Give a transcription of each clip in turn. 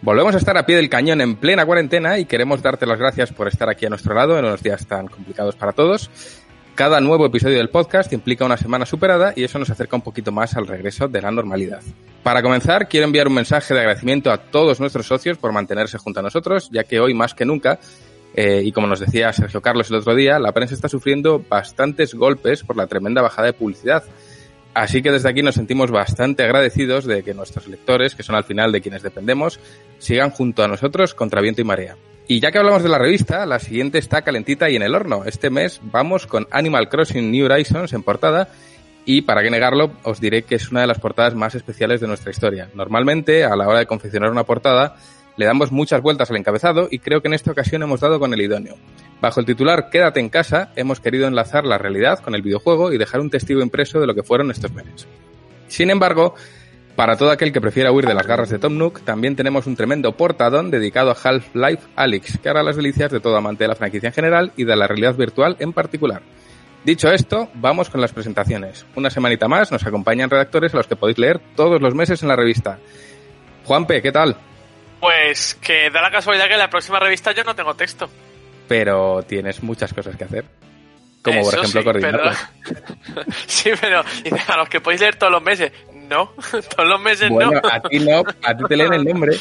Volvemos a estar a pie del cañón en plena cuarentena y queremos darte las gracias por estar aquí a nuestro lado en unos días tan complicados para todos. Cada nuevo episodio del podcast implica una semana superada y eso nos acerca un poquito más al regreso de la normalidad. Para comenzar, quiero enviar un mensaje de agradecimiento a todos nuestros socios por mantenerse junto a nosotros, ya que hoy más que nunca, eh, y como nos decía Sergio Carlos el otro día, la prensa está sufriendo bastantes golpes por la tremenda bajada de publicidad. Así que desde aquí nos sentimos bastante agradecidos de que nuestros lectores, que son al final de quienes dependemos, sigan junto a nosotros contra viento y marea. Y ya que hablamos de la revista, la siguiente está calentita y en el horno. Este mes vamos con Animal Crossing New Horizons en portada y para qué negarlo, os diré que es una de las portadas más especiales de nuestra historia. Normalmente, a la hora de confeccionar una portada, le damos muchas vueltas al encabezado y creo que en esta ocasión hemos dado con el idóneo. Bajo el titular Quédate en casa, hemos querido enlazar la realidad con el videojuego y dejar un testigo impreso de lo que fueron estos meses. Sin embargo, para todo aquel que prefiera huir de las garras de Tom Nook, también tenemos un tremendo portadón dedicado a Half-Life Alyx, que hará las delicias de todo amante de la franquicia en general y de la realidad virtual en particular. Dicho esto, vamos con las presentaciones. Una semanita más nos acompañan redactores a los que podéis leer todos los meses en la revista. Juanpe, ¿qué tal? Pues que da la casualidad que en la próxima revista yo no tengo texto. Pero tienes muchas cosas que hacer. Como por ejemplo sí, coordinarlas. Pero... sí, pero a los que podéis leer todos los meses. No, todos los meses bueno, no. a ti no, a ti te leen el nombre.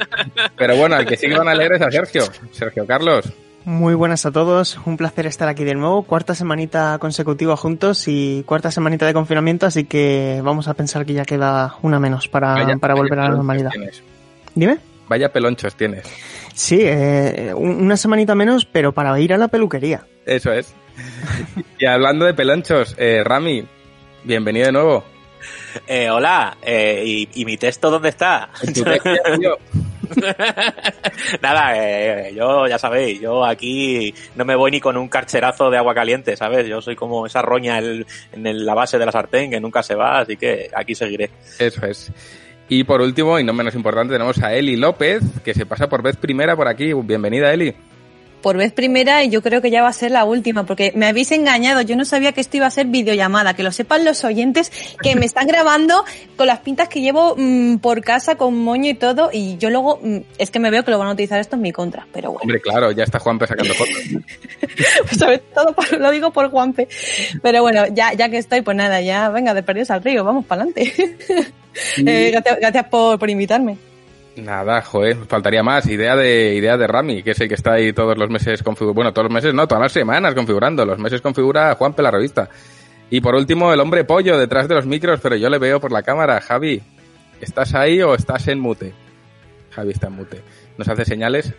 Pero bueno, al que sí que van a leer es a Sergio. Sergio Carlos. Muy buenas a todos, un placer estar aquí de nuevo, cuarta semanita consecutiva juntos y cuarta semanita de confinamiento, así que vamos a pensar que ya queda una menos para, Vaya- para vaya volver a la normalidad. tienes. Dime. Vaya pelonchos tienes. Sí, eh, un- una semanita menos, pero para ir a la peluquería. Eso es. y hablando de pelonchos, eh, Rami, bienvenido de nuevo. Eh, hola, eh, ¿y, y mi texto dónde está? En tu texto, tío. Nada, eh, yo ya sabéis, yo aquí no me voy ni con un carcherazo de agua caliente, ¿sabes? Yo soy como esa roña el- en el- la base de la sartén que nunca se va, así que aquí seguiré. Eso es. Y por último, y no menos importante, tenemos a Eli López, que se pasa por vez primera por aquí. Bienvenida, Eli. Por vez primera y yo creo que ya va a ser la última, porque me habéis engañado. Yo no sabía que esto iba a ser videollamada, que lo sepan los oyentes que me están grabando con las pintas que llevo mm, por casa con moño y todo, y yo luego mm, es que me veo que lo van a utilizar esto en mi contra, pero bueno, Hombre, claro, ya está Juanpe sacando fotos. sobre todo por- lo digo por Juanpe. Pero bueno, ya, ya que estoy, pues nada, ya venga, de perdidos al río, vamos para adelante. Eh, gracias gracias por, por invitarme. Nada, joder, faltaría más. Idea de, idea de Rami, que es el que está ahí todos los meses configurando. Bueno, todos los meses, no, todas las semanas configurando. Los meses configura Juanpe la revista. Y por último, el hombre pollo detrás de los micros, pero yo le veo por la cámara. Javi, ¿estás ahí o estás en mute? Javi está en mute. ¿Nos hace señales?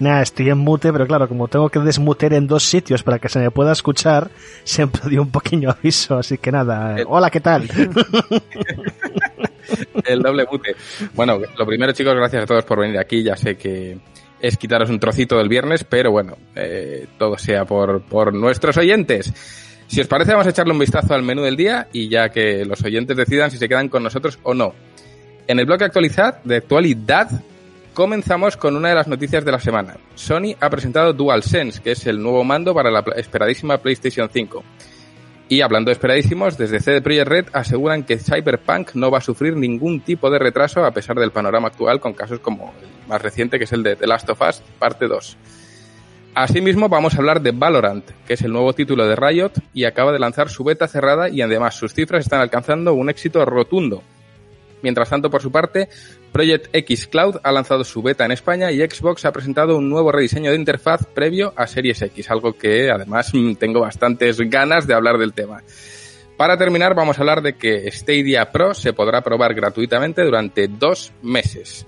Nada, estoy en mute, pero claro, como tengo que desmutear en dos sitios para que se me pueda escuchar, siempre dio un pequeño aviso, así que nada. Eh. Hola, ¿qué tal? El doble mute. Bueno, lo primero, chicos, gracias a todos por venir aquí. Ya sé que es quitaros un trocito del viernes, pero bueno, eh, todo sea por, por nuestros oyentes. Si os parece, vamos a echarle un vistazo al menú del día y ya que los oyentes decidan si se quedan con nosotros o no. En el bloque de actualidad, comenzamos con una de las noticias de la semana. Sony ha presentado DualSense, que es el nuevo mando para la esperadísima PlayStation 5. Y hablando de esperadísimos, desde CD Projekt Red aseguran que Cyberpunk no va a sufrir ningún tipo de retraso a pesar del panorama actual con casos como el más reciente que es el de The Last of Us parte 2. Asimismo vamos a hablar de Valorant, que es el nuevo título de Riot y acaba de lanzar su beta cerrada y además sus cifras están alcanzando un éxito rotundo. Mientras tanto, por su parte, Project X Cloud ha lanzado su beta en España y Xbox ha presentado un nuevo rediseño de interfaz previo a Series X, algo que además mm, tengo bastantes ganas de hablar del tema. Para terminar, vamos a hablar de que Stadia Pro se podrá probar gratuitamente durante dos meses.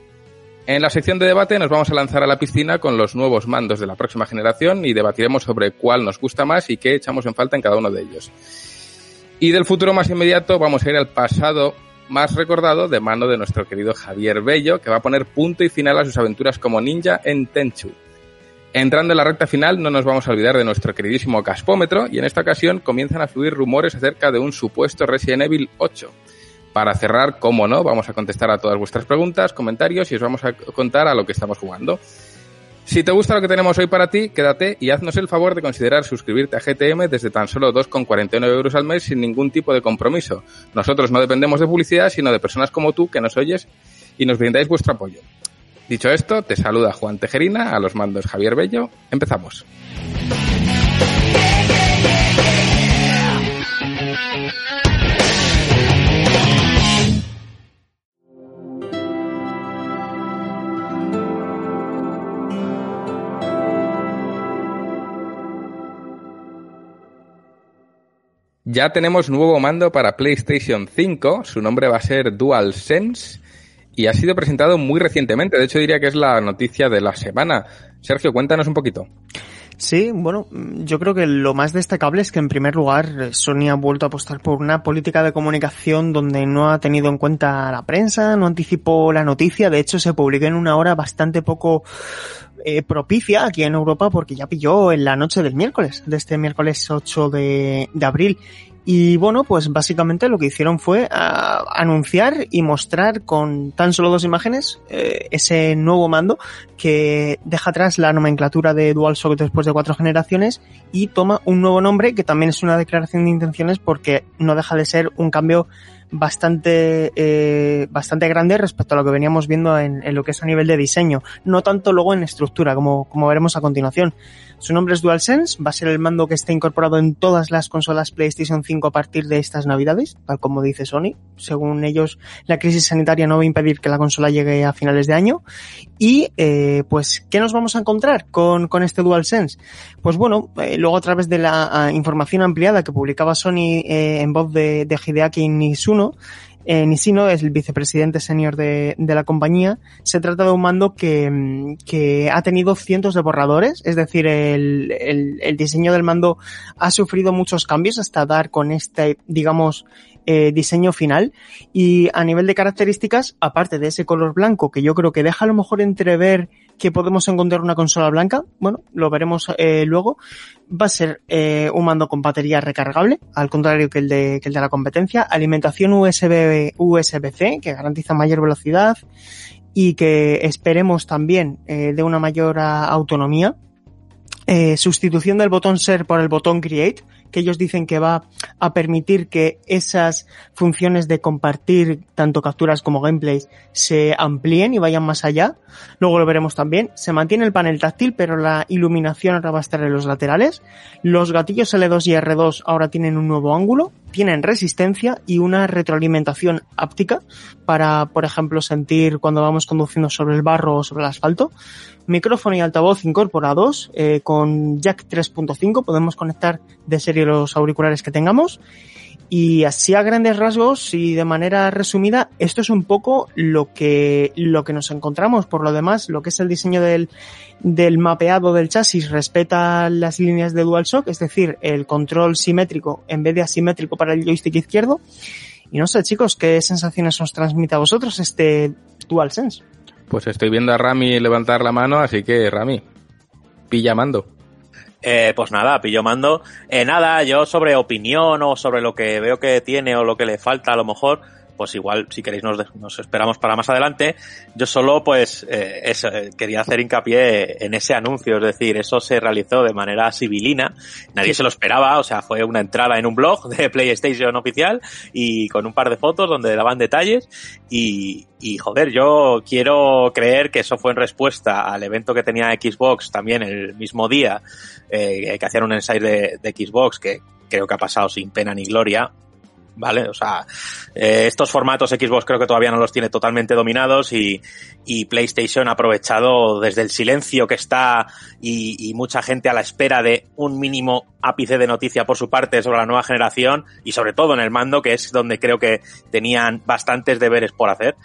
En la sección de debate nos vamos a lanzar a la piscina con los nuevos mandos de la próxima generación y debatiremos sobre cuál nos gusta más y qué echamos en falta en cada uno de ellos. Y del futuro más inmediato vamos a ir al pasado más recordado de mano de nuestro querido Javier Bello, que va a poner punto y final a sus aventuras como ninja en Tenchu. Entrando en la recta final, no nos vamos a olvidar de nuestro queridísimo Caspómetro, y en esta ocasión comienzan a fluir rumores acerca de un supuesto Resident Evil 8. Para cerrar, como no, vamos a contestar a todas vuestras preguntas, comentarios y os vamos a contar a lo que estamos jugando. Si te gusta lo que tenemos hoy para ti, quédate y haznos el favor de considerar suscribirte a GTM desde tan solo 2,49 euros al mes sin ningún tipo de compromiso. Nosotros no dependemos de publicidad, sino de personas como tú que nos oyes y nos brindáis vuestro apoyo. Dicho esto, te saluda Juan Tejerina, a los mandos Javier Bello. Empezamos. Ya tenemos nuevo mando para PlayStation 5, su nombre va a ser DualSense y ha sido presentado muy recientemente, de hecho diría que es la noticia de la semana. Sergio, cuéntanos un poquito. Sí, bueno, yo creo que lo más destacable es que en primer lugar Sony ha vuelto a apostar por una política de comunicación donde no ha tenido en cuenta la prensa, no anticipó la noticia, de hecho se publicó en una hora bastante poco eh, propicia aquí en Europa porque ya pilló en la noche del miércoles, de este miércoles 8 de, abril. Y bueno, pues básicamente lo que hicieron fue uh, anunciar y mostrar con tan solo dos imágenes eh, ese nuevo mando que deja atrás la nomenclatura de DualShock después de cuatro generaciones y toma un nuevo nombre que también es una declaración de intenciones porque no deja de ser un cambio bastante, eh, bastante grande respecto a lo que veníamos viendo en, en, lo que es a nivel de diseño. No tanto luego en estructura, como, como veremos a continuación. Su nombre es DualSense, va a ser el mando que está incorporado en todas las consolas PlayStation 5 a partir de estas navidades, tal como dice Sony. Según ellos, la crisis sanitaria no va a impedir que la consola llegue a finales de año. Y, eh, pues, ¿qué nos vamos a encontrar con, con este DualSense? Pues bueno, eh, luego a través de la uh, información ampliada que publicaba Sony eh, en voz de, de Hideaki Nisuno, eh, Nisino es el vicepresidente senior de, la compañía. Se trata de un mando que, que ha tenido cientos de borradores, es decir, el, el, el, diseño del mando ha sufrido muchos cambios hasta dar con este, digamos, eh, diseño final. Y a nivel de características, aparte de ese color blanco que yo creo que deja a lo mejor entrever que podemos encontrar una consola blanca, bueno, lo veremos eh, luego, va a ser eh, un mando con batería recargable, al contrario que el de, que el de la competencia, alimentación USB, USB-C, que garantiza mayor velocidad y que esperemos también eh, de una mayor autonomía. Eh, sustitución del botón Share por el botón Create, que ellos dicen que va a permitir que esas funciones de compartir tanto capturas como gameplays se amplíen y vayan más allá. Luego lo veremos también. Se mantiene el panel táctil, pero la iluminación ahora va a estar en los laterales. Los gatillos L2 y R2 ahora tienen un nuevo ángulo, tienen resistencia y una retroalimentación áptica para, por ejemplo, sentir cuando vamos conduciendo sobre el barro o sobre el asfalto. Micrófono y altavoz incorporados eh, con jack 3.5 podemos conectar de serie los auriculares que tengamos y así a grandes rasgos y de manera resumida esto es un poco lo que lo que nos encontramos. Por lo demás lo que es el diseño del, del mapeado del chasis respeta las líneas de DualShock es decir el control simétrico en vez de asimétrico para el joystick izquierdo. Y no sé chicos qué sensaciones os transmite a vosotros este DualSense pues estoy viendo a Rami levantar la mano, así que Rami, pilla mando. Eh, pues nada, pillo mando. Eh, nada, yo sobre opinión o sobre lo que veo que tiene o lo que le falta a lo mejor, pues igual si queréis nos, nos esperamos para más adelante. Yo solo pues eh, eso, quería hacer hincapié en ese anuncio, es decir, eso se realizó de manera civilina, nadie se lo esperaba, o sea, fue una entrada en un blog de PlayStation oficial y con un par de fotos donde daban detalles. Y, y joder, yo quiero creer que eso fue en respuesta al evento que tenía Xbox también el mismo día, eh, que hacían un ensayo de, de Xbox que creo que ha pasado sin pena ni gloria, ¿vale? O sea, eh, estos formatos Xbox creo que todavía no los tiene totalmente dominados y, y PlayStation ha aprovechado desde el silencio que está y, y, mucha gente a la espera de un mínimo ápice de noticia por su parte sobre la nueva generación y sobre todo en el mando, que es donde creo que tenían bastantes deberes por hacer.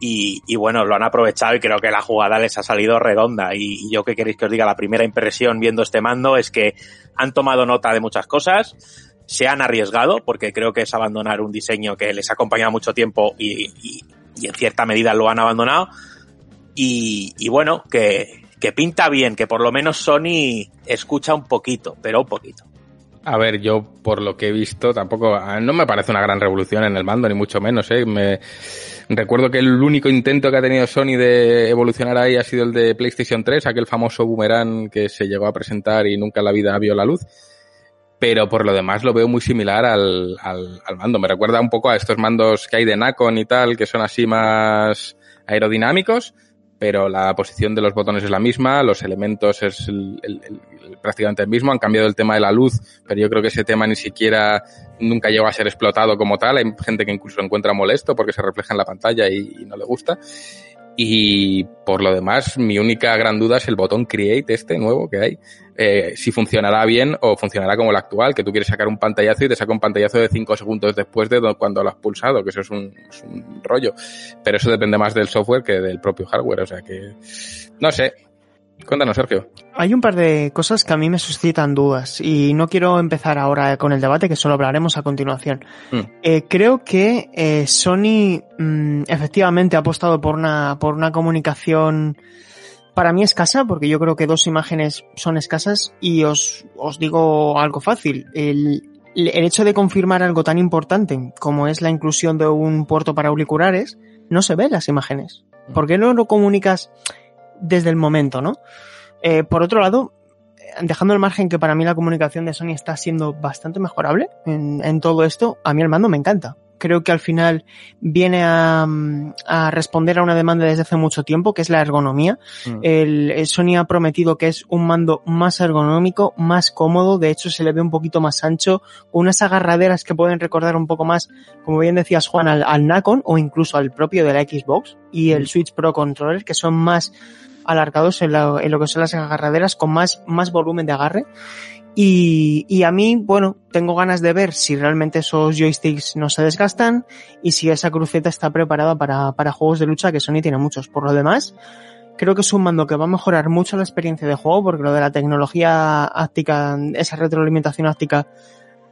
Y, y, bueno, lo han aprovechado y creo que la jugada les ha salido redonda. Y, yo que queréis que os diga, la primera impresión viendo este mando es que han tomado nota de muchas cosas, se han arriesgado, porque creo que es abandonar un diseño que les ha acompañado mucho tiempo y, en cierta medida lo han abandonado. Y, bueno, que, que pinta bien, que por lo menos Sony escucha un poquito, pero un poquito. A ver, yo por lo que he visto tampoco no me parece una gran revolución en el mando ni mucho menos, ¿eh? Me recuerdo que el único intento que ha tenido Sony de evolucionar ahí ha sido el de PlayStation 3, aquel famoso boomerang que se llegó a presentar y nunca en la vida vio la luz. Pero por lo demás lo veo muy similar al, al, al mando. Me recuerda un poco a estos mandos que hay de Nacon y tal, que son así más aerodinámicos, pero la posición de los botones es la misma, los elementos es el, el, el, prácticamente el mismo, han cambiado el tema de la luz, pero yo creo que ese tema ni siquiera nunca llegó a ser explotado como tal, hay gente que incluso lo encuentra molesto porque se refleja en la pantalla y, y no le gusta. Y por lo demás, mi única gran duda es el botón Create este nuevo que hay. Eh, si funcionará bien o funcionará como el actual, que tú quieres sacar un pantallazo y te saca un pantallazo de 5 segundos después de cuando lo has pulsado, que eso es un, es un rollo. Pero eso depende más del software que del propio hardware, o sea que no sé, Cuéntanos, Sergio. Hay un par de cosas que a mí me suscitan dudas y no quiero empezar ahora con el debate, que solo hablaremos a continuación. Mm. Eh, creo que eh, Sony mmm, efectivamente ha apostado por una, por una comunicación para mí escasa, porque yo creo que dos imágenes son escasas y os, os digo algo fácil. El, el hecho de confirmar algo tan importante como es la inclusión de un puerto para auriculares, no se ve en las imágenes. ¿Por qué no lo comunicas? Desde el momento, ¿no? Eh, por otro lado, dejando el margen que para mí la comunicación de Sony está siendo bastante mejorable en, en todo esto, a mí el mando me encanta. Creo que al final viene a, a, responder a una demanda desde hace mucho tiempo, que es la ergonomía. Mm. El, el, Sony ha prometido que es un mando más ergonómico, más cómodo, de hecho se le ve un poquito más ancho, unas agarraderas que pueden recordar un poco más, como bien decías Juan, al, al Nacon o incluso al propio de la Xbox y el Switch Pro Controller, que son más alargados en, la, en, lo que son las agarraderas con más, más volumen de agarre. Y, y, a mí, bueno, tengo ganas de ver si realmente esos joysticks no se desgastan y si esa cruceta está preparada para, para juegos de lucha que Sony tiene muchos. Por lo demás, creo que es un mando que va a mejorar mucho la experiencia de juego porque lo de la tecnología áptica, esa retroalimentación áptica,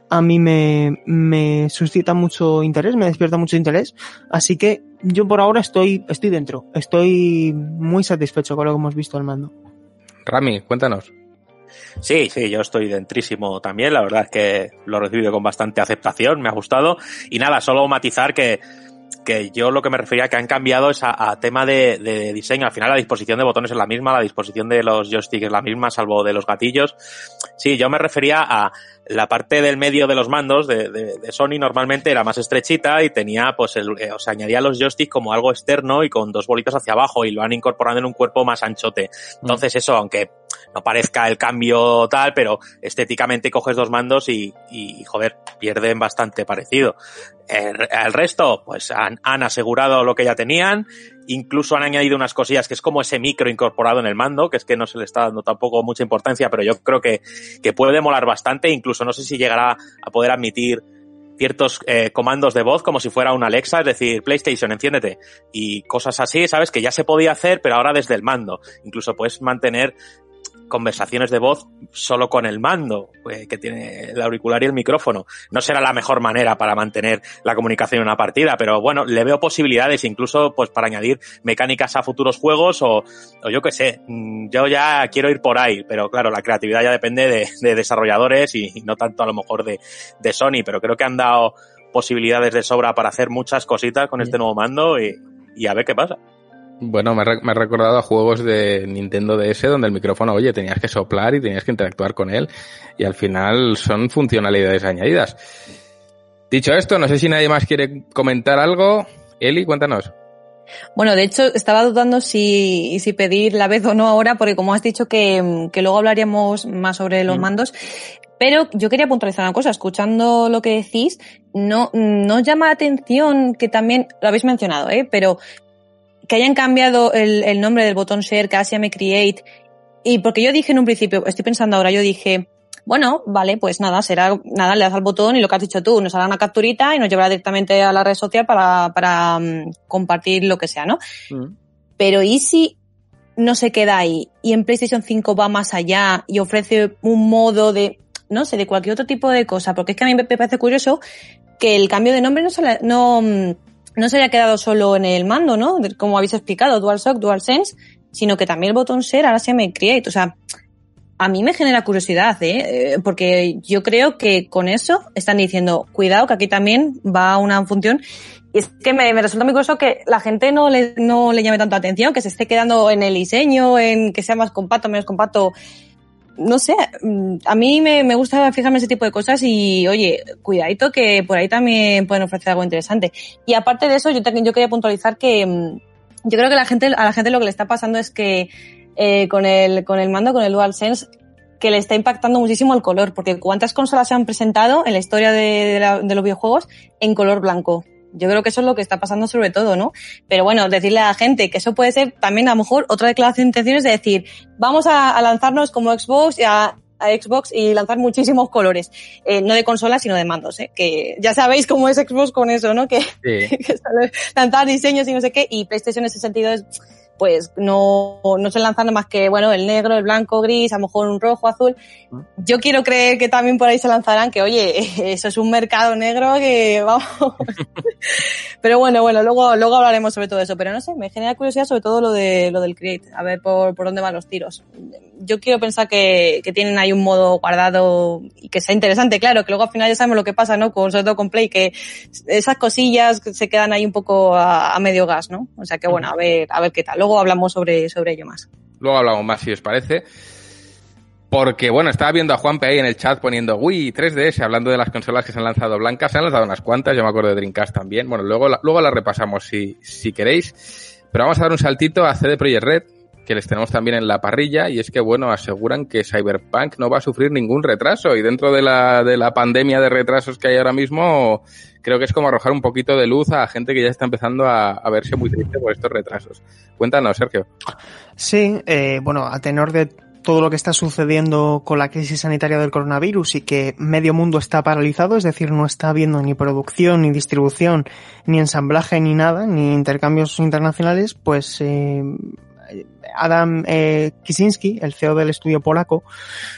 a mí me, me suscita mucho interés, me despierta mucho interés. Así que yo por ahora estoy, estoy dentro. Estoy muy satisfecho con lo que hemos visto al mando. Rami, cuéntanos. Sí, sí, yo estoy dentrísimo también. La verdad es que lo he recibido con bastante aceptación, me ha gustado. Y nada, solo matizar que, que yo lo que me refería que han cambiado es a, a tema de, de, diseño. Al final la disposición de botones es la misma, la disposición de los joysticks es la misma, salvo de los gatillos. Sí, yo me refería a la parte del medio de los mandos de, de, de Sony normalmente era más estrechita y tenía, pues, el, eh, o sea, añadía los joysticks como algo externo y con dos bolitas hacia abajo y lo han incorporado en un cuerpo más anchote. Entonces eso, aunque no parezca el cambio tal, pero estéticamente coges dos mandos y, y joder, pierden bastante parecido. El, resto, pues han, han, asegurado lo que ya tenían, incluso han añadido unas cosillas que es como ese micro incorporado en el mando, que es que no se le está dando tampoco mucha importancia, pero yo creo que, que puede molar bastante, incluso no sé si llegará a poder admitir ciertos eh, comandos de voz como si fuera una Alexa, es decir, PlayStation, enciéndete, y cosas así, ¿sabes? Que ya se podía hacer, pero ahora desde el mando. Incluso puedes mantener conversaciones de voz solo con el mando eh, que tiene el auricular y el micrófono. No será la mejor manera para mantener la comunicación en una partida, pero bueno, le veo posibilidades incluso pues para añadir mecánicas a futuros juegos o, o yo qué sé, mm, yo ya quiero ir por ahí, pero claro, la creatividad ya depende de, de desarrolladores y, y, no tanto a lo mejor de, de Sony, pero creo que han dado posibilidades de sobra para hacer muchas cositas con este nuevo mando y, y a ver qué pasa. Bueno, me ha, me ha recordado a juegos de Nintendo DS donde el micrófono, oye, tenías que soplar y tenías que interactuar con él y al final son funcionalidades añadidas. Dicho esto, no sé si nadie más quiere comentar algo. Eli, cuéntanos. Bueno, de hecho, estaba dudando si, si pedir la vez o no ahora, porque como has dicho que, que luego hablaríamos más sobre los mm. mandos, pero yo quería puntualizar una cosa, escuchando lo que decís, no, no llama la atención que también, lo habéis mencionado, ¿eh? pero que hayan cambiado el, el nombre del botón share, que ahora se llame create, y porque yo dije en un principio, estoy pensando ahora, yo dije, bueno, vale, pues nada, será, nada, le das al botón y lo que has dicho tú, nos hará una capturita y nos llevará directamente a la red social para, para um, compartir lo que sea, ¿no? Mm. Pero ¿y si no se queda ahí y en PlayStation 5 va más allá y ofrece un modo de, no sé, de cualquier otro tipo de cosa, porque es que a mí me parece curioso que el cambio de nombre no se, no, no se haya quedado solo en el mando, ¿no? Como habéis explicado, DualShock, DualSense, sino que también el botón Share ahora se llama Create. O sea, a mí me genera curiosidad, ¿eh? Porque yo creo que con eso están diciendo, cuidado, que aquí también va una función. Y es que me, me resulta muy curioso que la gente no le, no le llame tanto atención, que se esté quedando en el diseño, en que sea más compacto, menos compacto no sé, mm, a mí me, me, gusta fijarme ese tipo de cosas y, oye, cuidadito que por ahí también pueden ofrecer algo interesante. Y aparte de eso, yo, yo quería puntualizar que mm, yo creo que la gente, a la gente lo que le está pasando es que eh, con, el, con el mando, con el DualSense, que le está impactando muchísimo el color, porque cuántas consolas se han presentado en la historia de, la, de los videojuegos en color blanco. Yo creo que eso es lo que está pasando sobre todo, ¿no? Pero bueno, decirle a la gente que eso puede ser también a lo mejor otra declaración de intenciones de decir, vamos a, a lanzarnos como Xbox y a, a, Xbox y lanzar muchísimos colores, eh, no de consolas sino de mandos, ¿eh? que ya sabéis cómo es Xbox con eso, ¿no? Que, sí. que lanzar diseños y no sé qué, y PlayStation en ese sentido es pues no, no se lanzan más que, bueno, el negro, el blanco, gris, a lo mejor un rojo, azul. Yo quiero creer que también por ahí se lanzarán que, oye, eso es un mercado negro que, vamos. pero bueno, bueno, luego, luego hablaremos sobre todo eso. Pero no sé, me genera curiosidad sobre todo lo de, lo del Create, a ver por, por dónde van los tiros. Yo quiero pensar que, que tienen ahí un modo guardado y que sea interesante, claro, que luego al final ya sabemos lo que pasa, ¿no? Con, sobre todo con Play, que esas cosillas se quedan ahí un poco a, a medio gas, ¿no? O sea que bueno, a ver, a ver qué tal. Luego hablamos sobre, sobre ello más. Luego hablamos más, si os parece. Porque, bueno, estaba viendo a Juanpe ahí en el chat poniendo Wii 3DS, hablando de las consolas que se han lanzado blancas. Se han lanzado unas cuantas, yo me acuerdo de Dreamcast también. Bueno, luego, luego las repasamos si, si queréis. Pero vamos a dar un saltito a CD Projekt Red, que les tenemos también en la parrilla, y es que, bueno, aseguran que Cyberpunk no va a sufrir ningún retraso. Y dentro de la, de la pandemia de retrasos que hay ahora mismo, creo que es como arrojar un poquito de luz a gente que ya está empezando a, a verse muy triste por estos retrasos. Cuéntanos, Sergio. Sí, eh, bueno, a tenor de todo lo que está sucediendo con la crisis sanitaria del coronavirus y que medio mundo está paralizado, es decir, no está habiendo ni producción, ni distribución, ni ensamblaje, ni nada, ni intercambios internacionales, pues eh, Adam eh, el CEO del estudio polaco,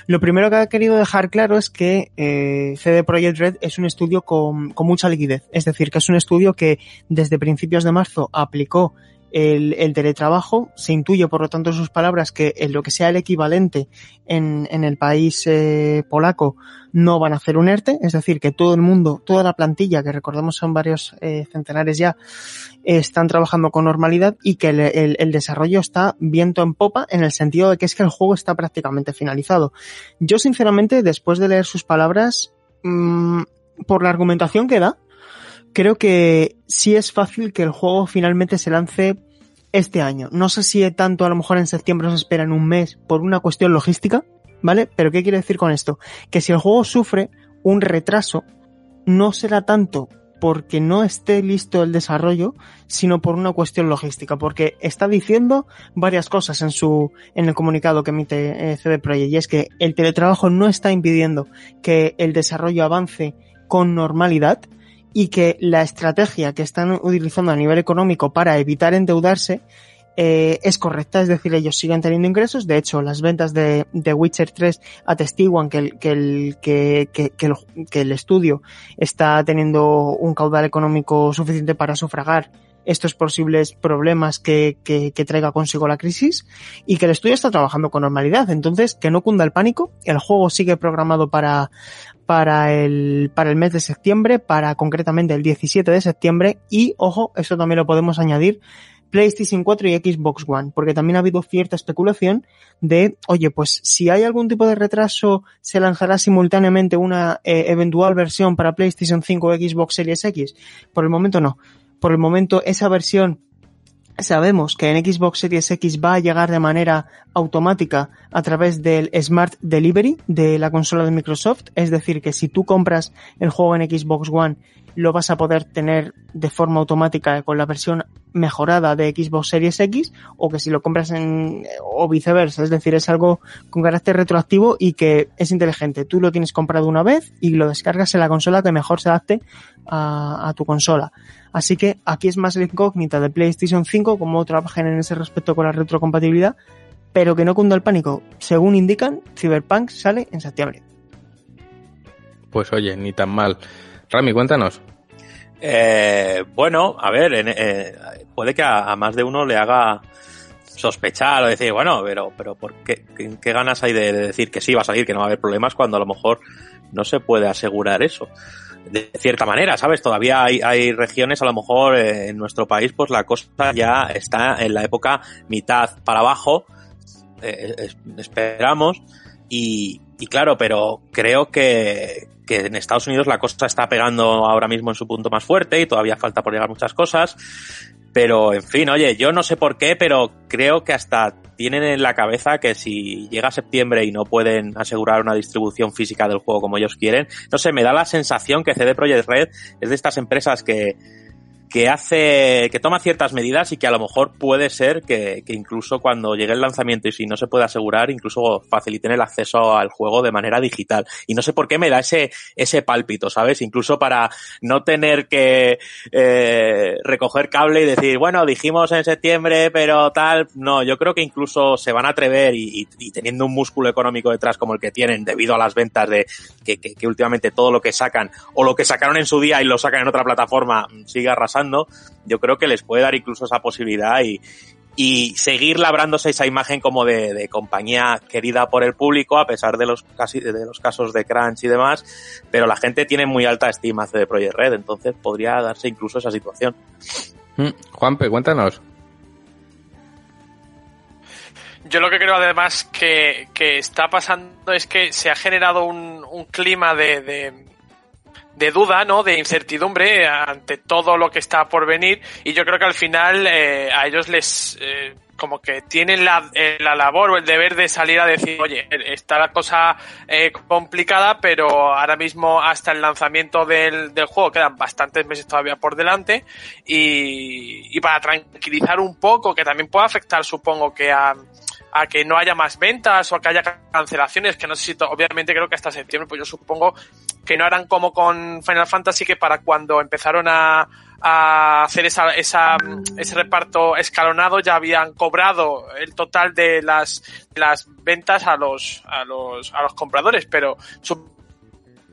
lo primero que ha querido dejar claro es que eh, CD Projekt Red es un estudio con, mucha liquidez. Es decir, que es un estudio que desde principios de marzo aplicó el, el, teletrabajo. Se intuye, por lo tanto, en sus palabras que en lo que sea el equivalente en, en el país eh, polaco no van a hacer un ERTE, es decir, que todo el mundo, toda la plantilla, que recordemos son varios eh, centenares ya, están trabajando con normalidad y que el, el, el, desarrollo está viento en popa en el sentido de que es que el juego está prácticamente finalizado. Yo, sinceramente, después de leer sus palabras, mmm, por la argumentación que da, creo que sí es fácil que el juego finalmente se lance este año. No sé si tanto a lo mejor en septiembre nos esperan un mes por una cuestión logística, ¿vale? Pero ¿qué quiero decir con esto? Que si el juego sufre un retraso, no será tanto porque no esté listo el desarrollo, sino por una cuestión logística, porque está diciendo varias cosas en su en el comunicado que emite eh, CD Projekt y es que el teletrabajo no está impidiendo que el desarrollo avance con normalidad, y que la estrategia que están utilizando a nivel económico para evitar endeudarse eh, es correcta, es decir, ellos siguen teniendo ingresos. De hecho, las ventas de, de Witcher 3 atestiguan que el, que, el, que, que, el, que el estudio está teniendo un caudal económico suficiente para sufragar estos posibles problemas que, que, que, traiga consigo la crisis y que el estudio está trabajando con normalidad. Entonces, que no cunda el pánico. El juego sigue programado para, para el, para el mes de septiembre, para concretamente el 17 de septiembre y, ojo, eso también lo podemos añadir, PlayStation 4 y Xbox One, porque también ha habido cierta especulación de, oye, pues si hay algún tipo de retraso, se lanzará simultáneamente una eh, eventual versión para PlayStation 5 o Xbox Series X. Por el momento no. Por el momento esa versión sabemos que en Xbox Series X va a llegar de manera automática a través del Smart Delivery de la consola de Microsoft, es decir, que si tú compras el juego en Xbox One lo vas a poder tener de forma automática con la versión mejorada de Xbox Series X o que si lo compras en o viceversa, es decir, es algo con carácter retroactivo y que es inteligente. Tú lo tienes comprado una vez y lo descargas en la consola que mejor se adapte a, tu consola. Así que aquí es más la incógnita de PlayStation 5, cómo trabajan en ese respecto con la retrocompatibilidad, pero que no cunda el pánico. Según indican, Cyberpunk sale en septiembre. Pues oye, ni tan mal. Rami, cuéntanos. Eh, bueno, a ver, eh, puede que a, más de uno le haga sospechar o decir, bueno, pero, pero ¿por qué, qué, ganas hay de, de, decir que sí va a salir, que no va a haber problemas cuando a lo mejor no se puede asegurar eso? De cierta manera, ¿sabes? Todavía hay, hay regiones, a lo mejor eh, en nuestro país, pues la cosa ya está en la época mitad para abajo, eh, esperamos, y claro, pero creo que, que en Estados Unidos la cosa está pegando ahora mismo en su punto más fuerte y todavía falta por llegar muchas cosas. Pero, en fin, oye, yo no sé por qué, pero creo que hasta tienen en la cabeza que si llega septiembre y no pueden asegurar una distribución física del juego como ellos quieren, no sé, me da la sensación que CD Projekt Red es de estas empresas que, que hace, que toma ciertas medidas y que a lo mejor puede ser que, incluso cuando llegue el lanzamiento y si no se puede asegurar, incluso faciliten el acceso al juego de manera digital. Y no sé por qué me da ese, ese pálpito, ¿sabes? Incluso para no tener que eh, recoger cable y decir, bueno, dijimos en septiembre, pero tal. No, yo creo que incluso se van a atrever y, y, teniendo un músculo económico detrás como el que tienen debido a las ventas de que, que, que últimamente todo lo que sacan o lo que sacaron en su día y lo sacan en otra plataforma sigue arrasando yo creo que les puede dar incluso esa posibilidad y, y seguir labrándose esa imagen como de, de, compañía querida por el público, a pesar de los, casi, de los casos de crunch y demás, pero la gente tiene muy alta estima de Project Red, entonces podría darse incluso esa situación. Mm, Juanpe, cuéntanos. Yo lo que creo además que, que está pasando es que se ha generado un, un clima de, de de duda, ¿no? De incertidumbre ante todo lo que está por venir y yo creo que al final eh, a ellos les eh, como que tienen la, eh, la labor o el deber de salir a decir, oye, está la cosa eh, complicada, pero ahora mismo hasta el lanzamiento del, del juego quedan bastantes meses todavía por delante y, y para tranquilizar un poco, que también puede afectar, supongo que a, a que no haya más ventas o a que haya cancelaciones, que no sé si, obviamente creo que hasta septiembre, pues yo supongo que no harán como con Final Fantasy, que para cuando empezaron a, a hacer esa, esa, ese reparto escalonado ya habían cobrado el total de las, las ventas a los, a los, a los compradores, pero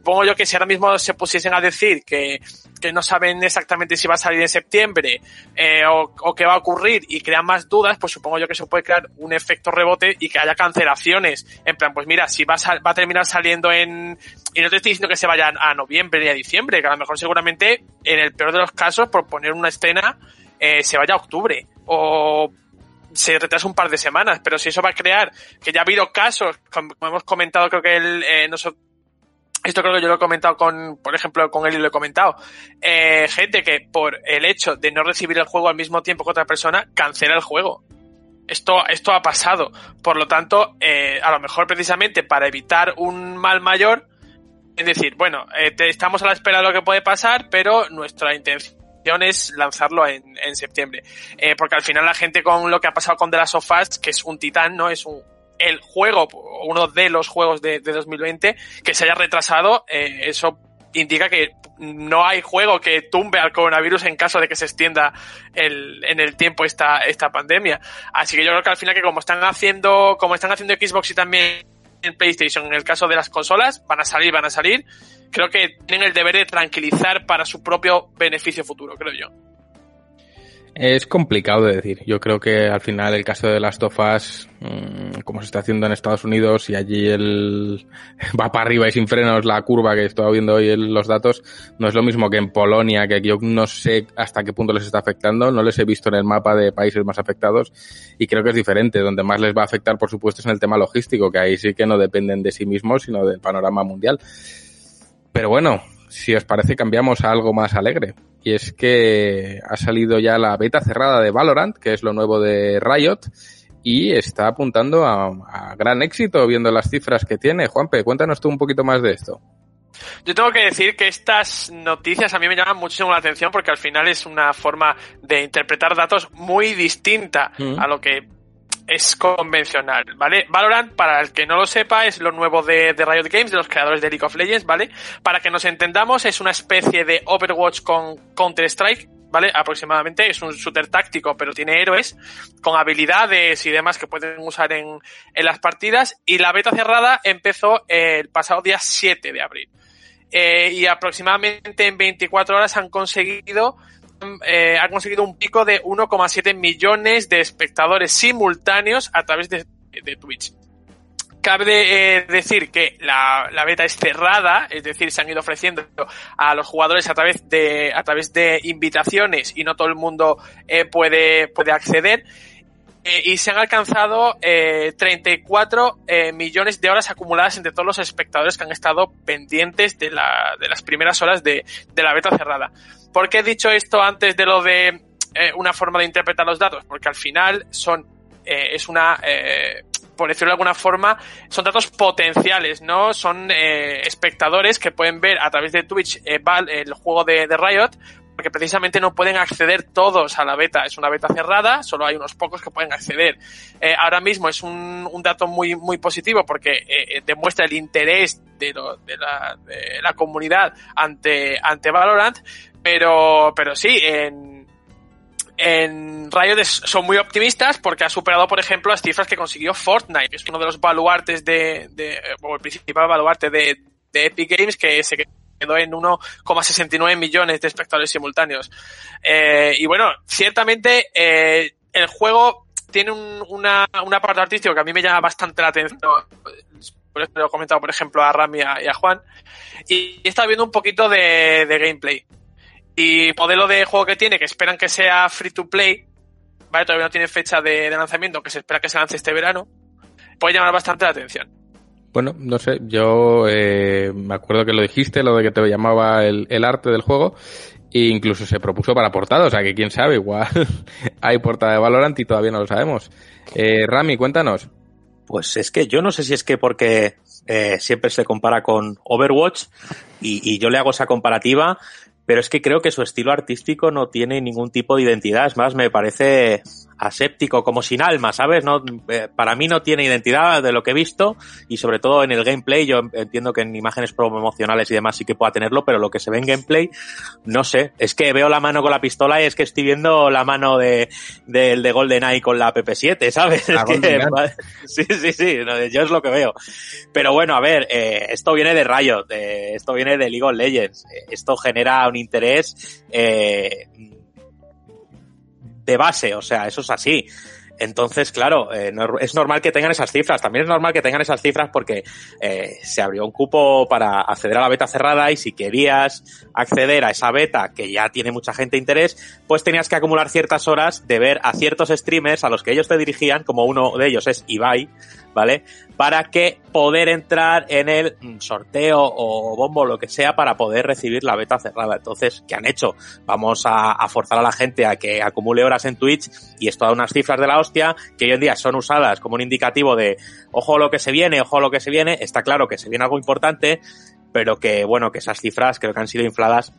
supongo yo que si ahora mismo se pusiesen a decir que, que no saben exactamente si va a salir en septiembre eh, o, o qué va a ocurrir y crean más dudas, pues supongo yo que se puede crear un efecto rebote y que haya cancelaciones. En plan, pues mira, si va a, va a terminar saliendo en... Y no te estoy diciendo que se vayan a noviembre ni a diciembre, que a lo mejor seguramente, en el peor de los casos, por poner una escena, eh, se vaya a octubre. O se retrasa un par de semanas, pero si eso va a crear, que ya ha habido casos, como hemos comentado, creo que el, eh, nosotros esto creo que yo lo he comentado con, por ejemplo, con él y lo he comentado. Eh, gente que por el hecho de no recibir el juego al mismo tiempo que otra persona, cancela el juego. Esto, esto ha pasado. Por lo tanto, eh, a lo mejor precisamente para evitar un mal mayor, es decir, bueno, eh, estamos a la espera de lo que puede pasar, pero nuestra intención es lanzarlo en, en septiembre. Eh, porque al final la gente con lo que ha pasado con The Last of Us, que es un titán, ¿no? Es un, el juego, uno de los juegos de, de 2020, que se haya retrasado, eh, eso indica que no hay juego que tumbe al coronavirus en caso de que se extienda el, en el tiempo esta, esta pandemia. Así que yo creo que al final que como están haciendo, como están haciendo Xbox y también en PlayStation, en el caso de las consolas, van a salir, van a salir. Creo que tienen el deber de tranquilizar para su propio beneficio futuro, creo yo. Es complicado de decir. Yo creo que al final el caso de las tofas, mmm, como se está haciendo en Estados Unidos y allí el va para arriba y sin frenos la curva que estoy viendo hoy en los datos, no es lo mismo que en Polonia, que yo no sé hasta qué punto les está afectando, no les he visto en el mapa de países más afectados y creo que es diferente. Donde más les va a afectar, por supuesto, es en el tema logístico, que ahí sí que no dependen de sí mismos, sino del panorama mundial. Pero bueno, si os parece, cambiamos a algo más alegre. Y es que ha salido ya la beta cerrada de Valorant, que es lo nuevo de Riot, y está apuntando a, a gran éxito viendo las cifras que tiene. Juanpe, cuéntanos tú un poquito más de esto. Yo tengo que decir que estas noticias a mí me llaman muchísimo la atención porque al final es una forma de interpretar datos muy distinta mm. a lo que es convencional, ¿vale? Valorant, para el que no lo sepa, es lo nuevo de, Riot Games, de los creadores de League of Legends, ¿vale? Para que nos entendamos, es una especie de Overwatch con Counter-Strike, ¿vale? Aproximadamente, es un shooter táctico, pero tiene héroes con habilidades y demás que pueden usar en, en las partidas. Y la beta cerrada empezó el pasado día 7 de abril. eh, y aproximadamente en 24 horas han conseguido eh, han conseguido un pico de 1,7 millones de espectadores simultáneos a través de, de Twitch. Cabe eh, decir que la, la, beta es cerrada, es decir, se han ido ofreciendo a los jugadores a través de, a través de invitaciones y no todo el mundo eh, puede, puede acceder. Eh, y se han alcanzado eh, 34 eh, millones de horas acumuladas entre todos los espectadores que han estado pendientes de, la, de las primeras horas de, de la beta cerrada. ¿Por qué he dicho esto antes de lo de eh, una forma de interpretar los datos? Porque al final son, eh, es una, por decirlo de alguna forma, son datos potenciales, ¿no? Son espectadores que pueden ver a través de Twitch el juego de, de Riot, porque precisamente no pueden acceder todos a la beta. Es una beta cerrada, solo hay unos pocos que pueden acceder. Eh, ahora mismo es un, dato muy, muy positivo porque eh, demuestra el interés de, la, de, la, comunidad ante, ante Valorant, pero, pero sí, en, en Riot son muy optimistas porque ha superado, por ejemplo, las cifras que consiguió Fortnite, que es uno de los baluartes de, de o el principal baluarte de, de Epic Games que se quedó en 1,69 millones de espectadores simultáneos. Eh, y bueno, ciertamente eh, el juego tiene un, una, una parte artística que a mí me llama bastante la atención. Por eso lo he comentado, por ejemplo, a Ram y a, Juan. Y he estado viendo un poquito de, de gameplay. Y modelo de juego que tiene, que esperan que sea free to play, ¿vale? Todavía no tiene fecha de, de lanzamiento, que se espera que se lance este verano, puede llamar bastante la atención. Bueno, no sé, yo eh, me acuerdo que lo dijiste, lo de que te llamaba el, arte del juego, e incluso se propuso para portada, o sea que quién sabe, igual hay portada de Valorant y todavía no lo sabemos. Eh, Rami, cuéntanos. Pues es que yo no sé si es que porque eh, siempre se compara con Overwatch y, y yo le hago esa comparativa, pero es que creo que su estilo artístico no tiene ningún tipo de identidad. Es más, me parece aséptico, como sin alma, ¿sabes? No, eh, para mí no tiene identidad de lo que he visto y sobre todo en el gameplay, yo entiendo que en imágenes promocionales y demás sí que pueda tenerlo, pero lo que se ve en gameplay, no sé. Es que veo la mano con la pistola y es que estoy viendo la mano de, del de, de GoldenEye con la PP7, ¿sabes? Es que, sí, sí, sí, yo es lo que veo. Pero bueno, a ver, eh, esto viene de Riot, eh, esto viene de League of Legends, esto genera un interés eh, de base, o sea, eso es así. Entonces, claro, eh, es normal que tengan esas cifras. También es normal que tengan esas cifras porque eh, se abrió un cupo para acceder a la beta cerrada y si querías acceder a esa beta que ya tiene mucha gente interés, pues tenías que acumular ciertas horas de ver a ciertos streamers a los que ellos te dirigían, como uno de ellos es Ibai, ¿vale? Para que poder entrar en el sorteo o bombo, lo que sea, para poder recibir la beta cerrada. Entonces, ¿qué han hecho? Vamos a, a forzar a la gente a que acumule horas en Twitch y esto da unas cifras de la hostia que hoy en día son usadas como un indicativo de ojo lo que se viene, ojo lo que se viene. Está claro que se viene algo importante, pero que, bueno, que esas cifras creo que han sido infladas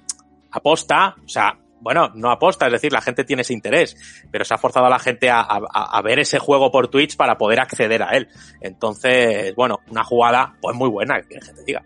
aposta, o sea, bueno, no aposta, es decir, la gente tiene ese interés, pero se ha forzado a la gente a, a, ver ese juego por Twitch para poder acceder a él. Entonces, bueno, una jugada pues muy buena, que la gente diga.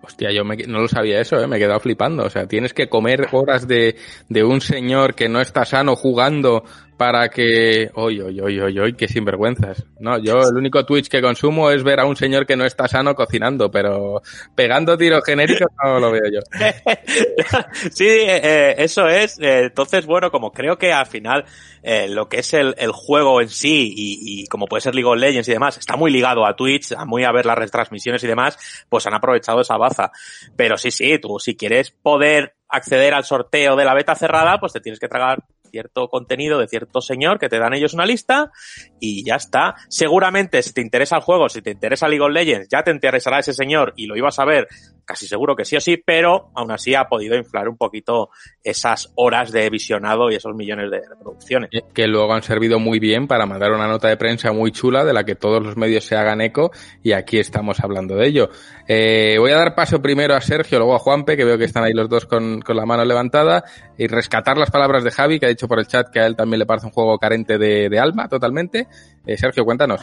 Hostia, yo me, no lo sabía eso, ¿eh? me he quedado flipando. O sea, tienes que comer horas de, de un señor que no está sano jugando para que... Oy, oy, oy, oy, oy, qué sinvergüenzas. No, yo el único Twitch que consumo es ver a un señor que no está sano cocinando, pero pegando tiros genéricos no lo veo yo. sí, eh, eso es. Eh, entonces, bueno, como creo que al final eh, lo que es el, el juego en sí y, y, como puede ser League of Legends y demás, está muy ligado a Twitch, a muy a ver las retransmisiones y demás, pues han aprovechado esa baza. Pero sí, sí, tú si quieres poder acceder al sorteo de la beta cerrada, pues te tienes que tragar cierto contenido de cierto señor que te dan ellos una lista y ya está. Seguramente si te interesa el juego, si te interesa League of Legends, ya te interesará ese señor y lo ibas a ver casi seguro que sí o sí, pero aún así ha podido inflar un poquito esas horas de visionado y esos millones de reproducciones. Que luego han servido muy bien para mandar una nota de prensa muy chula de la que todos los medios se hagan eco y aquí estamos hablando de ello. Eh, voy a dar paso primero a Sergio, luego a Juanpe, que veo que están ahí los dos con, con la mano levantada, y rescatar las palabras de Javi, que ha dicho por el chat que a él también le parece un juego carente de, de alma totalmente. Eh, Sergio, cuéntanos.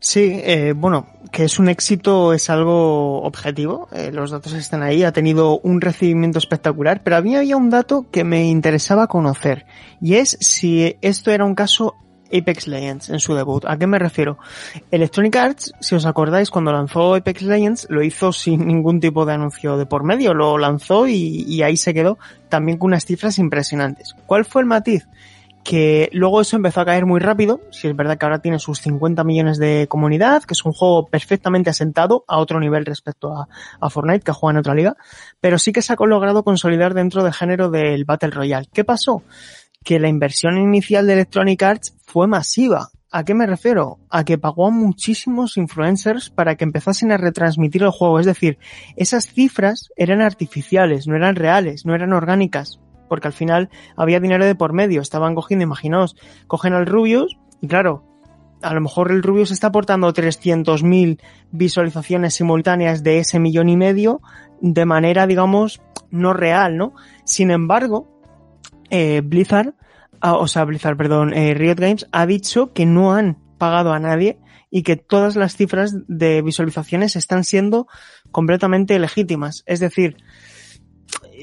Sí, eh, bueno, que es un éxito es algo objetivo. Eh, los datos están ahí, ha tenido un recibimiento espectacular, pero a mí había un dato que me interesaba conocer y es si esto era un caso Apex Legends en su debut. ¿A qué me refiero? Electronic Arts, si os acordáis, cuando lanzó Apex Legends, lo hizo sin ningún tipo de anuncio de por medio, lo lanzó y, y ahí se quedó también con unas cifras impresionantes. ¿Cuál fue el matiz? Que luego eso empezó a caer muy rápido, si es verdad que ahora tiene sus 50 millones de comunidad, que es un juego perfectamente asentado a otro nivel respecto a, a Fortnite, que juega en otra liga, pero sí que se ha logrado consolidar dentro del género del Battle Royale. ¿Qué pasó? Que la inversión inicial de Electronic Arts fue masiva. ¿A qué me refiero? A que pagó a muchísimos influencers para que empezasen a retransmitir el juego. Es decir, esas cifras eran artificiales, no eran reales, no eran orgánicas porque al final había dinero de por medio, estaban cogiendo, imaginaos, cogen al Rubius y claro, a lo mejor el Rubius está aportando 300.000 visualizaciones simultáneas de ese millón y medio de manera, digamos, no real, ¿no? Sin embargo, eh, Blizzard, ah, o sea, Blizzard, perdón, eh, Riot Games ha dicho que no han pagado a nadie y que todas las cifras de visualizaciones están siendo completamente legítimas. Es decir,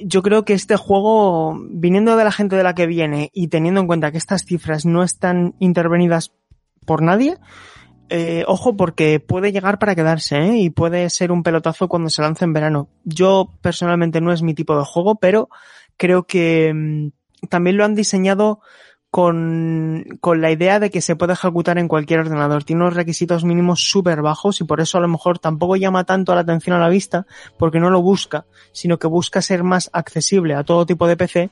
yo creo que este juego, viniendo de la gente de la que viene y teniendo en cuenta que estas cifras no están intervenidas por nadie, eh, ojo porque puede llegar para quedarse ¿eh? y puede ser un pelotazo cuando se lance en verano. Yo personalmente no es mi tipo de juego, pero creo que mm, también lo han diseñado con, con la idea de que se puede ejecutar en cualquier ordenador. Tiene unos requisitos mínimos súper bajos y por eso a lo mejor tampoco llama tanto la atención a la vista porque no lo busca, sino que busca ser más accesible a todo tipo de PC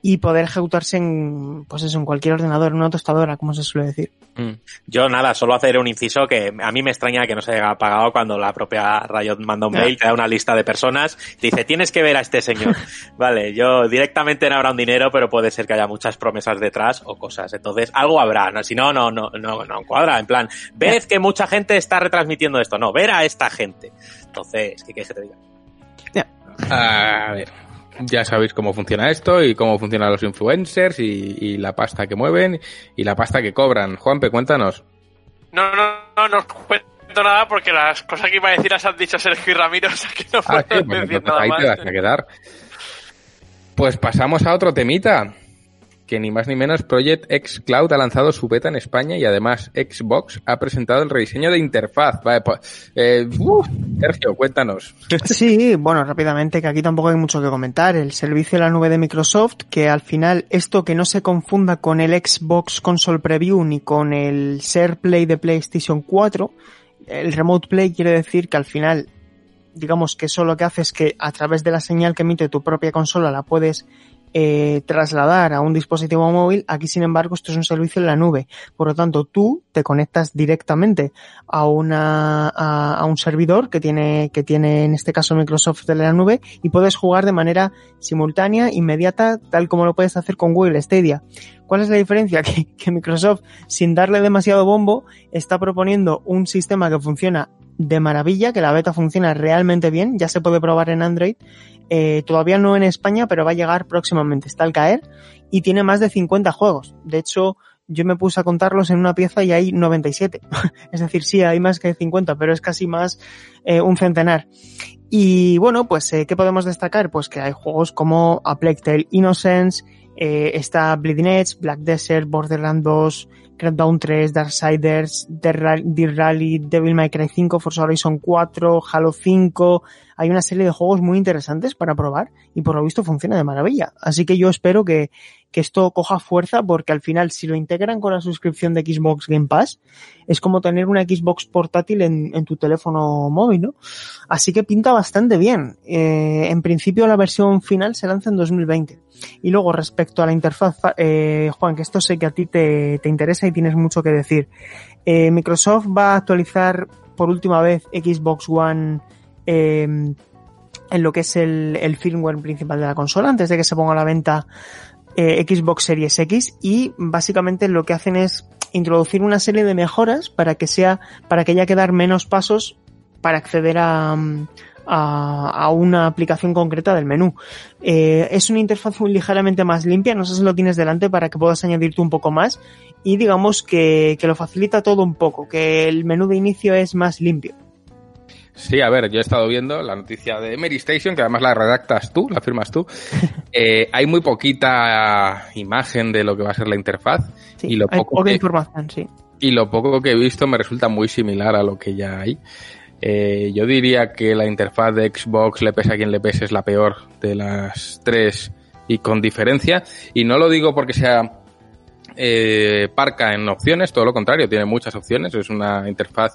y poder ejecutarse en, pues eso, en cualquier ordenador, en una tostadora, como se suele decir. Mm. Yo nada, solo hacer un inciso que a mí me extraña que no se haya pagado cuando la propia Riot manda un mail, te da una lista de personas, te dice tienes que ver a este señor. vale, yo directamente no habrá un dinero, pero puede ser que haya muchas promesas detrás o cosas. Entonces, algo habrá, ¿no? si no, no, no, no, no cuadra. En plan, ves que mucha gente está retransmitiendo esto, no, ver a esta gente. Entonces, ¿qué quieres que te diga? A ver, ya sabéis cómo funciona esto y cómo funcionan los influencers y, y, la pasta que mueven y la pasta que cobran. Juanpe, cuéntanos. No, no, no, no cuento nada porque las cosas que iba a decir las han dicho Sergio y Ramiro, o sea que no ah, puedo sí, bueno, decir pues nada ahí más. te vas a quedar. Pues pasamos a otro temita. Que ni más ni menos Project X Cloud ha lanzado su beta en España y además Xbox ha presentado el rediseño de interfaz. Vale, pues, eh, cuéntanos. Sí, bueno, rápidamente, que aquí tampoco hay mucho que comentar. El servicio de la nube de Microsoft, que al final esto que no se confunda con el Xbox Console Preview ni con el Share Play de PlayStation 4, el Remote Play quiere decir que al final, digamos que eso lo que hace es que a través de la señal que emite tu propia consola la puedes eh, trasladar a un dispositivo móvil, aquí sin embargo esto es un servicio en la nube. Por lo tanto, tú te conectas directamente a una a, a, un servidor que tiene que tiene en este caso Microsoft de la nube y puedes jugar de manera simultánea, inmediata, tal como lo puedes hacer con Google Stadia. ¿Cuál es la diferencia? Que Microsoft, sin darle demasiado bombo, está proponiendo un sistema que funciona de maravilla, que la beta funciona realmente bien, ya se puede probar en Android, eh, todavía no en España, pero va a llegar próximamente, está al caer, y tiene más de 50 juegos. De hecho, yo me puse a contarlos en una pieza y hay 97. es decir, sí, hay más que 50, pero es casi más eh, un centenar. Y bueno, pues, eh, ¿qué podemos destacar? Pues que hay juegos como A Plague Tale Innocence, eh, está Bleeding Edge, Black Desert, Borderlands 2, Crackdown 3, Darksiders, Deer Rally, Devil May Cry 5, Forza Horizon 4, Halo 5. Hay una serie de juegos muy interesantes para probar y por lo visto funciona de maravilla. Así que yo espero que, que esto coja fuerza porque al final si lo integran con la suscripción de Xbox Game Pass es como tener una Xbox portátil en, en tu teléfono móvil, ¿no? Así que pinta bastante bien. Eh, en principio la versión final se lanza en 2020. Y luego respecto a la interfaz, eh, Juan, que esto sé que a ti te, te interesa y tienes mucho que decir. Eh, Microsoft va a actualizar por última vez Xbox One en lo que es el, el, firmware principal de la consola antes de que se ponga a la venta eh, Xbox Series X y básicamente lo que hacen es introducir una serie de mejoras para que sea para que haya que dar menos pasos para acceder a, a, una aplicación concreta del menú. Eh, es una interfaz muy ligeramente más limpia, no sé si lo tienes delante para que puedas añadirte un poco más y digamos que, que lo facilita todo un poco, que el menú de inicio es más limpio. Sí, a ver, yo he estado viendo la noticia de Mary Station, que además la redactas tú, la firmas tú. Eh, hay muy poquita imagen de lo que va a ser la interfaz. Sí, y lo hay poco poca que- información, sí. y lo poco que he visto me resulta muy similar a lo que ya hay. Eh, yo diría que la interfaz de Xbox, le pese a quien le pese, es la peor de las tres y con diferencia. Y no lo digo porque sea eh, parca en opciones, todo lo contrario, tiene muchas opciones. Es una interfaz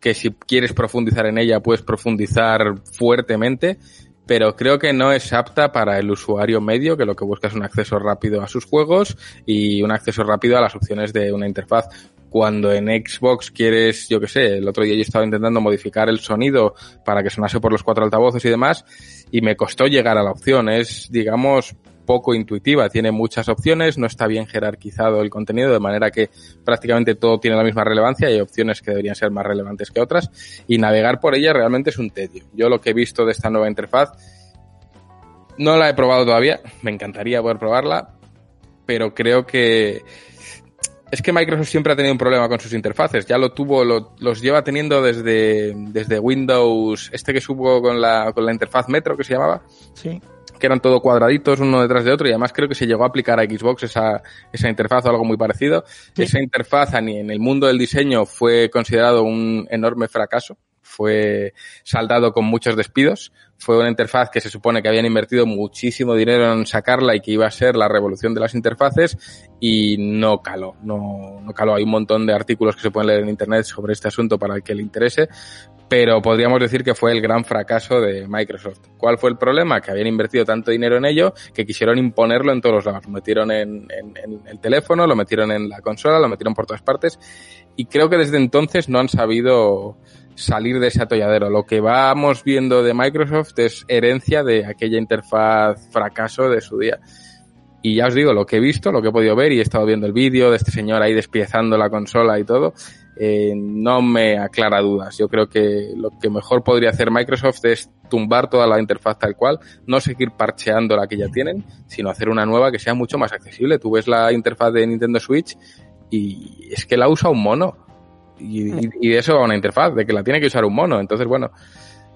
que si quieres profundizar en ella puedes profundizar fuertemente, pero creo que no es apta para el usuario medio que lo que busca es un acceso rápido a sus juegos y un acceso rápido a las opciones de una interfaz. Cuando en Xbox quieres, yo que sé, el otro día yo estaba intentando modificar el sonido para que sonase por los cuatro altavoces y demás, y me costó llegar a la opción. Es, digamos, poco intuitiva, tiene muchas opciones, no está bien jerarquizado el contenido, de manera que prácticamente todo tiene la misma relevancia hay opciones que deberían ser más relevantes que otras, y navegar por ella realmente es un tedio. Yo lo que he visto de esta nueva interfaz, no la he probado todavía, me encantaría poder probarla, pero creo que es que Microsoft siempre ha tenido un problema con sus interfaces. Ya lo tuvo, lo- los lleva teniendo desde, desde Windows, este que subo con la, con la interfaz Metro que se llamaba, Sí. Que eran todo cuadraditos uno detrás de otro y además creo que se llegó a aplicar a Xbox esa, esa interfaz o algo muy parecido. Sí. Esa interfaz en el mundo del diseño fue considerado un enorme fracaso. Fue saldado con muchos despidos. Fue una interfaz que se supone que habían invertido muchísimo dinero en sacarla y que iba a ser la revolución de las interfaces y no caló. No, no caló. Hay un montón de artículos que se pueden leer en internet sobre este asunto para el que le interese, pero podríamos decir que fue el gran fracaso de Microsoft. ¿Cuál fue el problema? Que habían invertido tanto dinero en ello que quisieron imponerlo en todos los lados. Lo metieron en, en- el teléfono, lo metieron en la consola, lo metieron por todas partes y creo que desde entonces no han sabido salir de ese atolladero. Lo que vamos viendo de Microsoft es herencia de aquella interfaz fracaso de su día. Y ya os digo, lo que he visto, lo que he podido ver y he estado viendo el vídeo de este señor ahí despiezando la consola y todo, eh, no me aclara dudas. Yo creo que lo que mejor podría hacer Microsoft es tumbar toda la interfaz tal cual, no seguir parcheando la que ya tienen, sino hacer una nueva que sea mucho más accesible. Tú ves la interfaz de Nintendo Switch y es que la usa un mono. Y, y- y de eso va una interfaz, de que la tiene que usar un mono. Entonces, bueno.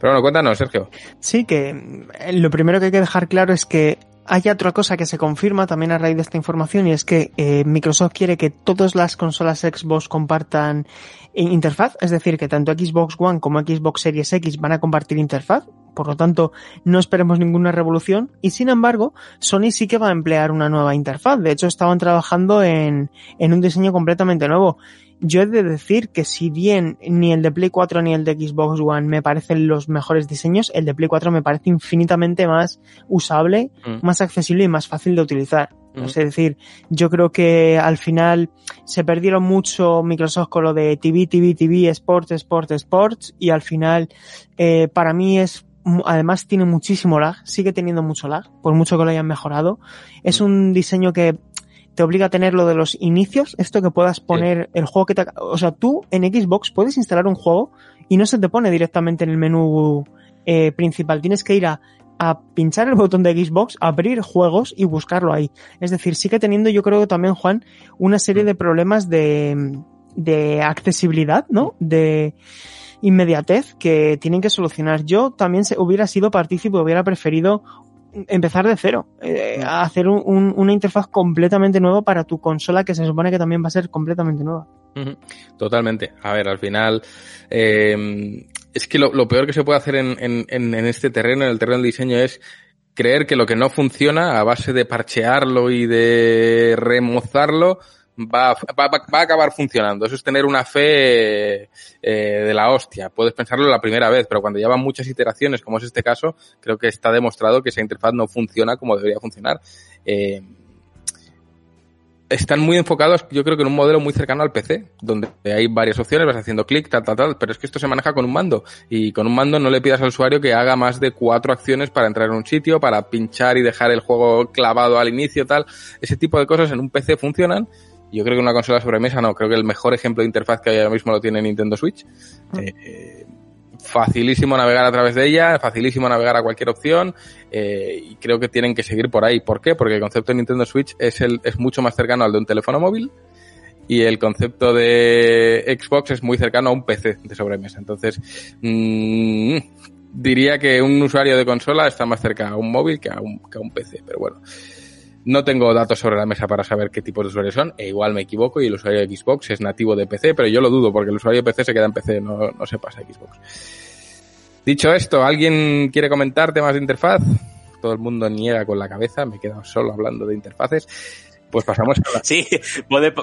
Pero bueno, cuéntanos, Sergio. Sí, que mm, lo primero que hay que dejar claro es que hay otra cosa que se confirma también a raíz de esta información y es que eh, Microsoft quiere que todas las consolas Xbox compartan eh, interfaz, es decir, que tanto Xbox One como Xbox Series X van a compartir interfaz, por lo tanto no esperemos ninguna revolución. Y sin embargo Sony sí que va a emplear una nueva interfaz, de hecho estaban trabajando en, en un diseño completamente nuevo. Yo he de decir que si bien ni el de Play 4 ni el de Xbox One me parecen los mejores diseños, el de Play 4 me parece infinitamente más usable, Mm. más accesible y más fácil de utilizar. Mm. Es decir, yo creo que al final se perdieron mucho Microsoft con lo de TV, TV, TV, Sports, Sports, Sports y al final eh, para mí es Además tiene muchísimo lag, sigue teniendo mucho lag, por mucho que lo hayan mejorado. Es un diseño que te obliga a tener lo de los inicios, esto que puedas poner el juego que te... O sea, tú en Xbox puedes instalar un juego y no se te pone directamente en el menú eh, principal. Tienes que ir a, a pinchar el botón de Xbox, abrir juegos y buscarlo ahí. Es decir, sigue teniendo yo creo también, Juan, una serie de problemas de, de accesibilidad, ¿no? De inmediatez que tienen que solucionar. Yo también se, hubiera sido partícipe, hubiera preferido empezar de cero, eh, a hacer un- un- una interfaz completamente nueva para tu consola que se supone que también va a ser completamente nueva. Totalmente. A ver, al final, eh, es que lo, lo peor que se puede hacer en, en en este terreno, en el terreno del diseño, es creer que lo que no funciona a base de parchearlo y de remozarlo va, va, va- va a acabar funcionando. Eso es tener una fe eh, de la hostia. Puedes pensarlo la primera vez, pero cuando llevan muchas iteraciones, como es este caso, creo que está demostrado que esa interfaz no funciona como debería funcionar. Eh, están muy enfocados, yo creo que en un modelo muy cercano al PC, donde hay varias opciones, vas haciendo clic, tal, tal, tal, pero es que esto se maneja con un mando. Y con un mando no le pidas al usuario que haga más de cuatro acciones para entrar en un sitio, para pinchar y dejar el juego clavado al inicio, tal. Ese tipo de cosas en un PC funcionan. Yo creo que una consola sobremesa no, creo que el mejor ejemplo de interfaz que hay ahora mismo lo tiene Nintendo Switch. Eh, facilísimo navegar a través de ella, facilísimo navegar a cualquier opción eh, y creo que tienen que seguir por ahí. ¿Por qué? Porque el concepto de Nintendo Switch es, el, es mucho más cercano al de un teléfono móvil y el concepto de Xbox es muy cercano a un PC de sobremesa. Entonces, mmm, diría que un usuario de consola está más cerca a un móvil que a un, que a un PC, pero bueno. No tengo datos sobre la mesa para saber qué tipos de usuarios son, e igual me equivoco y el usuario de Xbox es nativo de PC, pero yo lo dudo porque el usuario de PC se queda en PC, no, no se pasa a Xbox. Dicho esto, ¿alguien quiere comentar temas de interfaz? Todo el mundo niega con la cabeza, me he quedado solo hablando de interfaces. Pues pasamos a la... Sí,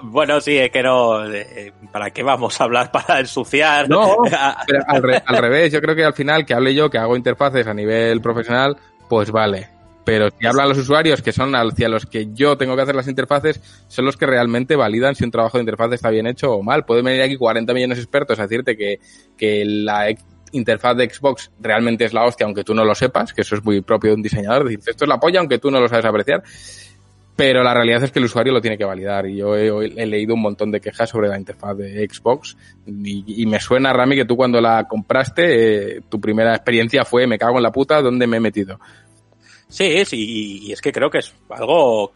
bueno, sí, es que no, eh, ¿para qué vamos a hablar? ¿Para ensuciar? No, pero al, re, al revés, yo creo que al final que hable yo, que hago interfaces a nivel profesional, pues vale. Pero si hablan los usuarios, que son hacia los que yo tengo que hacer las interfaces, son los que realmente validan si un trabajo de interfaz está bien hecho o mal. Pueden venir aquí 40 millones de expertos a decirte que, que la interfaz de Xbox realmente es la hostia, aunque tú no lo sepas, que eso es muy propio de un diseñador, decir, esto es la polla, aunque tú no lo sabes apreciar. Pero la realidad es que el usuario lo tiene que validar y yo he, he leído un montón de quejas sobre la interfaz de Xbox y, y me suena, Rami, que tú cuando la compraste, eh, tu primera experiencia fue me cago en la puta, ¿dónde me he metido? Sí, sí, y es que creo que es algo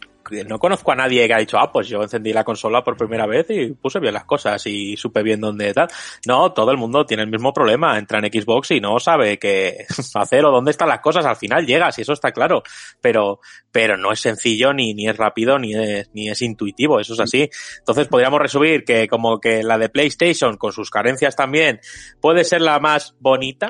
no conozco a nadie que ha dicho, ah, pues yo encendí la consola por primera vez y puse bien las cosas y supe bien dónde tal. No, todo el mundo tiene el mismo problema, entra en Xbox y no sabe qué hacer o dónde están las cosas. Al final llegas y eso está claro, pero, pero no es sencillo ni, ni es rápido ni es, ni es intuitivo, eso es así. Entonces podríamos resumir que como que la de PlayStation con sus carencias también puede ser la más bonita,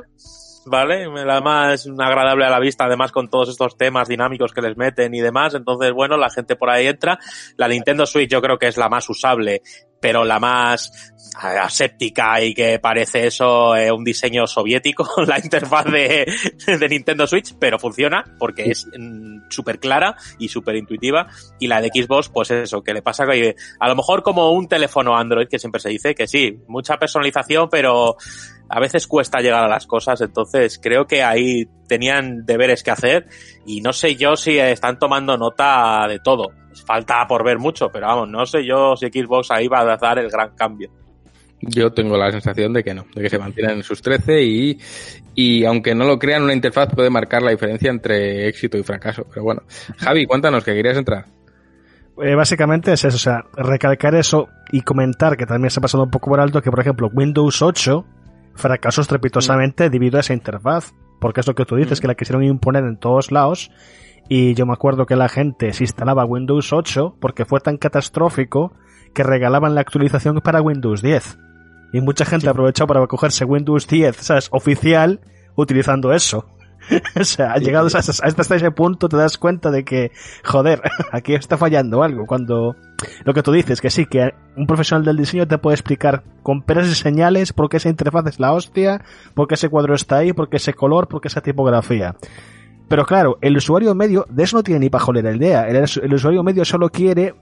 ¿vale? La más agradable a la vista, además con todos estos temas dinámicos que les meten y demás. Entonces, bueno, la gente por ahí entra. La Nintendo Switch yo creo que es la más usable, pero la más aséptica y que parece eso eh, un diseño soviético, la interfaz de, de, Nintendo Switch, pero funciona porque es mm, súper clara y súper intuitiva. Y la de Xbox, pues eso, que le pasa que a lo mejor como un teléfono Android, que siempre se dice que sí, mucha personalización, pero a veces cuesta llegar a las cosas, entonces creo que ahí tenían deberes que hacer y no sé yo si están tomando nota de todo. Falta por ver mucho, pero vamos, no sé yo si Xbox ahí va a dar el gran cambio. Yo tengo la sensación de que no, de que se mantienen en sus 13 y, y aunque no lo crean, una interfaz puede marcar la diferencia entre éxito y fracaso. Pero bueno, Javi, cuéntanos que querías entrar. Eh, básicamente es eso, o sea, recalcar eso y comentar que también se ha pasado un poco por alto que, por ejemplo, Windows 8 fracasó estrepitosamente mm. debido a esa interfaz. Porque es lo que tú dices, mm. que la quisieron imponer en todos lados. Y yo me acuerdo que la gente se instalaba Windows 8 porque fue tan catastrófico que regalaban la actualización para Windows 10. Y mucha gente sí. aprovechó para cogerse Windows 10, ¿sabes? Oficial, utilizando eso. o sea, llegados a, hasta ese punto te das cuenta de que, joder, aquí está fallando algo. Cuando lo que tú dices, que sí, que un profesional del diseño te puede explicar con peras y señales por qué esa interfaz es la hostia, por qué ese cuadro está ahí, por qué ese color, por qué esa tipografía. Pero claro, el usuario medio de eso no tiene ni pajolera idea. El, el usuario medio solo quiere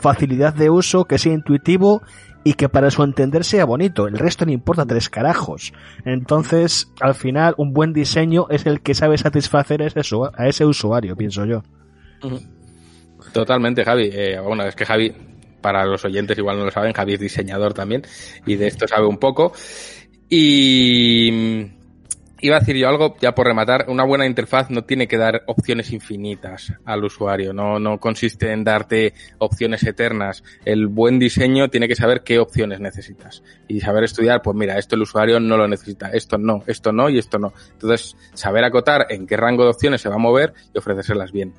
facilidad de uso, que sea intuitivo y que para su entender sea bonito. El resto no importa tres carajos. Entonces, al final, un buen diseño es el que sabe satisfacer a ese, usuario, pienso yo. Totalmente, Javi. Eh, bueno, es que Javi, para los oyentes igual no lo saben, Javi es diseñador también y de esto sabe un poco. Y iba a decir yo algo, ya por rematar, una buena interfaz no tiene que dar opciones infinitas al usuario, no, no consiste en darte opciones eternas. El buen diseño tiene que saber qué opciones necesitas y saber estudiar, pues mira, esto el usuario no lo necesita, esto no, esto no y esto no. Entonces, saber acotar en qué rango de opciones se va a mover y ofrecérselas bien.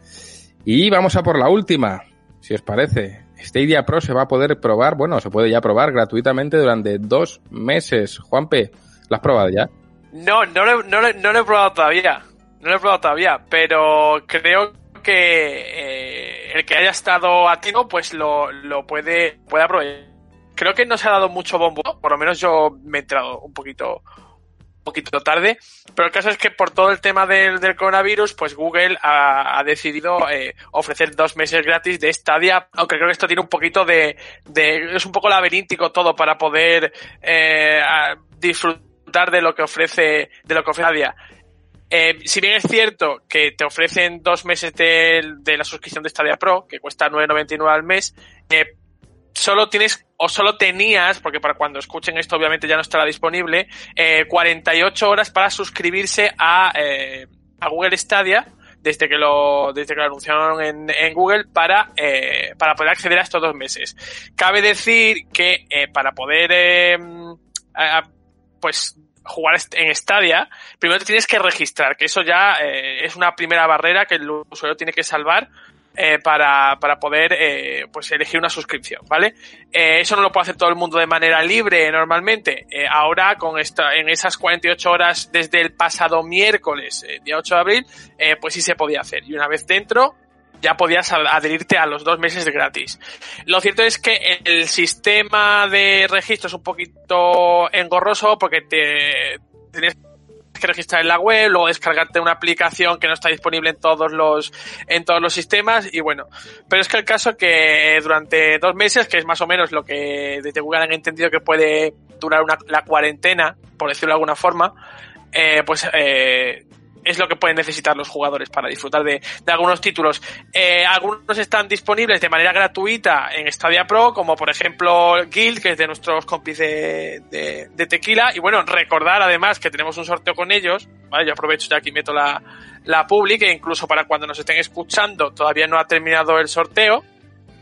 Y vamos a por la última, si os parece. Stadia Pro se va a poder probar, bueno, se puede ya probar gratuitamente durante dos meses. Juanpe, ¿la has probado ya? No, no lo, no, lo, no lo he probado todavía. No lo he probado todavía, pero creo que eh, el que haya estado atino, pues lo, lo puede, puede aprovechar. Creo que no se ha dado mucho bombo, por lo menos yo me he entrado un poquito, un poquito tarde, pero el caso es que por todo el tema del, del coronavirus, pues Google ha, ha decidido eh, ofrecer dos meses gratis de Stadia, aunque creo que esto tiene un poquito de, de es un poco laberíntico todo para poder eh, disfrutar de lo que ofrece, de lo que ofrece Stadia. Eh, si bien es cierto que te ofrecen dos meses de, de la suscripción de Stadia Pro, que cuesta 9.99 al mes, eh, solo tienes o solo tenías, porque para cuando escuchen esto obviamente ya no estará disponible, eh, 48 horas para suscribirse a, eh, a Google Stadia desde que lo, desde que lo anunciaron en, en Google para, eh, para poder acceder a estos dos meses. Cabe decir que eh, para poder, pues, jugar en Stadia, primero te tienes que registrar, que eso ya eh, es una primera barrera que el usuario tiene que salvar eh, para, para poder eh, pues elegir una suscripción, ¿vale? Eh, eso no lo puede hacer todo el mundo de manera libre normalmente. Eh, ahora, con esta, en esas 48 horas desde el pasado miércoles, eh, día 8 de abril, pues sí se podía hacer. Y una vez dentro, ya podías ad- adherirte a los dos meses gratis. Lo cierto es que el sistema de registro es un poquito engorroso porque te tienes que registrar en la web, luego descargarte una aplicación que no está disponible en todos los en todos los sistemas y bueno, pero es que el caso que durante dos meses, que es más o menos lo que desde Google han entendido que puede durar una, la cuarentena, por decirlo de alguna forma, eh, pues eh, es lo que pueden necesitar los jugadores para disfrutar de, de algunos títulos. Eh, algunos están disponibles de manera gratuita en Stadia Pro, como por ejemplo Guild, que es de nuestros compis de, de, de Tequila. Y bueno, recordar además que tenemos un sorteo con ellos. Vale, yo aprovecho ya aquí meto la, la public, e incluso para cuando nos estén escuchando, todavía no ha terminado el sorteo,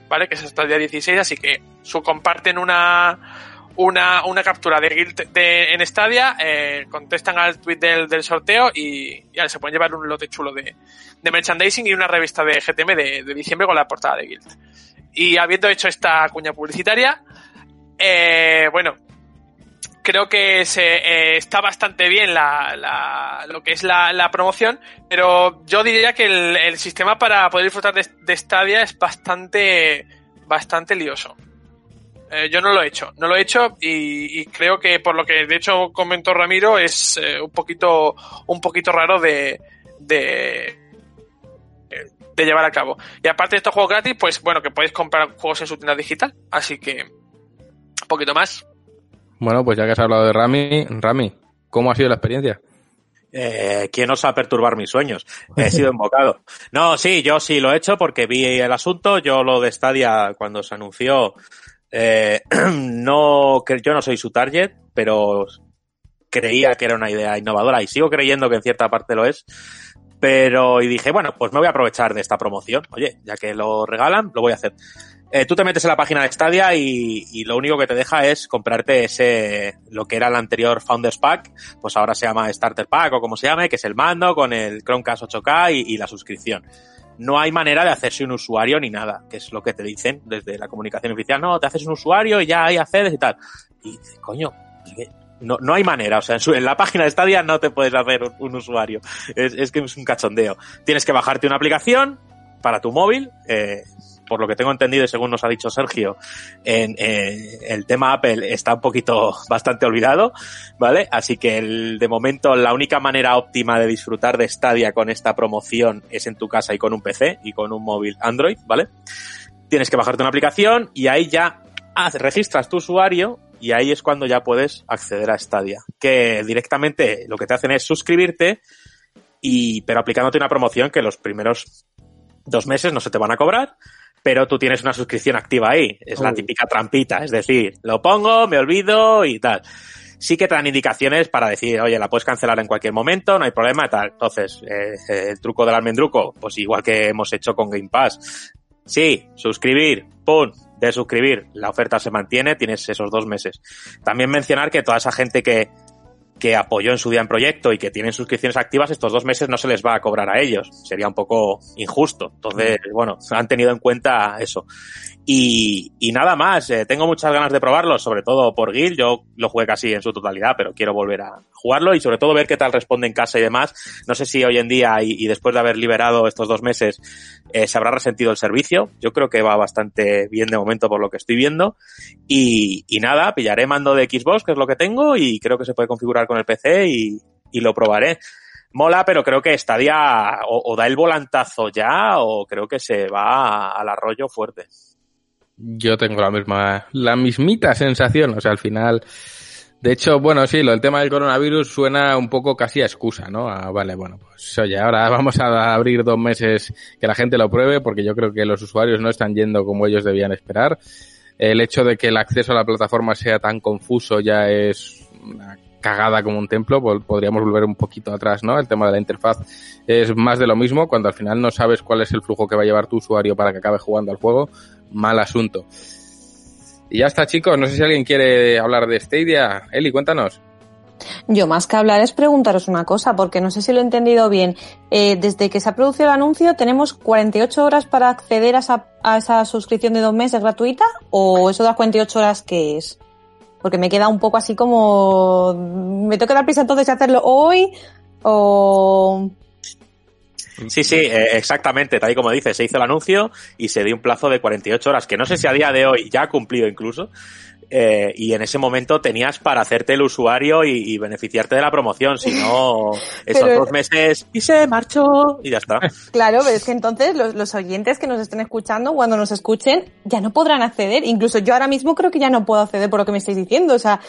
¿vale? Que es hasta el día 16, así que su comparten una una, una captura de Guild de, en Stadia, eh, contestan al tweet del, del sorteo y ya se pueden llevar un lote chulo de, de merchandising y una revista de GTM de, de diciembre con la portada de Guild. Y habiendo hecho esta cuña publicitaria, eh, bueno, creo que se, eh, está bastante bien la, la, lo que es la, la, promoción, pero yo diría que el, el sistema para poder disfrutar de, de Stadia es bastante, bastante lioso. Eh, yo no lo he hecho, no lo he hecho y, y, creo que por lo que de hecho comentó Ramiro es eh, un poquito, un poquito raro de, de, de llevar a cabo. Y aparte de estos juegos gratis, pues bueno, que podéis comprar juegos en su tienda digital, así que un poquito más. Bueno, pues ya que has hablado de Rami, Rami, ¿cómo ha sido la experiencia? Eh, ¿Quién osa perturbar mis sueños? He sido invocado. No, sí, yo sí lo he hecho porque vi el asunto. Yo lo de Stadia, cuando se anunció, eh, no, yo no soy su target, pero creía que era una idea innovadora y sigo creyendo que en cierta parte lo es. Pero, y dije, bueno, pues me voy a aprovechar de esta promoción. Oye, ya que lo regalan, lo voy a hacer. Eh, tú te metes en la página de Stadia y, y, lo único que te deja es comprarte ese, lo que era el anterior Founders Pack, pues ahora se llama Starter Pack o como se llame, que es el mando con el Chromecast 8K y, y la suscripción no hay manera de hacerse un usuario ni nada, que es lo que te dicen desde la comunicación oficial. No, te haces un usuario y ya ahí accedes y tal. Y coño, no, no hay manera. O sea, en, su, en, la página de Stadia no te puedes hacer un, usuario. Es, es, que es un cachondeo. Tienes que bajarte una aplicación para tu móvil. Eh, por lo que tengo entendido y según nos ha dicho Sergio, el tema Apple está un poquito bastante olvidado, ¿vale? Así que de momento la única manera óptima de disfrutar de Stadia con esta promoción es en tu casa y con un PC y con un móvil Android, ¿vale? Tienes que bajarte una aplicación y ahí ya registras tu usuario y ahí es cuando ya puedes acceder a Stadia. Que directamente lo que te hacen es suscribirte y, pero aplicándote una promoción que los primeros dos meses no se te van a cobrar pero tú tienes una suscripción activa ahí. Es la típica trampita, es decir, lo pongo, me olvido y tal. Sí que te dan indicaciones para decir, oye, la puedes cancelar en cualquier momento, no hay problema y tal. Entonces, eh, el truco del almendruco, pues igual que hemos hecho con Game Pass. Sí, suscribir, pum, de suscribir, la oferta se mantiene, tienes esos dos meses. También mencionar que toda esa gente que, que apoyó en su día en proyecto y que tienen suscripciones activas, estos dos meses no se les va a cobrar a ellos. Sería un poco injusto. Entonces, bueno, han tenido en cuenta eso. Y, y nada más, eh, tengo muchas ganas de probarlo, sobre todo por Gil. Yo lo jugué casi en su totalidad, pero quiero volver a jugarlo y sobre todo ver qué tal responde en casa y demás. No sé si hoy en día y, y después de haber liberado estos dos meses eh, se habrá resentido el servicio. Yo creo que va bastante bien de momento por lo que estoy viendo. Y, nada, pillaré mando de Xbox, que es lo que tengo, y creo que se puede configurar con el PC y, y lo probaré. Mola, pero creo que Stadia o, o, da el volantazo ya o creo que se va al arroyo fuerte. Yo tengo la misma, la mismita sensación, o sea, al final, de hecho, bueno, sí, lo del tema del coronavirus suena un poco casi a excusa, ¿no? A, vale, bueno, pues oye, ahora vamos a abrir dos meses que la gente lo pruebe porque yo creo que los usuarios no están yendo como ellos debían esperar. El hecho de que el acceso a la plataforma sea tan confuso ya es una cagada como un templo, podríamos volver un poquito atrás, ¿no? El tema de la interfaz es más de lo mismo, cuando al final no sabes cuál es el flujo que va a llevar tu usuario para que acabe jugando al juego, mal asunto. Y ya está, chicos, no sé si alguien quiere hablar de Stadia. Eli, cuéntanos. Yo más que hablar es preguntaros una cosa, porque no sé si lo he entendido bien. Eh, desde que se ha producido el anuncio, ¿tenemos 48 horas para acceder a esa, a esa suscripción de dos meses gratuita? ¿O eso de las 48 horas qué es? Porque me queda un poco así como... ¿Me tengo que dar prisa entonces de hacerlo hoy? ¿O...? Sí, sí, eh, exactamente, tal y como dice, se hizo el anuncio y se dio un plazo de 48 horas, que no sé si a día de hoy ya ha cumplido incluso, eh, y en ese momento tenías para hacerte el usuario y, beneficiarte de la promoción, si no, esos dos meses y se marchó y ya está. Claro, pero es que entonces los, los, oyentes que nos estén escuchando, cuando nos escuchen, ya no podrán acceder. Incluso yo ahora mismo creo que ya no puedo acceder por lo que me estáis diciendo. O sea,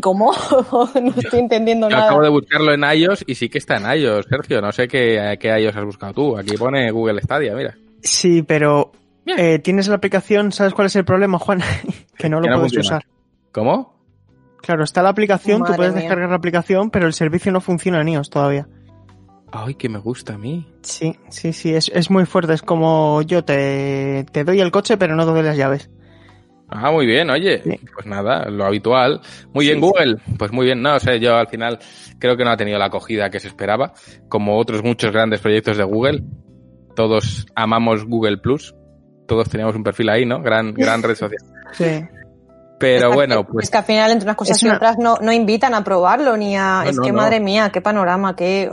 ¿cómo? no estoy entendiendo yo nada. Acabo de buscarlo en iOS y sí que está en iOS, Sergio. No sé qué, qué iOS has buscado tú. Aquí pone Google Stadia, mira. Sí, pero eh, tienes la aplicación, ¿sabes cuál es el problema, Juan? que no lo puedes usar. ¿Cómo? Claro, está la aplicación, tú puedes descargar la aplicación, pero el servicio no funciona en iOS todavía. Ay, que me gusta a mí. Sí, sí, sí, es, es muy fuerte. Es como yo te, te, doy el coche, pero no te doy las llaves. Ah, muy bien, oye. Pues nada, lo habitual. Muy bien, Google. Pues muy bien. No, o sea, yo al final creo que no ha tenido la acogida que se esperaba. Como otros muchos grandes proyectos de Google. Todos amamos Google Plus todos teníamos un perfil ahí, ¿no? Gran, gran red social. Sí. Pero bueno, pues. Es que al final, entre unas cosas y otras, no, no invitan a probarlo ni a. es que madre mía, qué panorama, qué.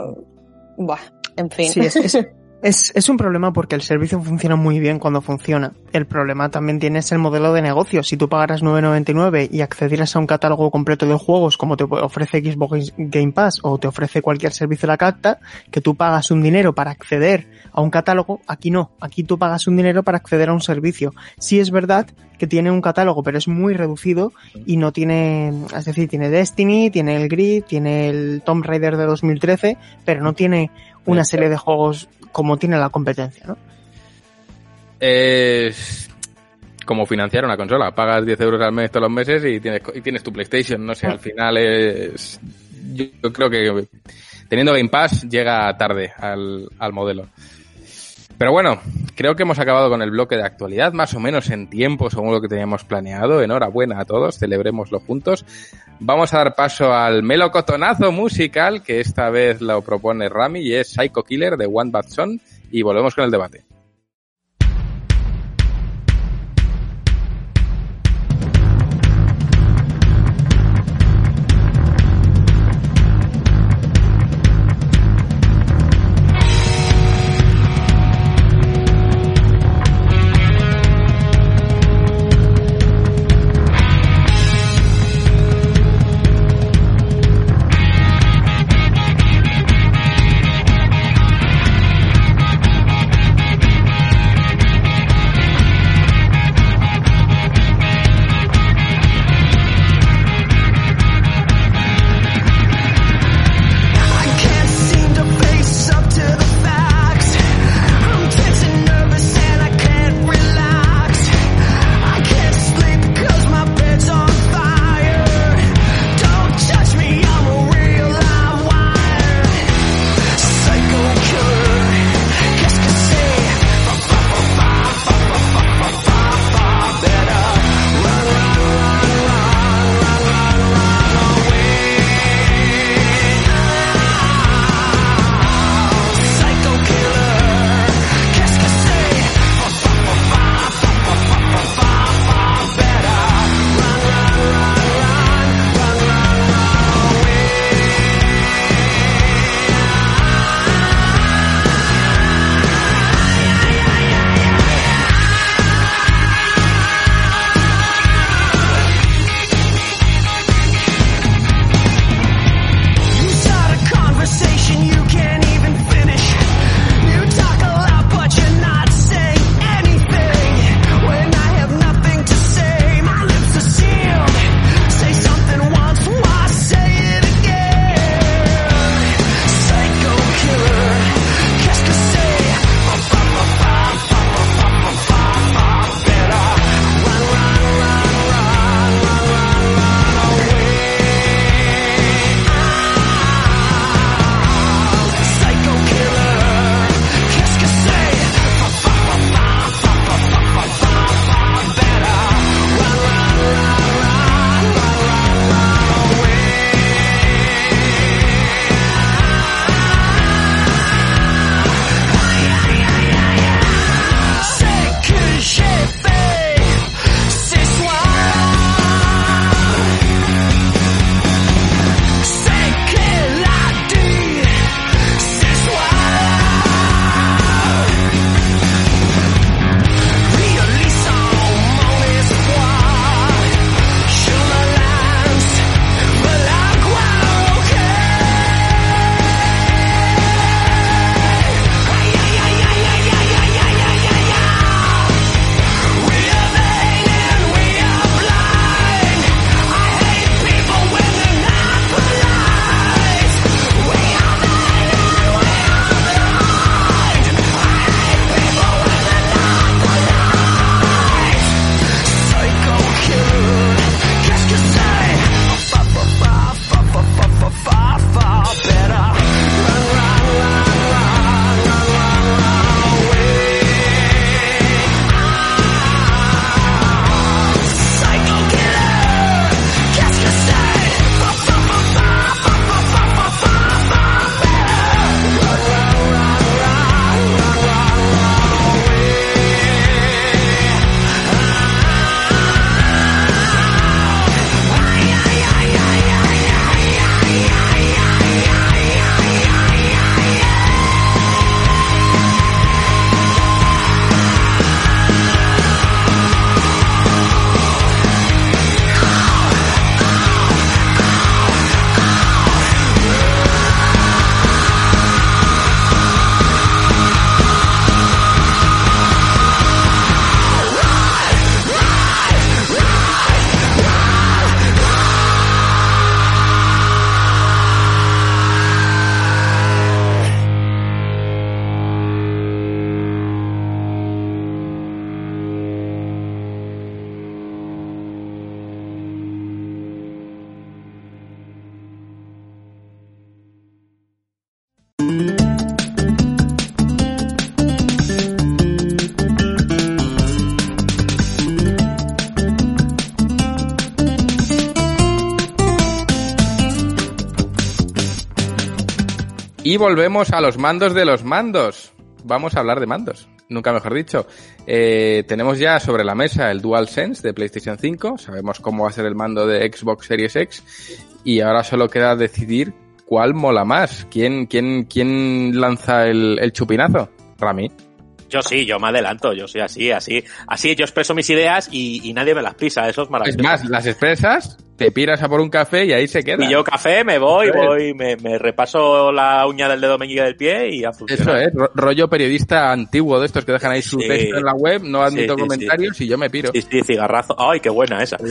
Buah, en fin. Sí, es, es, es, es, un problema porque el servicio funciona muy bien cuando funciona. El problema también tienes el modelo de negocio. Si tú pagaras 9.99 y accedieras a un catálogo completo de juegos como te ofrece Xbox Game Pass o te ofrece cualquier servicio de la carta, que tú pagas un dinero para acceder a un catálogo, aquí no. Aquí tú pagas un dinero para acceder a un servicio. Sí es verdad que tiene un catálogo, pero es muy reducido y no tiene, es decir, tiene Destiny, tiene el Grid, tiene el Tomb Raider de 2013, pero no tiene una serie de juegos como tiene la competencia, ¿no? Es como financiar una consola. Pagas 10 euros al mes todos los meses y tienes, y tienes tu PlayStation. No sé, al final es... Yo, creo que teniendo Game Pass llega tarde al, al modelo. Pero bueno, creo que hemos acabado con el bloque de actualidad, más o menos en tiempo según lo que teníamos planeado. Enhorabuena a todos, celebrémoslo juntos. Vamos a dar paso al melocotonazo musical que esta vez lo propone Rami y es Psycho Killer de One Bad Son y volvemos con el debate. Y volvemos a los mandos de los mandos. Vamos a hablar de mandos, nunca mejor dicho. Eh, tenemos ya sobre la mesa el DualSense de PlayStation 5, sabemos cómo va a ser el mando de Xbox Series X y ahora solo queda decidir cuál mola más. ¿Quién, quién, quién lanza el, el chupinazo? Rami. Yo sí, yo me adelanto, yo soy así, así, así yo expreso mis ideas y, y nadie me las pisa, eso es maravilloso. Es más, las expresas, te piras a por un café y ahí se queda. Y yo café, me voy, Eso es. voy, me, me repaso la uña del dedo meñique del pie y a Eso funcionar. es, ro- rollo periodista antiguo de estos que dejan ahí su Sí. texto en la web, no admito Sí, sí, comentarios y yo me piro. Sí, sí, cigarrazo. Ay, qué buena esa.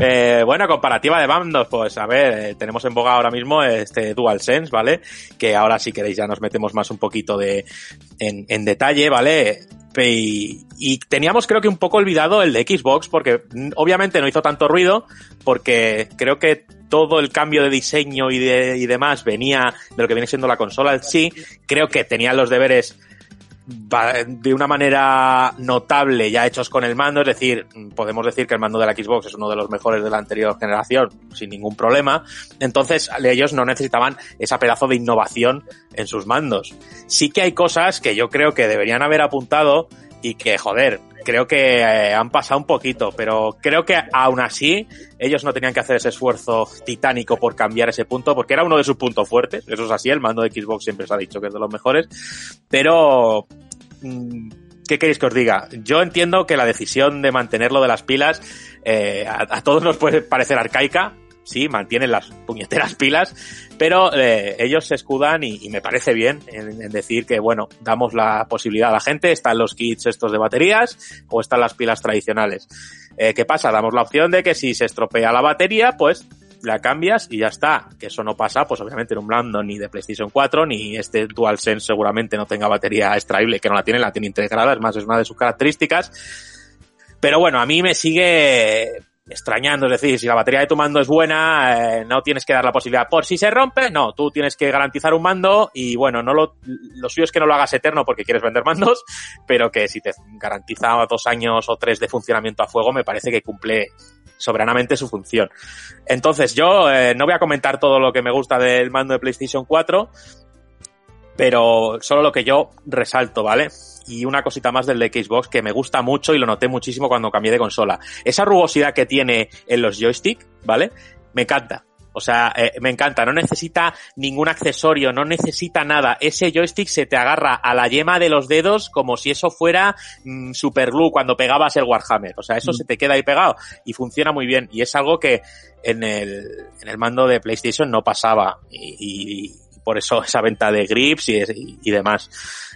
Eh, bueno, comparativa de mandos, pues a ver, eh, tenemos en boga ahora mismo este DualSense, ¿vale? Que ahora si queréis ya nos metemos más un poquito de en, en detalle, ¿vale? Y, teníamos creo que un poco olvidado el de Xbox porque mm, obviamente no hizo tanto ruido porque creo que todo el cambio de diseño y, de, y demás venía de lo que viene siendo la consola en sí. Creo que tenían los deberes de una manera notable ya hechos con el mando, es decir, podemos decir que el mando de la Xbox es uno de los mejores de la anterior generación, sin ningún problema. Entonces, ellos no necesitaban esa pedazo de innovación en sus mandos. Sí que hay cosas que yo creo que deberían haber apuntado y que, joder, creo que eh, han pasado un poquito, pero creo que aún así ellos no tenían que hacer ese esfuerzo titánico por cambiar ese punto, porque era uno de sus puntos fuertes, eso es así, el mando de Xbox siempre se ha dicho que es de los mejores, pero mm, ¿qué queréis que os diga? Yo entiendo que la decisión de mantenerlo de las pilas eh, a, a todos nos puede parecer arcaica, sí, mantienen las puñeteras pilas, pero eh, ellos se escudan y, me parece bien en, decir que, bueno, damos la posibilidad a la gente, están los kits estos de baterías o están las pilas tradicionales. Eh, ¿Qué pasa? Damos la opción de que si se estropea la batería, pues la cambias y ya está. Que eso no pasa, pues obviamente en un mando ni de PlayStation 4, ni este DualSense seguramente no tenga batería extraíble, que no la tiene, la tiene integrada, es más, es una de sus características. Pero bueno, a mí me sigue extrañando, es decir, si la batería de tu mando es buena, eh, no tienes que dar la posibilidad. Por si se rompe, no, tú tienes que garantizar un mando y bueno, no lo, lo suyo es que no lo hagas eterno porque quieres vender mandos, pero que si te garantiza dos años o tres de funcionamiento a fuego, me parece que cumple soberanamente su función. Entonces, yo eh, no voy a comentar todo lo que me gusta del mando de PlayStation 4, pero solo lo que yo resalto, ¿vale? Y una cosita más del de Xbox que me gusta mucho y lo noté muchísimo cuando cambié de consola. Esa rugosidad que tiene en los joystick, ¿vale? Me encanta. O sea, eh, me encanta, no necesita ningún accesorio, no necesita nada. Ese joystick se te agarra a la yema de los dedos como si eso fuera mm, super glue cuando pegabas el Warhammer. O sea, eso se te queda ahí pegado y funciona muy bien. Y es algo que en el, en el mando de PlayStation no pasaba. Y por eso esa venta de grips y, demás.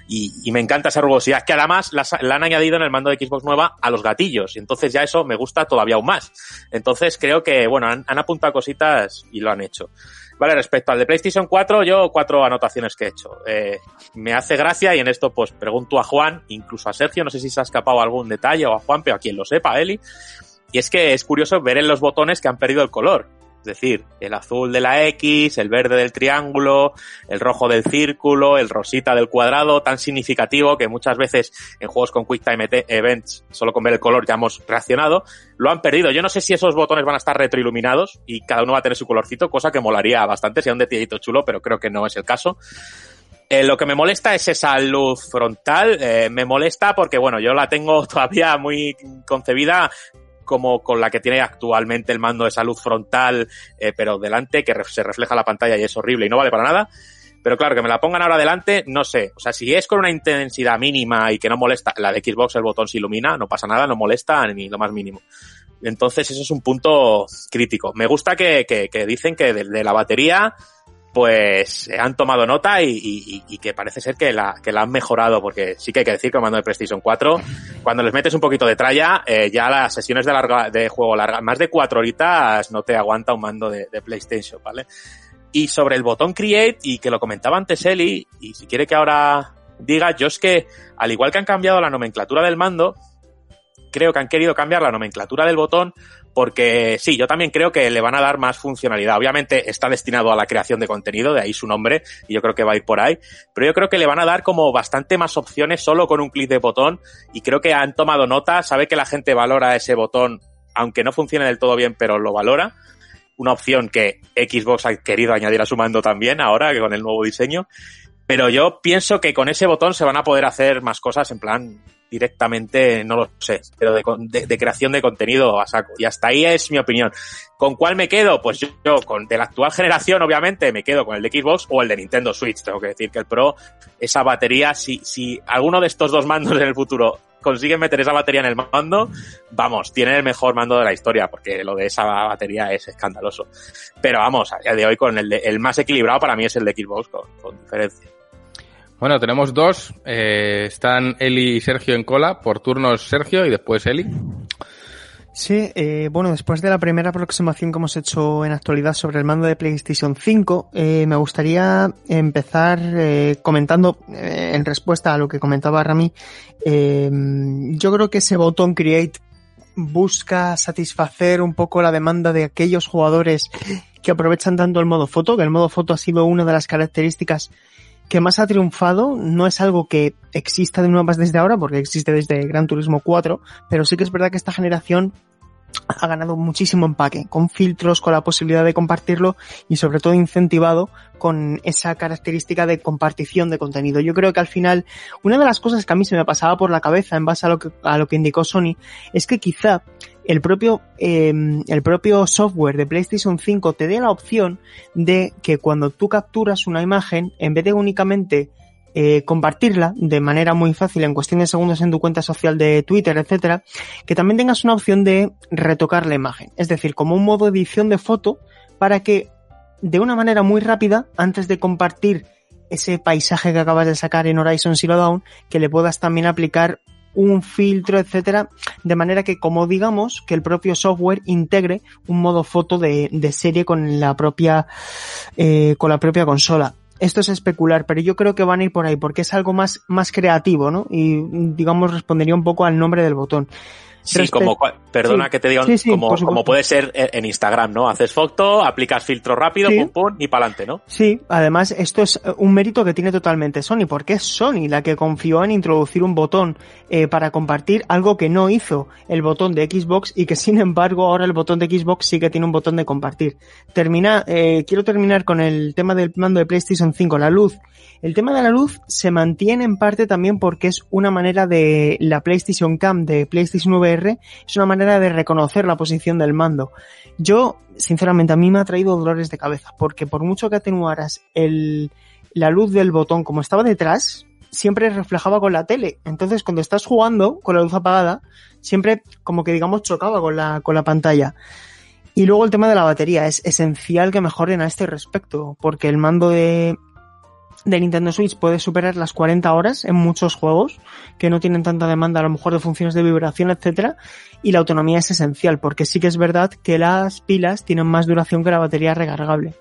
Y, me encanta esa rugosidad que además la, han añadido en el mando de Xbox nueva a los gatillos. Y entonces ya eso me gusta todavía aún más. Entonces creo que, bueno, han, han apuntado cositas y lo han hecho. Vale, respecto al de PlayStation 4, yo cuatro anotaciones que he hecho. Eh, me hace gracia y en esto pues pregunto a Juan, incluso a Sergio, no sé si se ha escapado algún detalle o a Juan, pero a quien lo sepa, Eli. Y es que es curioso ver en los botones que han perdido el color. Es decir, el azul de la X, el verde del triángulo, el rojo del círculo, el rosita del cuadrado, tan significativo que muchas veces en juegos con Quick Time Events, solo con ver el color ya hemos reaccionado, lo han perdido. Yo no sé si esos botones van a estar retroiluminados y cada uno va a tener su colorcito, cosa que molaría bastante, sea un detallito chulo, pero creo que no es el caso. Eh, lo que me molesta es esa luz frontal. Eh, me molesta porque, bueno, yo la tengo todavía muy concebida como con la que tiene actualmente el mando de esa luz frontal, eh, pero delante, que se refleja la pantalla y es horrible y no vale para nada. Pero claro, que me la pongan ahora delante, no sé. O sea, si es con una intensidad mínima y que no molesta, la de Xbox el botón se ilumina, no pasa nada, no molesta ni lo más mínimo. Entonces, eso es un punto crítico. Me gusta que, que, que dicen que de, de la batería, pues han tomado nota y que parece ser que la, que la han mejorado, porque sí que hay que decir que el mando de PlayStation 4, cuando les metes un poquito de tralla, eh, ya las sesiones de, larga, de juego larga, más de cuatro horitas no te aguanta un mando de, de PlayStation, ¿vale? Y sobre el botón Create, y que lo comentaba antes Eli, y si quiere que ahora diga, yo es que, al igual que han cambiado la nomenclatura del mando, creo que han querido cambiar la nomenclatura del botón porque sí, yo también creo que le van a dar más funcionalidad. Obviamente está destinado a la creación de contenido, de ahí su nombre, y yo creo que va a ir por ahí, pero yo creo que le van a dar como bastante más opciones solo con un clic de botón y creo que han tomado nota, sabe que la gente valora ese botón, aunque no funcione del todo bien, pero lo valora. una opción que Xbox ha querido añadir a su mando también ahora con el nuevo diseño. Pero yo pienso que con ese botón se van a poder hacer más cosas en plan directamente, no lo sé, pero de, de, de creación de contenido a saco. Y hasta ahí es mi opinión. ¿Con cuál me quedo? Pues yo, con de la actual generación, obviamente, me quedo con el de Xbox o el de Nintendo Switch. Tengo que decir que el Pro, esa batería, si, si alguno de estos dos mandos en el futuro consiguen meter esa batería en el mando, vamos, tiene el mejor mando de la historia, porque lo de esa batería es escandaloso. Pero vamos, a día de hoy con el, de, el más equilibrado para mí es el de Xbox, con diferencia. Bueno, tenemos dos. Eh, están Eli y Sergio en cola. Por turnos Sergio y después Eli. Sí, eh, bueno, después de la primera aproximación que hemos hecho en actualidad sobre el mando de PlayStation 5, eh, me gustaría empezar eh, comentando eh, en respuesta a lo que comentaba Rami. Eh, yo creo que ese botón Create busca satisfacer un poco la demanda de aquellos jugadores que aprovechan tanto el modo foto, que el modo foto ha sido una de las características que más ha triunfado no es algo que exista de nuevo más desde ahora, porque existe desde Gran Turismo 4, pero sí que es verdad que esta generación ha ganado muchísimo empaque, con filtros, con la posibilidad de compartirlo y sobre todo incentivado con esa característica de compartición de contenido. Yo creo que al final, una de las cosas que a mí se me pasaba por la cabeza en base a lo que, a lo que indicó Sony, es que quizá el propio, eh, el propio software de PlayStation 5 te dé la opción de que cuando tú capturas una imagen, en vez de únicamente eh, compartirla de manera muy fácil en cuestión de segundos en tu cuenta social de Twitter, etcétera, que también tengas una opción de retocar la imagen. Es decir, como un modo edición de foto para que de una manera muy rápida, antes de compartir ese paisaje que acabas de sacar en Horizon Zero Dawn, que le puedas también aplicar un filtro, etcétera, de manera que, como digamos, que el propio software integre un modo foto de, de serie con la propia, eh, con la propia consola. Esto es especular, pero yo creo que van a ir por ahí, porque es algo más, más creativo, ¿no? Y, digamos, respondería un poco al nombre del botón. Sí, Respe como, perdona sí, que te diga, sí, sí, como, como puede ser en Instagram, ¿no? Haces foto, aplicas filtro rápido, pum, pum, y para adelante, ¿no? Sí, además esto es un mérito que tiene totalmente Sony, porque es Sony la que confió en introducir un botón eh, para compartir algo que no hizo el botón de Xbox y que sin embargo ahora el botón de Xbox sí que tiene un botón de compartir. Termina, eh, quiero terminar con el tema del mando de PlayStation 5, la luz. El tema de la luz se mantiene en parte también porque es una manera de la PlayStation Cam de PlayStation Es una manera de reconocer la posición del mando. Yo, sinceramente, a mí me ha traído dolores de cabeza porque por mucho que atenuaras el, la luz del botón como estaba detrás, siempre reflejaba con la tele. Entonces, cuando estás jugando con la luz apagada, siempre como que digamos chocaba con la, con la pantalla. Y luego el tema de la batería. Es esencial que mejoren a este respecto, porque el mando de, de Nintendo Switch puede superar las 40 horas en muchos juegos que no tienen tanta demanda a lo mejor de funciones de vibración, etcétera, y la autonomía es esencial porque sí que es verdad que las pilas tienen más duración que la batería recargable.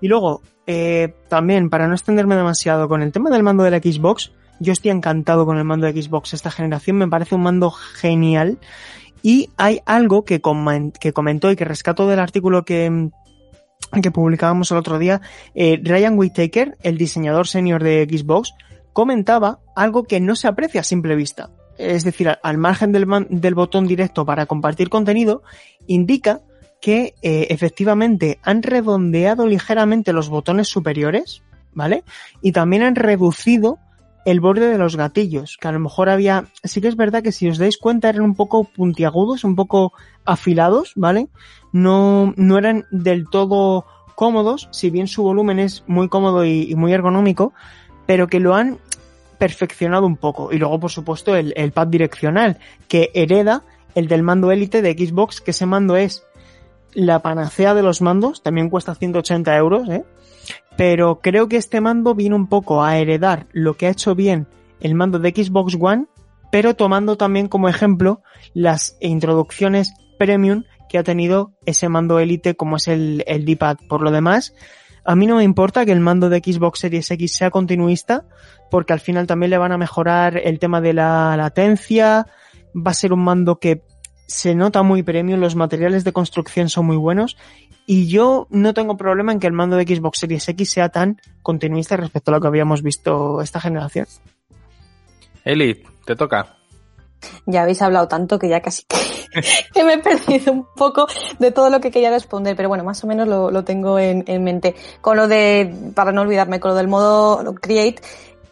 Y luego, eh, también para no extenderme demasiado con el tema del mando de la Xbox, yo estoy encantado con el mando de Xbox. Esta generación, me parece un mando genial. Y hay algo que, coment que comentó y que rescato del artículo que, que publicábamos el otro día, eh, Ryan Whittaker, el diseñador senior de Xbox, comentaba algo que no se aprecia a simple vista. Es decir, al margen del, del botón directo para compartir contenido, indica que eh, efectivamente han redondeado ligeramente los botones superiores, ¿vale? Y también han reducido el borde de los gatillos, que a lo mejor había, sí que es verdad que si os dais cuenta eran un poco puntiagudos, un poco afilados, ¿vale? No, no eran del todo cómodos, si bien su volumen es muy cómodo y, muy ergonómico, pero que lo han perfeccionado un poco. Y luego, por supuesto, el, el pad direccional, que hereda el del mando élite de Xbox, que ese mando es la panacea de los mandos, también cuesta 180 euros, ¿eh? Pero creo que este mando viene un poco a heredar lo que ha hecho bien el mando de Xbox One, pero tomando también como ejemplo las introducciones premium que ha tenido ese mando élite como es el, el D-pad. Por lo demás, a mí no me importa que el mando de Xbox Series X sea continuista, porque al final también le van a mejorar el tema de la latencia, va a ser un mando que se nota muy premium, los materiales de construcción son muy buenos y yo no tengo problema en que el mando de Xbox Series X sea tan continuista respecto a lo que habíamos visto esta generación. Eli, te toca. Ya habéis hablado tanto que ya casi que, que me he perdido un poco de todo lo que quería responder, pero bueno, más o menos lo, lo tengo en, en mente. Con lo de, para no olvidarme, con lo del modo create,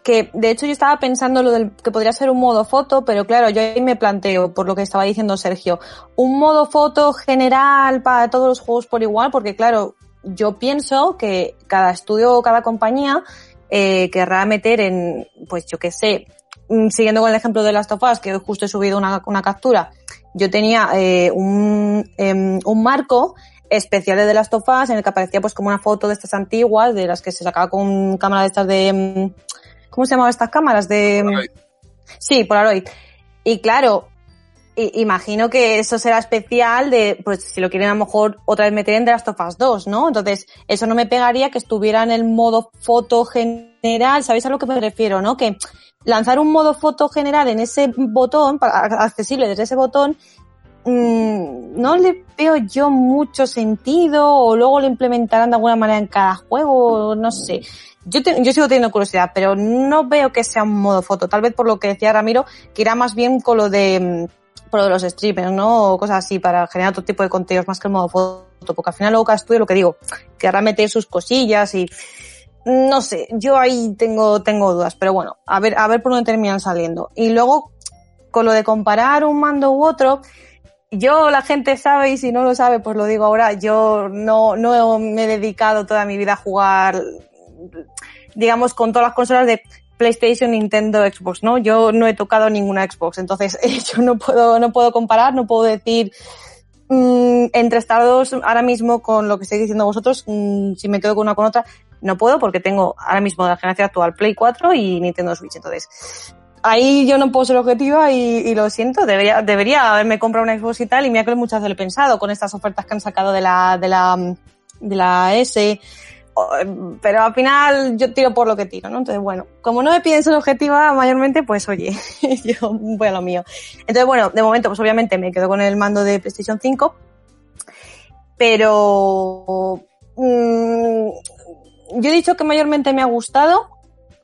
que de hecho yo estaba pensando lo del que podría ser un modo foto, pero claro, yo ahí me planteo, por lo que estaba diciendo Sergio, un modo foto general para todos los juegos por igual, porque claro, yo pienso que cada estudio o cada compañía eh, querrá meter en, pues yo qué sé, mm, siguiendo con el ejemplo de Last of Us, que justo he subido una, una captura, yo tenía eh, un, em, un marco especial de of Us en el que aparecía pues como una foto de estas antiguas, de las que se sacaba con cámara de estas de, em, ¿cómo se llamaban estas cámaras? De, Polaroid. sí, Polaroid. Y claro, imagino que eso será especial de, pues si lo quieren a lo mejor otra vez meter en The Last of Us 2, ¿no? Entonces, eso no me pegaría que estuviera en el modo foto general, ¿sabéis a lo que me refiero, no? Que lanzar un modo foto general en ese botón, accesible desde ese botón, mm, no le veo yo mucho sentido o luego lo implementarán de alguna manera en cada juego, no sé. Yo, yo sigo teniendo curiosidad, pero no veo que sea un modo foto. Tal vez por lo que decía Ramiro, que irá más bien con lo de, mm, lo de los streamers, ¿no? O cosas así para generar otro tipo de contenidos más que el modo foto. Porque al final luego cada estudio, lo que digo, querrá meter sus cosillas y, no sé, yo ahí tengo, tengo dudas, pero bueno, a ver, a ver por dónde terminan saliendo. Y luego, con lo de comparar un mando u otro, yo la gente sabe y si no lo sabe, pues lo digo ahora, yo no, no me he dedicado toda mi vida a jugar, digamos, con todas las consolas de PlayStation, Nintendo, Xbox, ¿no? Yo no he tocado ninguna Xbox, entonces yo no puedo, no puedo comparar, no puedo decir mm, entre estas dos ahora mismo con lo que estáis diciendo vosotros, mm, si me quedo con una con otra, no puedo porque tengo ahora mismo de la generación actual Play 4 y Nintendo Switch, entonces ahí yo no puedo ser objetiva y, y lo siento, debería, debería haberme comprado una Xbox y tal, y mira que muchas veces lo pensado con estas ofertas que han sacado de la, de la, de la S, pero al final yo tiro por lo que tiro, ¿no? Entonces, bueno, como no me piden ser objetiva mayormente, pues oye, yo voy a lo mío. Entonces, bueno, de momento, pues obviamente me quedo con el mando de PlayStation 5, pero mm, yo he dicho que mayormente me ha gustado,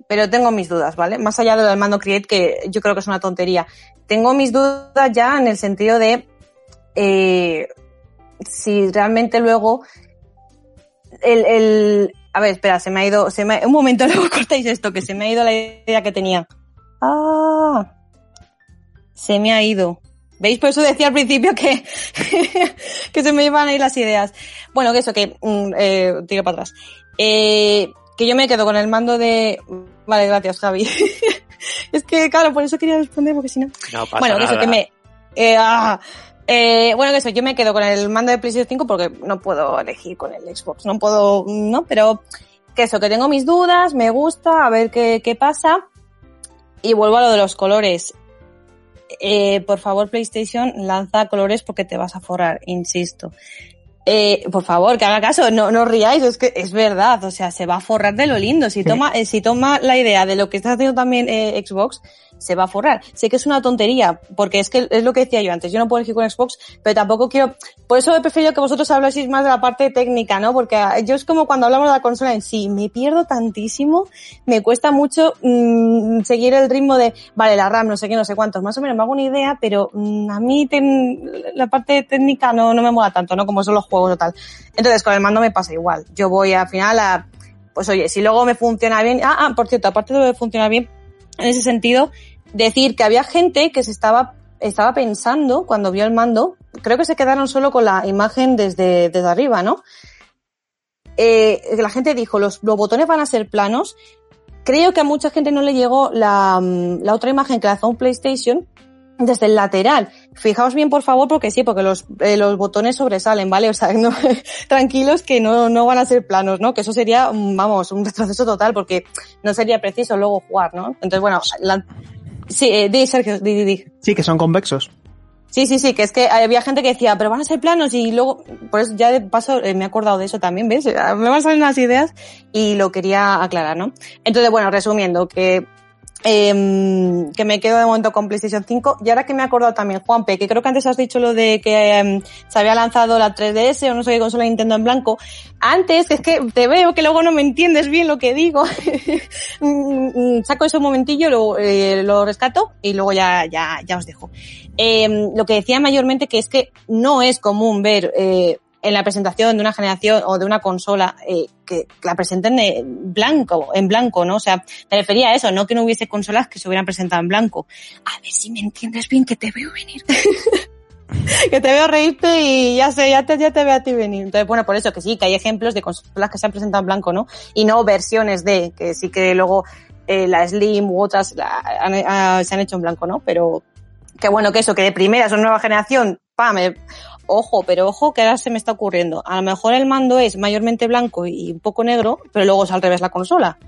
pero tengo mis dudas, ¿vale? Más allá del mando Create, que yo creo que es una tontería. Tengo mis dudas ya en el sentido de eh, si realmente luego el, el, a ver, espera, se me ha ido, se me ha- un momento, luego cortáis esto, que se me ha ido la idea que tenía. Ah, se me ha ido. ¿Veis? Por eso decía al principio que, que se me iban a ir las ideas. Bueno, que eso, que mm, eh, tiro para atrás. Eh, que yo me quedo con el mando de... Vale, gracias, Javi. es que, claro, por eso quería responder, porque si no... No pasa Bueno, que eso, nada. que me... eh, ah, eh, bueno, que eso, yo me quedo con el mando de PlayStation 5 porque no puedo elegir con el Xbox, no puedo, no, pero que eso, que tengo mis dudas, me gusta, a ver qué, qué pasa. Y vuelvo a lo de los colores. Eh, por favor, PlayStation, lanza colores porque te vas a forrar, insisto. Eh, por favor, que haga caso, no, no riáis, es que es verdad, o sea, se va a forrar de lo lindo. Si toma, eh, si toma la idea de lo que está haciendo también eh, Xbox, se va a forrar. Sé que es una tontería, porque es que es lo que decía yo antes, yo no puedo elegir con Xbox, pero tampoco quiero, por eso he preferido que vosotros hablaseis más de la parte técnica, ¿no? Porque ah, yo es como cuando hablamos de la consola en sí, me pierdo tantísimo, me cuesta mucho mm, seguir el ritmo de, vale, la RAM, no sé qué, no sé cuántos, más o menos me hago una idea, pero mm, a mí la parte técnica no, no me mola tanto, ¿no? Como son los juegos o tal. Entonces, con el mando me pasa igual. Yo voy al final a, pues oye, si luego me funciona bien, ah, ah, por cierto, aparte de funcionar bien, en ese sentido, decir que había gente que se estaba, estaba pensando cuando vio el mando, creo que se quedaron solo con la imagen desde, desde arriba, ¿no? Eh, la gente dijo, los, los botones van a ser planos. Creo que a mucha gente no le llegó la, mm, la otra imagen que lanzó un PlayStation desde el lateral. Fijaos bien, por favor, porque sí, porque los, eh, los botones sobresalen, ¿vale? O sea, no, tranquilos que no, no van a ser planos, ¿no? Que eso sería, vamos, un retroceso total porque no sería preciso luego jugar, ¿no? Entonces, bueno, la- sí, eh, di, Sergio, di, di, di. Sí, que son convexos. Sí, sí, sí, que es que había gente que decía, pero van a ser planos y luego, por eso ya de paso eh, me he acordado de eso también, ¿ves? Me van a salir unas ideas y lo quería aclarar, ¿no? Entonces, bueno, resumiendo, que em, que me quedo de momento con PlayStation 5. Y ahora que me he acordado también, Juanpe, que creo que antes has dicho lo de que em, se había lanzado la 3DS o no sé qué consola Nintendo en blanco. Antes, es que te veo que luego no me entiendes bien lo que digo. Mm, mm, Saco ese momentillo, lo, eh, lo rescato y luego ya, ya, ya os dejo. Em, lo que decía mayormente que es que no es común ver eh, en la presentación de una generación o de una consola eh, que la presenten en blanco, en blanco, ¿no? O sea, me refería a eso, no que no hubiese consolas que se hubieran presentado en blanco. A ver si me entiendes bien, que te veo venir. que te veo reírte y ya sé, ya te, ya te veo a ti venir. Entonces, bueno, por eso que sí, que hay ejemplos de consolas que se han presentado en blanco, ¿no? Y no versiones de, que sí que luego eh, la Slim u otras la- han- ah, se han hecho en blanco, ¿no? Pero que bueno, que eso, que de primera una nueva generación, pam, eh, ojo, pero ojo que ahora se me está ocurriendo. A lo mejor el mando es mayormente blanco y un poco negro, pero luego es al revés la consola.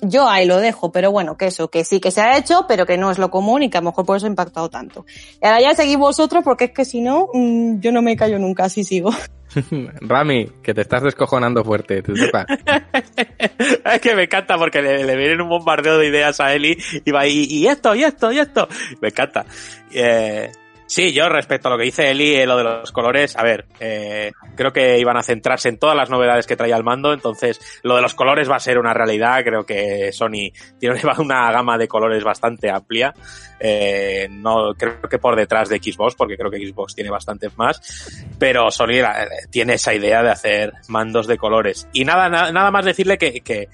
Yo ahí lo dejo, pero bueno, que eso, que sí que se ha hecho, pero que no es lo común y que a lo mejor por eso ha impactado tanto. Y ahora ya seguís vosotros porque es que si no, mm, yo no me callo nunca, así sigo. Rami, que te estás descojonando fuerte, tú sepas. es que me encanta porque le, le vienen un bombardeo de ideas a Eli y va, y, y esto, y esto, y esto. Me encanta. Eh, sí, yo respecto a lo que dice Eli, eh, lo de los colores, a ver, eh, creo que iban a centrarse en todas las novedades que traía el mando, entonces lo de los colores va a ser una realidad, creo que Sony tiene una gama de colores bastante amplia. Eh, no creo que por detrás de Xbox, porque creo que Xbox tiene bastantes más, pero Sony eh, tiene esa idea de hacer mandos de colores. Y nada, nada, nada más decirle que, que,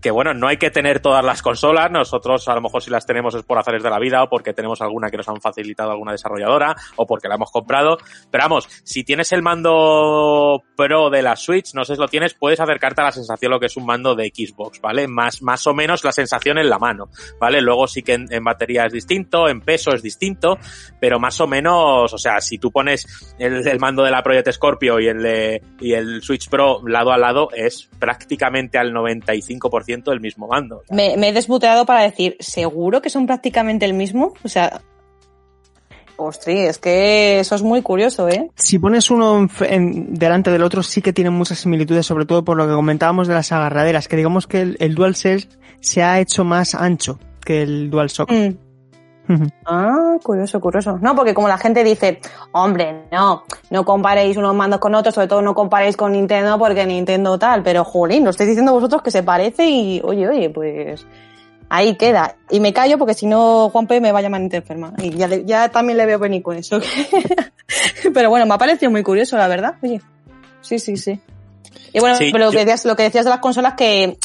que bueno, no hay que tener todas las consolas, nosotros a lo mejor si las tenemos es por azares de la vida o porque tenemos alguna que nos han facilitado alguna desarrolladora o porque la hemos comprado, pero vamos, si tienes el mando Pro de la Switch, no sé si lo tienes, puedes acercarte a la sensación de lo que es un mando de Xbox, ¿vale? Más, más o menos la sensación en la mano, ¿vale? Luego sí que en, batería es distinto, en peso es distinto, pero más o menos, o sea, si tú pones el, el mando de la Project Scorpio y el, de, y el Switch Pro lado a lado, es prácticamente al 95% el mismo mando. Me, me he desmuteado para decir, ¿seguro que son prácticamente el mismo? O sea, ostras, es que eso es muy curioso, ¿eh? Si pones uno en, en, delante del otro, sí que tienen muchas similitudes, sobre todo por lo que comentábamos de las agarraderas, que digamos que el, el DualSense se ha hecho más ancho que el DualShock. Mm. Ah, curioso, curioso. No, porque como la gente dice, hombre, no, no comparéis unos mandos con otros, sobre todo no comparéis con Nintendo porque Nintendo tal, pero jolín, lo estáis diciendo vosotros que se parece y, oye, oye, pues ahí queda. Y me callo porque si no Juanpe me va a llamar enferma. Y ya, ya también le veo venir con eso. pero bueno, me ha parecido muy curioso, la verdad. Oye, sí, sí, sí. Y bueno, sí, pero lo, yo... que decías, lo que decías de las consolas que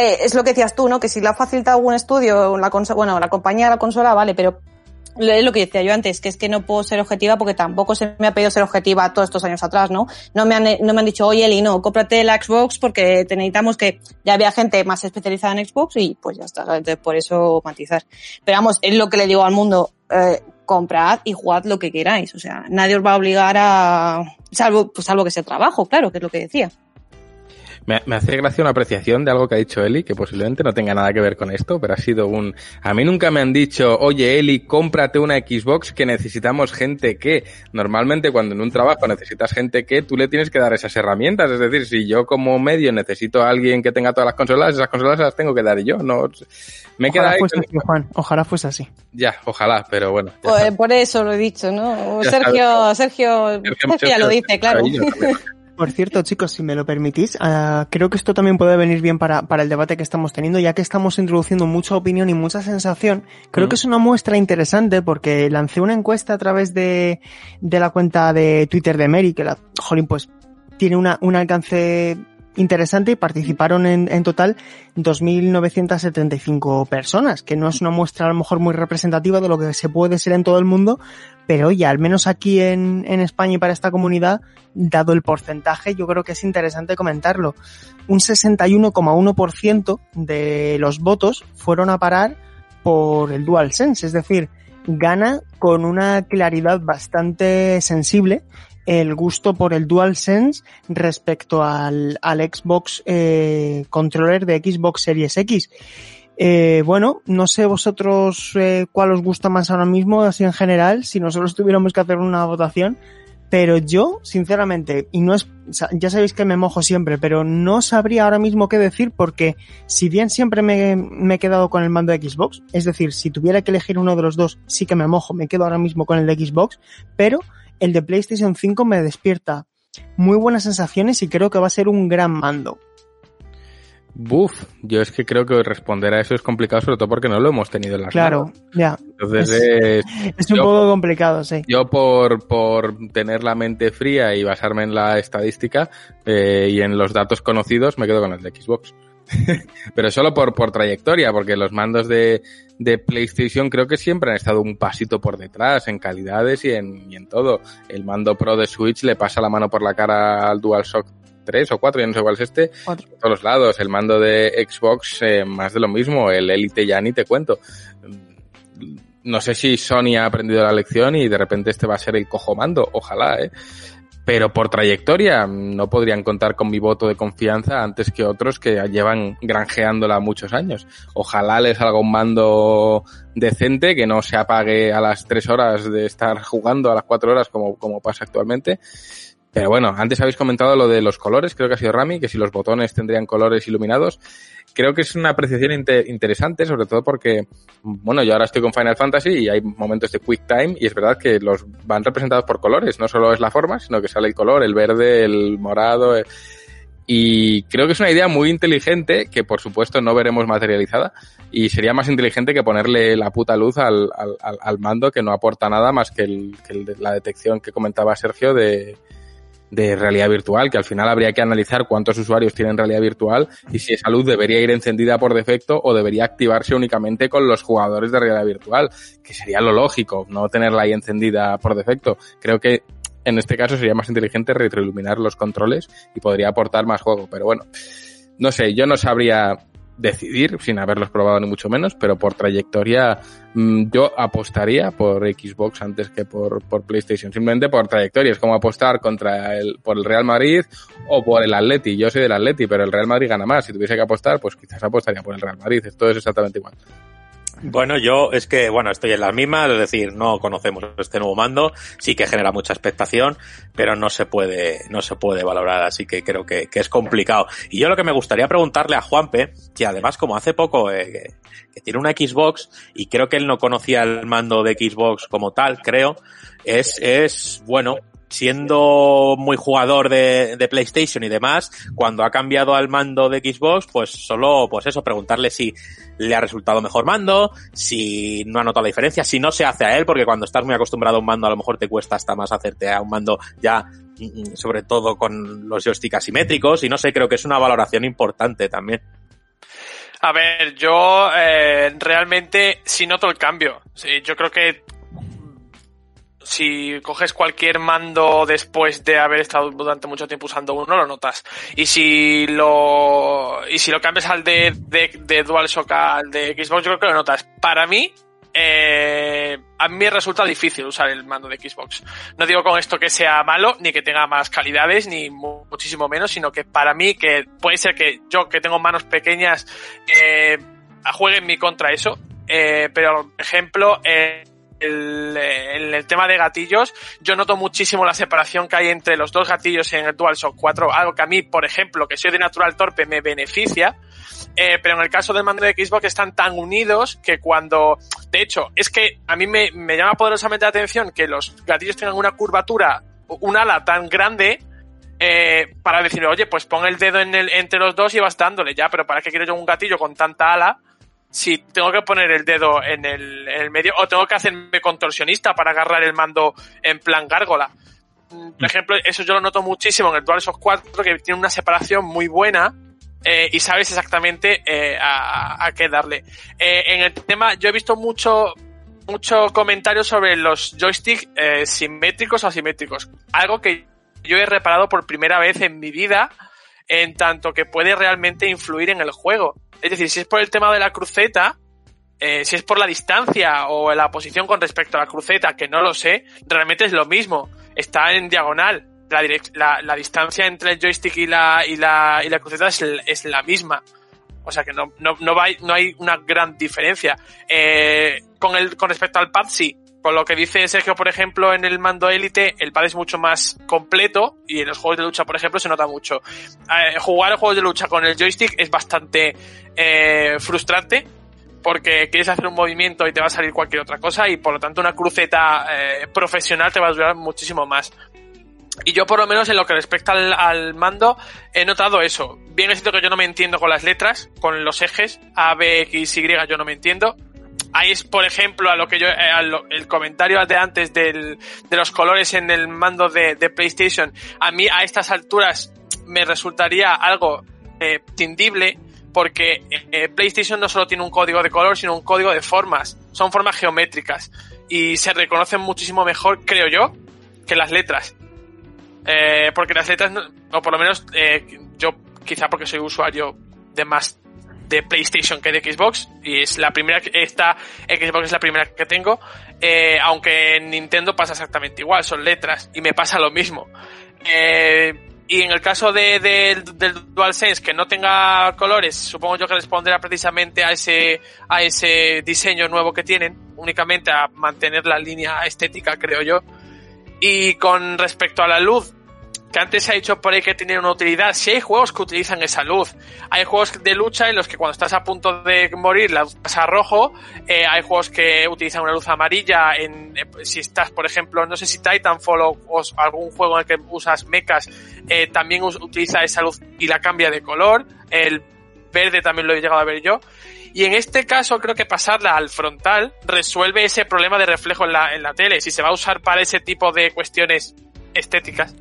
eh, es lo que decías tú, ¿no? Que si le ha facilitado algún estudio, la bueno, la compañía de la consola, vale, pero es lo que decía yo antes, que es que no puedo ser objetiva porque tampoco se me ha pedido ser objetiva todos estos años atrás, ¿no? No me han, no me han dicho, oye, Eli, no, cómprate la Xbox porque te necesitamos que ya había gente más especializada en Xbox y pues ya está, entonces por eso matizar. Pero vamos, es lo que le digo al mundo, eh, comprad y jugad lo que queráis, o sea, nadie os va a obligar a, salvo, pues salvo que sea trabajo, claro, que es lo que decía. Me, me, hace gracia una apreciación de algo que ha dicho Eli, que posiblemente no tenga nada que ver con esto, pero ha sido un... A mí nunca me han dicho, oye Eli, cómprate una Xbox que necesitamos gente que... Normalmente cuando en un trabajo necesitas gente que, tú le tienes que dar esas herramientas. Es decir, si yo como medio necesito a alguien que tenga todas las consolas, esas consolas las tengo que dar yo. No, me ojalá queda ahí fuese así, Juan. Ojalá fuese así. Ya, ojalá, pero bueno. Pues, por eso lo he dicho, ¿no? Sergio, Sergio, Sergio, Sergio ya lo dice, claro. Por cierto, chicos, si me lo permitís, uh, creo que esto también puede venir bien para, para, el debate que estamos teniendo, ya que estamos introduciendo mucha opinión y mucha sensación. Creo mm. que es una muestra interesante porque lancé una encuesta a través de, de la cuenta de Twitter de Mary, que la, jolín, pues tiene una, un alcance interesante y participaron en, en total 2.975 personas, que no es una muestra a lo mejor muy representativa de lo que se puede ser en todo el mundo, pero oye, al menos aquí en, en España y para esta comunidad, dado el porcentaje, yo creo que es interesante comentarlo. Un 61,1% de los votos fueron a parar por el DualSense, es decir, gana con una claridad bastante sensible el gusto por el DualSense respecto al, al Xbox eh, controller de Xbox Series X. Eh, bueno, no sé vosotros eh, cuál os gusta más ahora mismo, así en general, si nosotros tuviéramos que hacer una votación, Pero yo, sinceramente, y no es, ya sabéis que me mojo siempre, pero no sabría ahora mismo qué decir porque si bien siempre me, me, he quedado con el mando de Xbox, es decir, si tuviera que elegir uno de los dos, sí que me mojo, me quedo ahora mismo con el de Xbox, pero el de PlayStation 5 me despierta muy buenas sensaciones y creo que va a ser un gran mando. Buf, yo es que creo que responder a eso es complicado, sobre todo porque no lo hemos tenido en la Claro, ya. Entonces es, es un poco complicado, sí. Yo por, por tener la mente fría y basarme en la estadística eh, y en los datos conocidos, me quedo con el de Xbox. Pero solo por, por trayectoria, porque los mandos de, de PlayStation creo que siempre han estado un pasito por detrás en calidades y en, y en todo. El mando Pro de Switch le pasa la mano por la cara al DualShock tres o cuatro, ya no sé cuál es este, por todos lados. El mando de Xbox, eh, más de lo mismo. El Elite ya ni te cuento. No sé si Sony ha aprendido la lección y de repente este va a ser el cojo mando. Ojalá, eh. Pero por trayectoria no podrían contar con mi voto de confianza antes que otros que llevan granjeándola muchos años. Ojalá les salga un mando decente que no se apague a las tres horas de estar jugando a las cuatro horas como, como pasa actualmente. Pero bueno, antes habéis comentado lo de los colores, creo que ha sido Rami, que si los botones tendrían colores iluminados. Creo que es una apreciación inter interesante, sobre todo porque, bueno, yo ahora estoy con Final Fantasy y hay momentos de Quick Time y es verdad que los van representados por colores, no solo es la forma, sino que sale el color, el verde, el morado. El... Y creo que es una idea muy inteligente que por supuesto no veremos materializada y sería más inteligente que ponerle la puta luz al, al, al mando que no aporta nada más que, el, que el la detección que comentaba Sergio de, de realidad virtual, que al final habría que analizar cuántos usuarios tienen realidad virtual y si esa luz debería ir encendida por defecto o debería activarse únicamente con los jugadores de realidad virtual, que sería lo lógico, no tenerla ahí encendida por defecto. Creo que en este caso sería más inteligente retroiluminar los controles y podría aportar más juego, pero bueno, no sé, yo no sabría decidir sin haberlos probado ni mucho menos, pero por trayectoria yo apostaría por Xbox antes que por, por PlayStation, simplemente por trayectoria. Es como apostar contra el, por el Real Madrid o por el Atleti. Yo soy del Atleti, pero el Real Madrid gana más. Si tuviese que apostar, pues quizás apostaría por el Real Madrid. Esto es exactamente igual. Bueno, yo es que, bueno, estoy en las mismas, es decir, no conocemos este nuevo mando, sí que genera mucha expectación, pero no se puede, no se puede valorar, así que creo que, que es complicado. Y yo lo que me gustaría preguntarle a Juanpe, que además como hace poco, eh, que, que tiene una Xbox, y creo que él no conocía el mando de Xbox como tal, creo, es, es, bueno, siendo muy jugador de, de, PlayStation y demás, cuando ha cambiado al mando de Xbox, pues solo, pues eso, preguntarle si le ha resultado mejor mando, si no ha notado la diferencia, si no se hace a él, porque cuando estás muy acostumbrado a un mando a lo mejor te cuesta hasta más hacerte a un mando ya, sobre todo con los joysticks asimétricos, y no sé, creo que es una valoración importante también. A ver, yo eh, realmente sí noto el cambio. Sí, yo creo que si coges cualquier mando después de haber estado durante mucho tiempo usando uno, lo notas. Y si lo, y si lo cambias al de, de, de DualShock al de Xbox, yo creo que lo notas. Para mí, eh, a mí resulta difícil usar el mando de Xbox. No digo con esto que sea malo, ni que tenga más calidades, ni muchísimo menos, sino que para mí, que puede ser que yo, que tengo manos pequeñas, eh, juegue en mi contra eso. Eh, pero, por ejemplo, eh, el, el, el, tema de gatillos, yo noto muchísimo la separación que hay entre los dos gatillos en el DualShock 4, algo que a mí, por ejemplo, que soy de natural torpe, me beneficia, eh, pero en el caso del mando de Xbox están tan unidos que cuando, de hecho, es que a mí me, llama poderosamente la atención que los gatillos tengan una curvatura, un ala tan grande, eh, para decir, oye, pues pon el dedo en el, entre los dos y vas dándole ya, pero ¿para qué quiero yo un gatillo con tanta ala? Si tengo que poner el dedo en el, en el, medio o tengo que hacerme contorsionista para agarrar el mando en plan gárgola. Por ejemplo, eso yo lo noto muchísimo en el DualShock 4, que tiene una separación muy buena eh, y sabes exactamente eh, a, a, qué darle. Eh, en el tema, yo he visto mucho, mucho comentario sobre los joysticks simétricos o asimétricos. Algo que yo he reparado por primera vez en mi vida, en tanto que puede realmente influir en el juego. Es decir, si es por el tema de la cruceta, eh, si es por la distancia o la posición con respecto a la cruceta, que no lo sé, realmente es lo mismo. Está en diagonal. La, distancia entre el joystick y la, y la, y la cruceta es, la misma. O sea que no, no, no, no hay una gran diferencia. Eh, con, el, con respecto al pad, sí. Con lo que dice Sergio, por ejemplo, en el mando élite, el pad es mucho más completo y en los juegos de lucha, por ejemplo, se nota mucho. Eh, jugar juegos de lucha con el joystick es bastante eh, frustrante porque quieres hacer un movimiento y te va a salir cualquier otra cosa y por lo tanto una cruceta eh, profesional te va a durar muchísimo más. Y yo por lo menos en lo que respecta al, mando he notado eso. Bien es cierto que yo no me entiendo con las letras, con los ejes A, B, X, Y yo no me entiendo. Ahí es, por ejemplo, a lo que yo, eh, el comentario de antes del, de los colores en el mando de, PlayStation. A mí a estas alturas me resultaría algo eh, tindible porque eh, PlayStation no solo tiene un código de color, sino un código de formas. Son formas geométricas y se reconocen muchísimo mejor, creo yo, que las letras. Eh, porque las letras, o por lo menos yo, quizá porque soy usuario de más de PlayStation que de Xbox, y es la primera que esta Xbox es la primera que tengo, eh, aunque en Nintendo pasa exactamente igual, son letras, y me pasa lo mismo. Eh, y en el caso de, de, del DualSense que no tenga colores, supongo yo que responderá precisamente a ese, a ese diseño nuevo que tienen, únicamente a mantener la línea estética, creo yo. Y con respecto a la luz, que antes se ha dicho por ahí que tiene una utilidad, si hay juegos que utilizan esa luz. Hay juegos de lucha en los que cuando estás a punto de morir la luz pasa a rojo. Eh, hay juegos que utilizan una luz amarilla. Eh, si estás, por ejemplo, no sé si Titanfall o, algún juego en el que usas mechas, eh, también utiliza esa luz y la cambia de color. El verde también lo he llegado a ver yo. Y en este caso creo que pasarla al frontal resuelve ese problema de reflejo en la tele. Si se va a usar para ese tipo de cuestiones estéticas,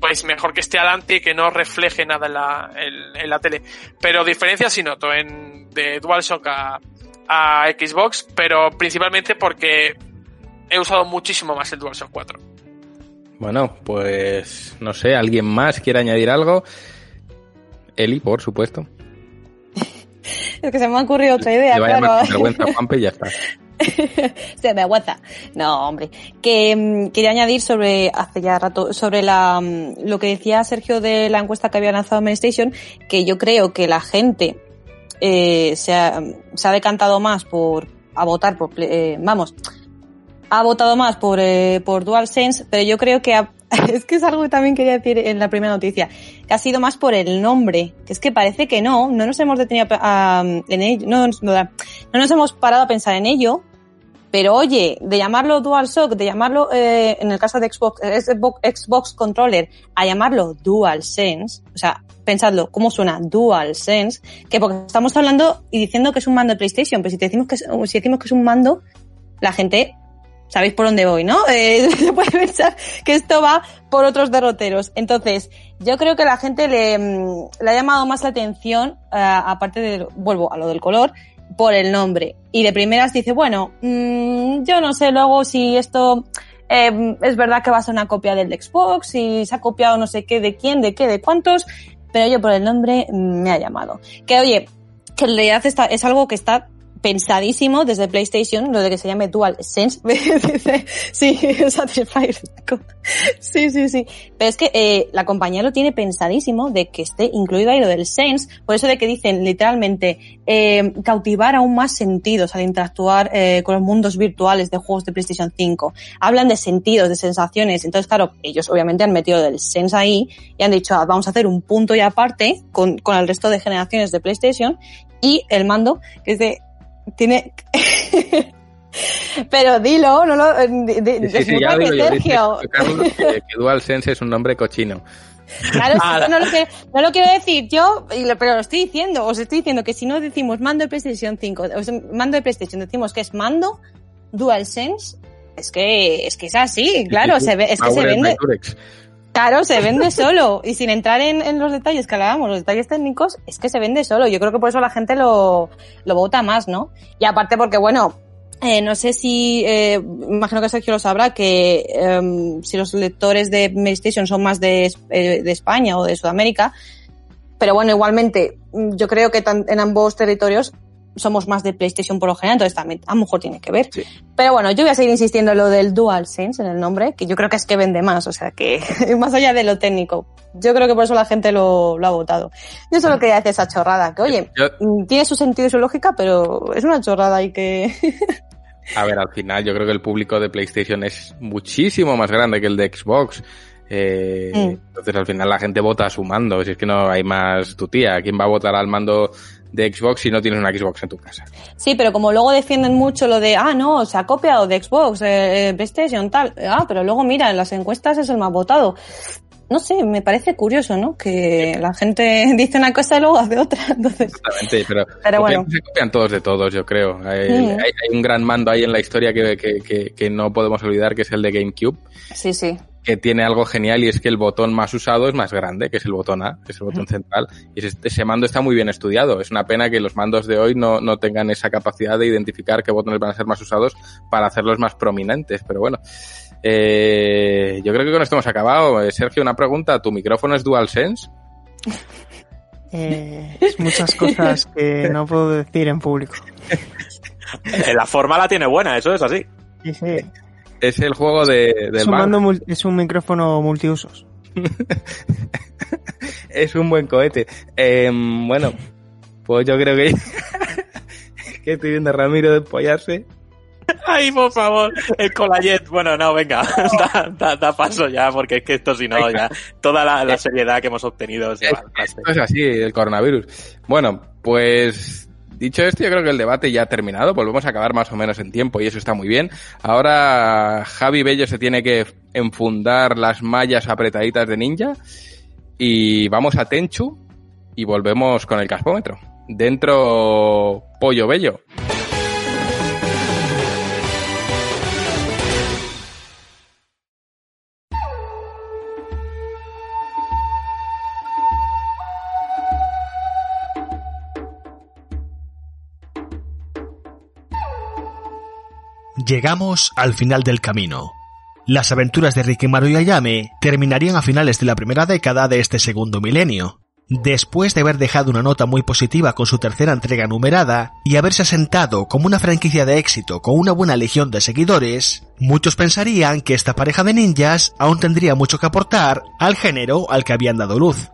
pues mejor que esté adelante y que no refleje nada en la, en, en la tele. Pero diferencias sí noto en, de DualShock a, a Xbox, pero principalmente porque he usado muchísimo más el DualShock 4. Bueno, pues no sé, ¿alguien más quiere añadir algo? Eli, por supuesto. es que se me ha ocurrido otra idea, Te vaya claro. vergüenza, Juanpe, y ya está. se me aguanta. No, hombre. Que um, quería añadir sobre, hace ya rato, sobre la, um, lo que decía Sergio de la encuesta que había lanzado Station, que yo creo que la gente eh, se, ha, decantado más por, a votar por, eh, vamos, ha votado más por, eh, por DualSense, pero yo creo que ha, es que es algo que también quería decir en la primera noticia, que ha sido más por el nombre, que es que parece que no, no nos hemos detenido en ello, no, no, no, nos hemos parado a pensar en ello, pero oye, de llamarlo DualShock, de llamarlo, eh, en el caso de Xbox, Xbox, Controller, a llamarlo DualSense, o sea, pensadlo, ¿cómo suena DualSense? Que porque estamos hablando y diciendo que es un mando de PlayStation, pero si te decimos que es, si decimos que es un mando, la gente sabéis por dónde voy, ¿no? Eh, se puede pensar que esto va por otros derroteros. Entonces, yo creo que la gente le, le ha llamado más la atención, uh, aparte de, vuelvo a lo del color, por el nombre. Y de primeras dice, bueno, mmm, yo no sé luego si esto eh, es verdad que va a ser una copia del Xbox, si se ha copiado no sé qué, de quién, de qué, de cuántos, pero yo por el nombre me ha llamado. Que oye, que en realidad está, es algo que está pensadísimo desde PlayStation, lo de que se llame Dual Sense. sí, Satisfyer. Sí, sí, sí. Pero es que eh, la compañía lo tiene pensadísimo de que esté incluido ahí lo del Sense, por eso de que dicen literalmente eh, cautivar aún más sentidos al interactuar eh, con los mundos virtuales de juegos de PlayStation 5. Hablan de sentidos, de sensaciones. Entonces, claro, ellos obviamente han metido del Sense ahí y han dicho, ah, vamos a hacer un punto y aparte con, con el resto de generaciones de PlayStation y el mando, que es de tiene pero dilo no lo de, de, sí, sí, ya digo yo, Sergio Carlos, que, que DualSense es un nombre cochino Claro, no, lo quiero, no lo quiero decir yo, pero lo estoy diciendo. Os estoy diciendo que si no decimos mando de PlayStation 5, o sea, mando de PlayStation, decimos que es mando DualSense, es que es que es así, claro, se ve, es que se vende. Claro, se vende solo. Y sin entrar en, los detalles que hablábamos, los detalles técnicos, es que se vende solo. Yo creo que por eso la gente lo, lo vota más, ¿no? Y aparte porque, bueno, eh, no sé si, eh, imagino que Sergio lo sabrá, que eh, si los lectores de PlayStation son más de, eh, de España o de Sudamérica, pero bueno, igualmente, yo creo que en ambos territorios somos más de PlayStation por lo general, entonces también a lo mejor tiene que ver. Sí. Pero bueno, yo voy a seguir insistiendo en lo del DualSense en el nombre, que yo creo que es que vende más, o sea que más allá de lo técnico. Yo creo que por eso la gente lo, lo ha votado. Yo solo quería decir esa chorrada, que oye, yo... tiene su sentido y su lógica, pero es una chorrada y que... A ver, al final yo creo que el público de PlayStation es muchísimo más grande que el de Xbox. Eh, Mm. Entonces al final la gente vota a su mando. Si es que no hay más tu tía. ¿Quién va a votar al mando de Xbox si no tienes una Xbox en tu casa? Sí, pero como luego defienden mucho lo de, ah, no, se ha copiado de Xbox, eh, eh, PlayStation, tal. Ah, pero luego mira, en las encuestas es el más votado. No sé, me parece curioso, ¿no? Que la gente dice una cosa y luego hace otra. Entonces, Exactamente, pero, bueno. se copian todos de todos, yo creo. Hay, Mm. hay- hay un gran mando ahí en la historia que, que- que- que no podemos olvidar, que es el de GameCube, sí, sí. Que tiene algo genial y es que el botón más usado es más grande, que es el botón A, que es el botón central. Y ese, ese mando está muy bien estudiado. Es una pena que los mandos de hoy no, no tengan esa capacidad de identificar qué botones van a ser más usados para hacerlos más prominentes. Pero bueno, eh, yo creo que con esto hemos acabado. Eh, Sergio, una pregunta. ¿Tu micrófono es DualSense? Eh, es muchas cosas que no puedo decir en público. La forma la tiene buena, eso es así. Sí, sí. Es el juego de, del Es un, mando mul- es un micrófono multiusos. Es un buen cohete. Eh, bueno, pues yo creo que... que estoy viendo a Ramiro despollarse. Ay, por favor, el colayet. Bueno, no, venga, da, da- da paso ya, porque es que esto si no, ya, toda la, la seriedad que hemos obtenido se va al es así, el coronavirus. Bueno, pues dicho esto, yo creo que el debate ya ha terminado. Volvemos a acabar más o menos en tiempo y eso está muy bien. Ahora Javi Bello se tiene que enfundar las mallas apretaditas de ninja y vamos a Tenchu y volvemos con el caspómetro. Dentro Pollo Bello. Llegamos al final del camino. Las aventuras de Rikimaru y Ayame terminarían a finales de la primera década de este segundo milenio. Después de haber dejado una nota muy positiva con su tercera entrega numerada y haberse asentado como una franquicia de éxito con una buena legión de seguidores, muchos pensarían que esta pareja de ninjas aún tendría mucho que aportar al género al que habían dado luz.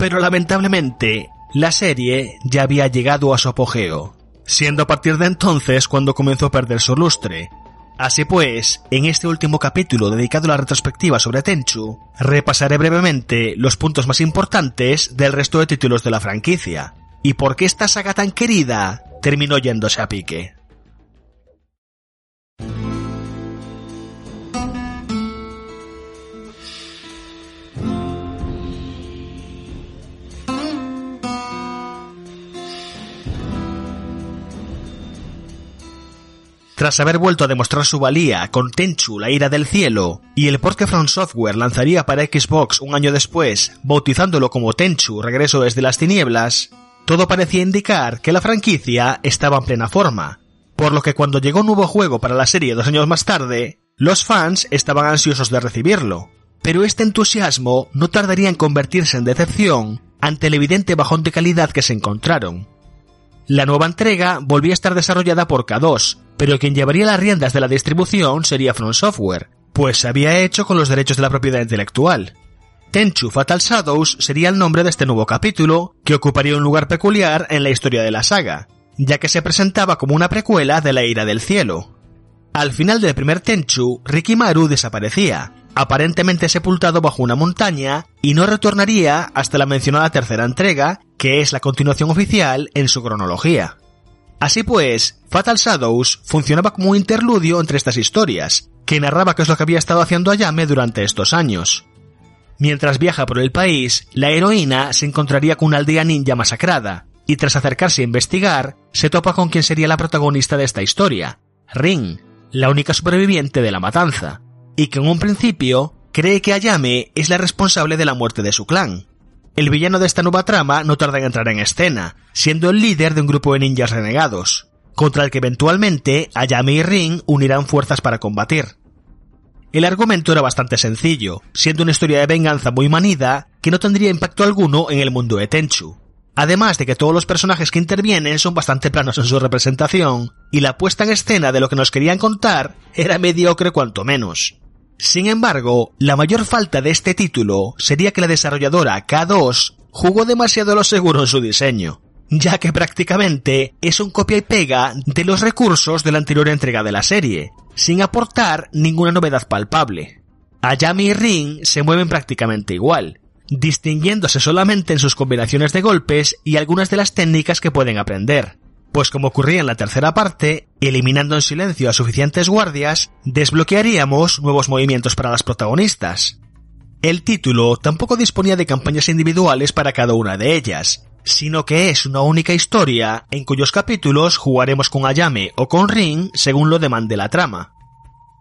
Pero lamentablemente, la serie ya había llegado a su apogeo, siendo a partir de entonces cuando comenzó a perder su lustre. Así pues, en este último capítulo dedicado a la retrospectiva sobre Tenchu, repasaré brevemente los puntos más importantes del resto de títulos de la franquicia, y por qué esta saga tan querida terminó yéndose a pique. Tras haber vuelto a demostrar su valía con Tenchu, la ira del cielo, y el port que From Software lanzaría para Xbox un año después, bautizándolo como Tenchu Regreso desde las tinieblas, todo parecía indicar que la franquicia estaba en plena forma, por lo que cuando llegó un nuevo juego para la serie dos años más tarde, los fans estaban ansiosos de recibirlo. Pero este entusiasmo no tardaría en convertirse en decepción ante el evidente bajón de calidad que se encontraron. La nueva entrega volvía a estar desarrollada por K2, pero quien llevaría las riendas de la distribución sería From Software, pues se había hecho con los derechos de la propiedad intelectual. Tenchu Fatal Shadows sería el nombre de este nuevo capítulo, que ocuparía un lugar peculiar en la historia de la saga, ya que se presentaba como una precuela de la ira del cielo. Al final del primer Tenchu, Rikimaru desaparecía, aparentemente sepultado bajo una montaña, y no retornaría hasta la mencionada tercera entrega, que es la continuación oficial en su cronología. Así pues, Fatal Shadows funcionaba como un interludio entre estas historias, que narraba qué es lo que había estado haciendo Ayame durante estos años. Mientras viaja por el país, la heroína se encontraría con una aldea ninja masacrada, y tras acercarse a investigar, se topa con quien sería la protagonista de esta historia, Ring, la única superviviente de la matanza, y que en un principio cree que Ayame es la responsable de la muerte de su clan. El villano de esta nueva trama no tarda en entrar en escena, siendo el líder de un grupo de ninjas renegados, contra el que eventualmente Ayame y Ring unirán fuerzas para combatir. El argumento era bastante sencillo, siendo una historia de venganza muy manida que no tendría impacto alguno en el mundo de Tenchu. Además de que todos los personajes que intervienen son bastante planos en su representación, y la puesta en escena de lo que nos querían contar era mediocre cuanto menos. Sin embargo, la mayor falta de este título sería que la desarrolladora K2 jugó demasiado lo seguro en su diseño. ya que prácticamente es un copia y pega de los recursos de la anterior entrega de la serie, sin aportar ninguna novedad palpable. Ayami y Ring se mueven prácticamente igual, distinguiéndose solamente en sus combinaciones de golpes y algunas de las técnicas que pueden aprender. Pues como ocurría en la tercera parte, eliminando en silencio a suficientes guardias, desbloquearíamos nuevos movimientos para las protagonistas. El título tampoco disponía de campañas individuales para cada una de ellas, sino que es una única historia en cuyos capítulos jugaremos con Ayame o con Ring según lo demande la trama.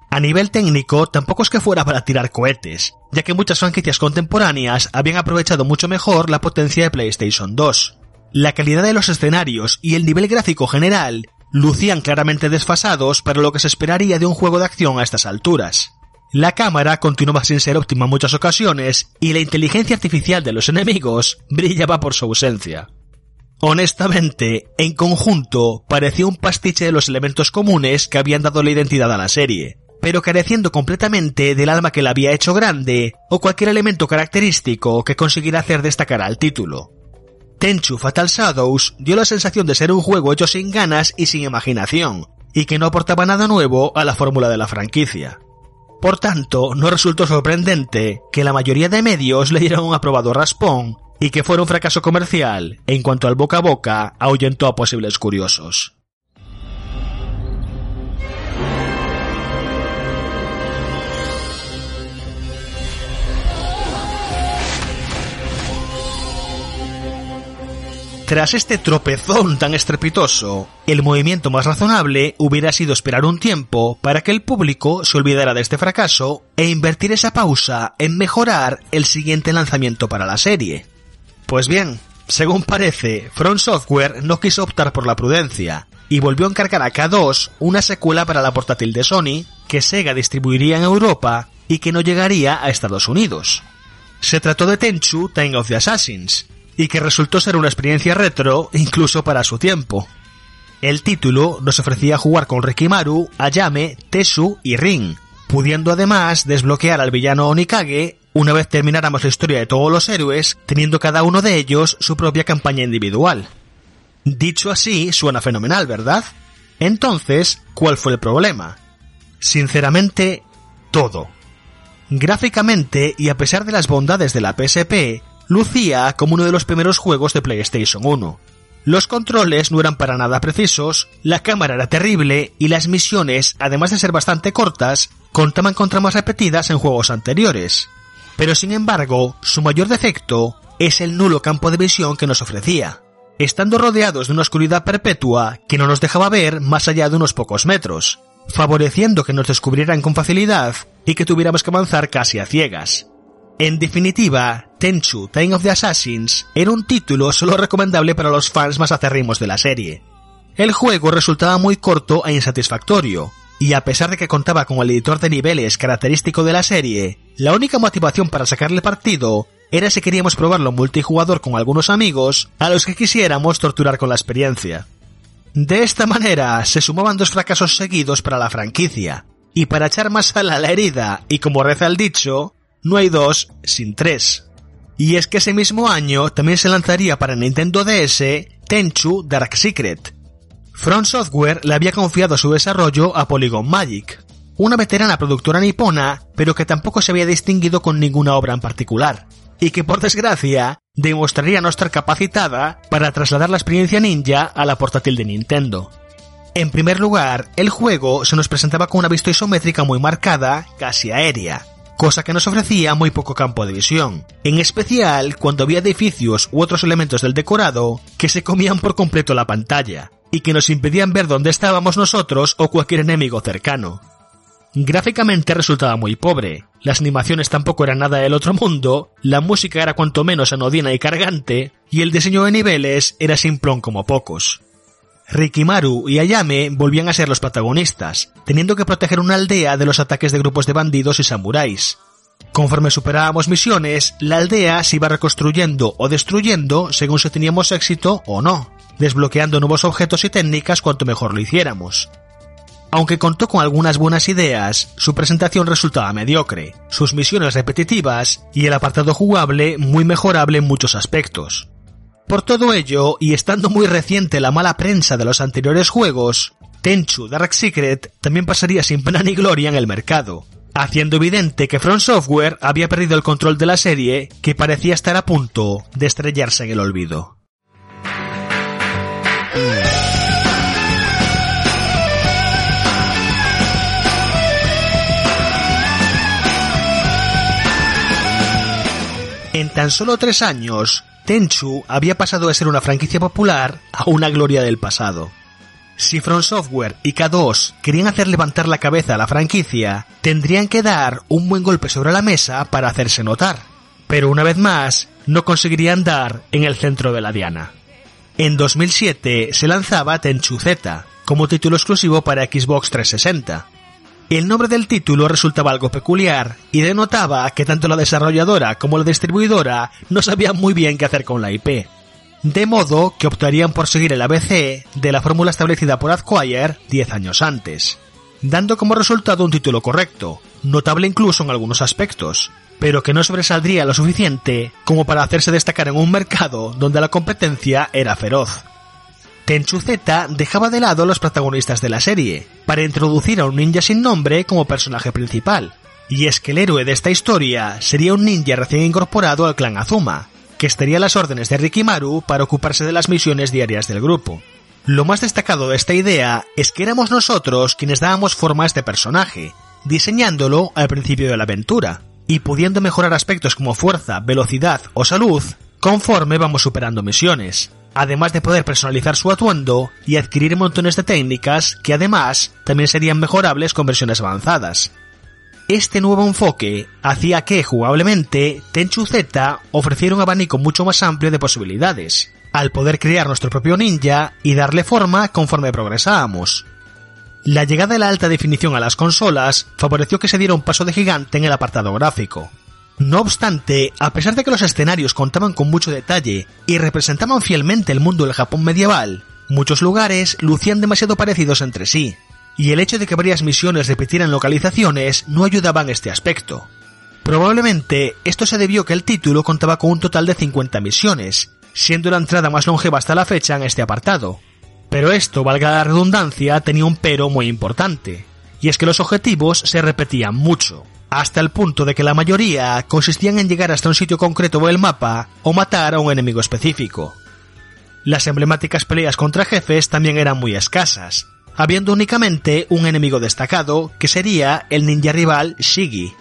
A nivel técnico, tampoco es que fuera para tirar cohetes, ya que muchas franquicias contemporáneas habían aprovechado mucho mejor la potencia de PlayStation 2. La calidad de los escenarios y el nivel gráfico general lucían claramente desfasados para lo que se esperaría de un juego de acción a estas alturas. La cámara continuaba sin ser óptima en muchas ocasiones y la inteligencia artificial de los enemigos brillaba por su ausencia. Honestamente, en conjunto, parecía un pastiche de los elementos comunes que habían dado la identidad a la serie, pero careciendo completamente del alma que la había hecho grande o cualquier elemento característico que consiguiera hacer destacar al título. Tenchu Fatal Shadows dio la sensación de ser un juego hecho sin ganas y sin imaginación, y que no aportaba nada nuevo a la fórmula de la franquicia. Por tanto, no resultó sorprendente que la mayoría de medios le dieran un aprobado raspón y que fuera un fracaso comercial en cuanto al boca a boca ahuyentó a posibles curiosos. Tras este tropezón tan estrepitoso, el movimiento más razonable hubiera sido esperar un tiempo para que el público se olvidara de este fracaso e invertir esa pausa en mejorar el siguiente lanzamiento para la serie. Pues bien, según parece, Front Software no quiso optar por la prudencia y volvió a encargar a K2 una secuela para la portátil de Sony que Sega distribuiría en Europa y que no llegaría a Estados Unidos. Se trató de Tenchu Time of the Assassins, y que resultó ser una experiencia retro incluso para su tiempo. El título nos ofrecía jugar con Rikimaru, Ayame, Tesu y Rin, pudiendo además desbloquear al villano Onikage una vez termináramos la historia de todos los héroes, teniendo cada uno de ellos su propia campaña individual. Dicho así, suena fenomenal, ¿verdad? Entonces, ¿cuál fue el problema? Sinceramente, todo. Gráficamente, y a pesar de las bondades de la PSP, lucía como uno de los primeros juegos de PlayStation 1. Los controles no eran para nada precisos, la cámara era terrible y las misiones, además de ser bastante cortas, contaban con tramas repetidas en juegos anteriores. Pero sin embargo, su mayor defecto es el nulo campo de visión que nos ofrecía, estando rodeados de una oscuridad perpetua que no nos dejaba ver más allá de unos pocos metros, favoreciendo que nos descubrieran con facilidad y que tuviéramos que avanzar casi a ciegas. En definitiva, Tenchu Time of the Assassins era un título solo recomendable para los fans más acerrimos de la serie. El juego resultaba muy corto e insatisfactorio, y a pesar de que contaba con el editor de niveles característico de la serie, la única motivación para sacarle partido era si queríamos probarlo multijugador con algunos amigos a los que quisiéramos torturar con la experiencia. De esta manera se sumaban dos fracasos seguidos para la franquicia, y para echar más sal a la herida y como reza el dicho, no hay dos sin tres. Y es que ese mismo año también se lanzaría para Nintendo DS Tenchu Dark Secret. Front Software le había confiado su desarrollo a Polygon Magic, una veterana productora nipona, pero que tampoco se había distinguido con ninguna obra en particular, y que por desgracia demostraría no estar capacitada para trasladar la experiencia ninja a la portátil de Nintendo. En primer lugar, el juego se nos presentaba con una vista isométrica muy marcada, casi aérea, cosa que nos ofrecía muy poco campo de visión, en especial cuando había edificios u otros elementos del decorado que se comían por completo la pantalla, y que nos impedían ver dónde estábamos nosotros o cualquier enemigo cercano. Gráficamente resultaba muy pobre, las animaciones tampoco eran nada del otro mundo, la música era cuanto menos anodina y cargante, y el diseño de niveles era simplón como pocos. Rikimaru y Ayame volvían a ser los protagonistas, teniendo que proteger una aldea de los ataques de grupos de bandidos y samuráis. Conforme superábamos misiones, la aldea se iba reconstruyendo o destruyendo según si teníamos éxito o no, desbloqueando nuevos objetos y técnicas cuanto mejor lo hiciéramos. Aunque contó con algunas buenas ideas, su presentación resultaba mediocre, sus misiones repetitivas y el apartado jugable muy mejorable en muchos aspectos. Por todo ello, y estando muy reciente la mala prensa de los anteriores juegos, Tenchu Dark Secret también pasaría sin pena ni gloria en el mercado, haciendo evidente que Front Software había perdido el control de la serie que parecía estar a punto de estrellarse en el olvido. En tan solo tres años, Tenchu había pasado de ser una franquicia popular a una gloria del pasado. Si From Software y K2 querían hacer levantar la cabeza a la franquicia, tendrían que dar un buen golpe sobre la mesa para hacerse notar. Pero una vez más, no conseguirían dar en el centro de la diana. En 2007 se lanzaba Tenchu Z, como título exclusivo para Xbox 360. El nombre del título resultaba algo peculiar y denotaba que tanto la desarrolladora como la distribuidora no sabían muy bien qué hacer con la IP de modo que optarían por seguir el ABC de la fórmula establecida por Acquire 10 años antes, dando como resultado un título correcto, notable incluso en algunos aspectos, pero que no sobresaldría lo suficiente como para hacerse destacar en un mercado donde la competencia era feroz. Tenchu Z dejaba de lado a los protagonistas de la serie, para introducir a un ninja sin nombre como personaje principal, y es que el héroe de esta historia sería un ninja recién incorporado al clan Azuma, que estaría a las órdenes de Rikimaru para ocuparse de las misiones diarias del grupo. Lo más destacado de esta idea es que éramos nosotros quienes dábamos forma a este personaje, diseñándolo al principio de la aventura, y pudiendo mejorar aspectos como fuerza, velocidad o salud conforme vamos superando misiones, además de poder personalizar su atuendo y adquirir montones de técnicas que además también serían mejorables con versiones avanzadas. Este nuevo enfoque hacía que, jugablemente, Tenchu Z ofreciera un abanico mucho más amplio de posibilidades, al poder crear nuestro propio ninja y darle forma conforme progresábamos. La llegada de la alta definición a las consolas favoreció que se diera un paso de gigante en el apartado gráfico. No obstante, a pesar de que los escenarios contaban con mucho detalle y representaban fielmente el mundo del Japón medieval, muchos lugares lucían demasiado parecidos entre sí, y el hecho de que varias misiones repitieran localizaciones no ayudaba en este aspecto. Probablemente esto se debió que el título contaba con un total de 50 misiones, siendo la entrada más longeva hasta la fecha en este apartado. Pero esto, valga la redundancia, tenía un pero muy importante, y es que los objetivos se repetían mucho, hasta el punto de que la mayoría consistían en llegar hasta un sitio concreto del mapa o matar a un enemigo específico. Las emblemáticas peleas contra jefes también eran muy escasas, habiendo únicamente un enemigo destacado, que sería el ninja rival Shigi.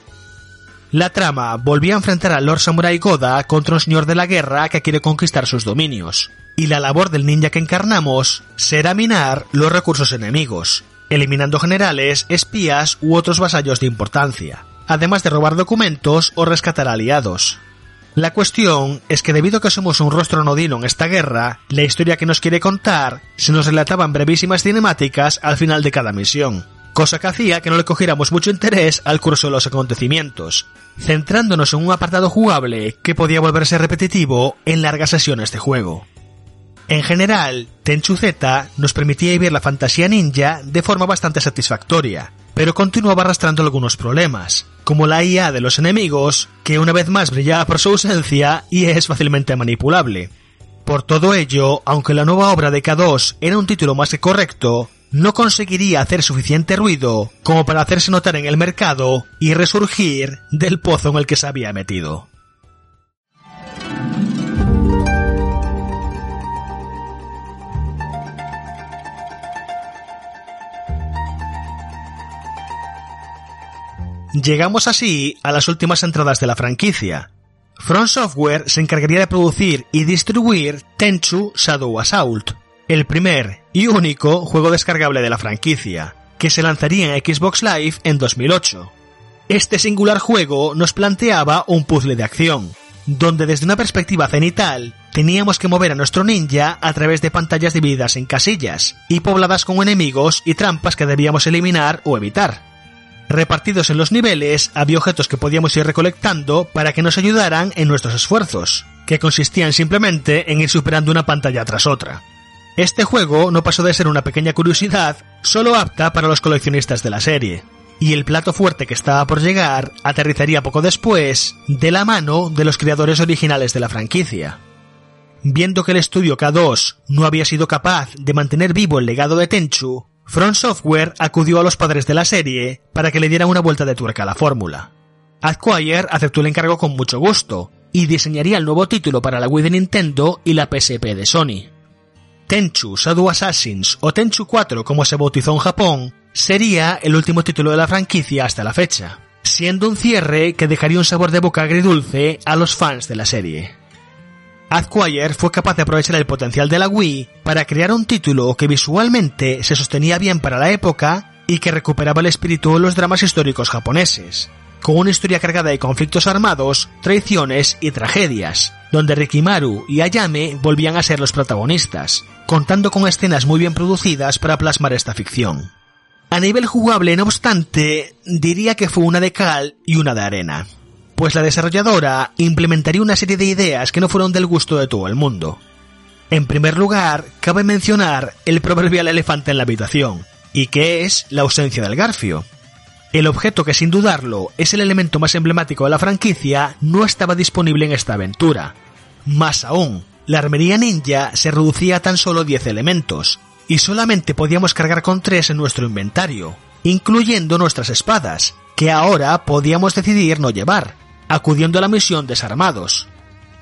La trama volvía a enfrentar al Lord Samurai Goda contra un señor de la guerra que quiere conquistar sus dominios, y la labor del ninja que encarnamos será minar los recursos enemigos, eliminando generales, espías u otros vasallos de importancia, además de robar documentos o rescatar aliados. La cuestión es que debido a que somos un rostro nodino en esta guerra, la historia que nos quiere contar se nos relataba en brevísimas cinemáticas al final de cada misión, cosa que hacía que no le cogiéramos mucho interés al curso de los acontecimientos, centrándonos en un apartado jugable que podía volverse repetitivo en largas sesiones de juego. En general, Tenchu Z nos permitía vivir la fantasía ninja de forma bastante satisfactoria, pero continuaba arrastrando algunos problemas, como la IA de los enemigos, que una vez más brillaba por su ausencia y es fácilmente manipulable. Por todo ello, aunque la nueva obra de K2 era un título más que correcto, no conseguiría hacer suficiente ruido como para hacerse notar en el mercado y resurgir del pozo en el que se había metido. Llegamos así a las últimas entradas de la franquicia. Front Software se encargaría de producir y distribuir Tenchu Shadow Assault, el primer y único juego descargable de la franquicia, que se lanzaría en Xbox Live en 2008. Este singular juego nos planteaba un puzzle de acción, donde desde una perspectiva cenital teníamos que mover a nuestro ninja a través de pantallas divididas en casillas y pobladas con enemigos y trampas que debíamos eliminar o evitar. Repartidos en los niveles había objetos que podíamos ir recolectando para que nos ayudaran en nuestros esfuerzos, que consistían simplemente en ir superando una pantalla tras otra. Este juego no pasó de ser una pequeña curiosidad, solo apta para los coleccionistas de la serie, y el plato fuerte que estaba por llegar aterrizaría poco después de la mano de los creadores originales de la franquicia. viendo que el estudio K2 no había sido capaz de mantener vivo el legado de Tenchu, Front Software acudió a los padres de la serie para que le dieran una vuelta de tuerca a la fórmula. Acquire aceptó el encargo con mucho gusto y diseñaría el nuevo título para la Wii de Nintendo y la PSP de Sony. Tenchu Shadow Assassins o Tenchu 4 como se bautizó en Japón sería el último título de la franquicia hasta la fecha, siendo un cierre que dejaría un sabor de boca agridulce a los fans de la serie. Acquire fue capaz de aprovechar el potencial de la Wii para crear un título que visualmente se sostenía bien para la época y que recuperaba el espíritu de los dramas históricos japoneses, con una historia cargada de conflictos armados, traiciones y tragedias, donde Rikimaru y Ayame volvían a ser los protagonistas, contando con escenas muy bien producidas para plasmar esta ficción. A nivel jugable, no obstante, diría que fue una de cal y una de arena pues la desarrolladora implementaría una serie de ideas que no fueron del gusto de todo el mundo. En primer lugar, cabe mencionar el proverbial elefante en la habitación, y que es la ausencia del garfio. El objeto que sin dudarlo es el elemento más emblemático de la franquicia no estaba disponible en esta aventura. Más aún, la armería ninja se reducía a tan solo 10 elementos, y solamente podíamos cargar con 3 en nuestro inventario, incluyendo nuestras espadas, que ahora podíamos decidir no llevar, acudiendo a la misión desarmados.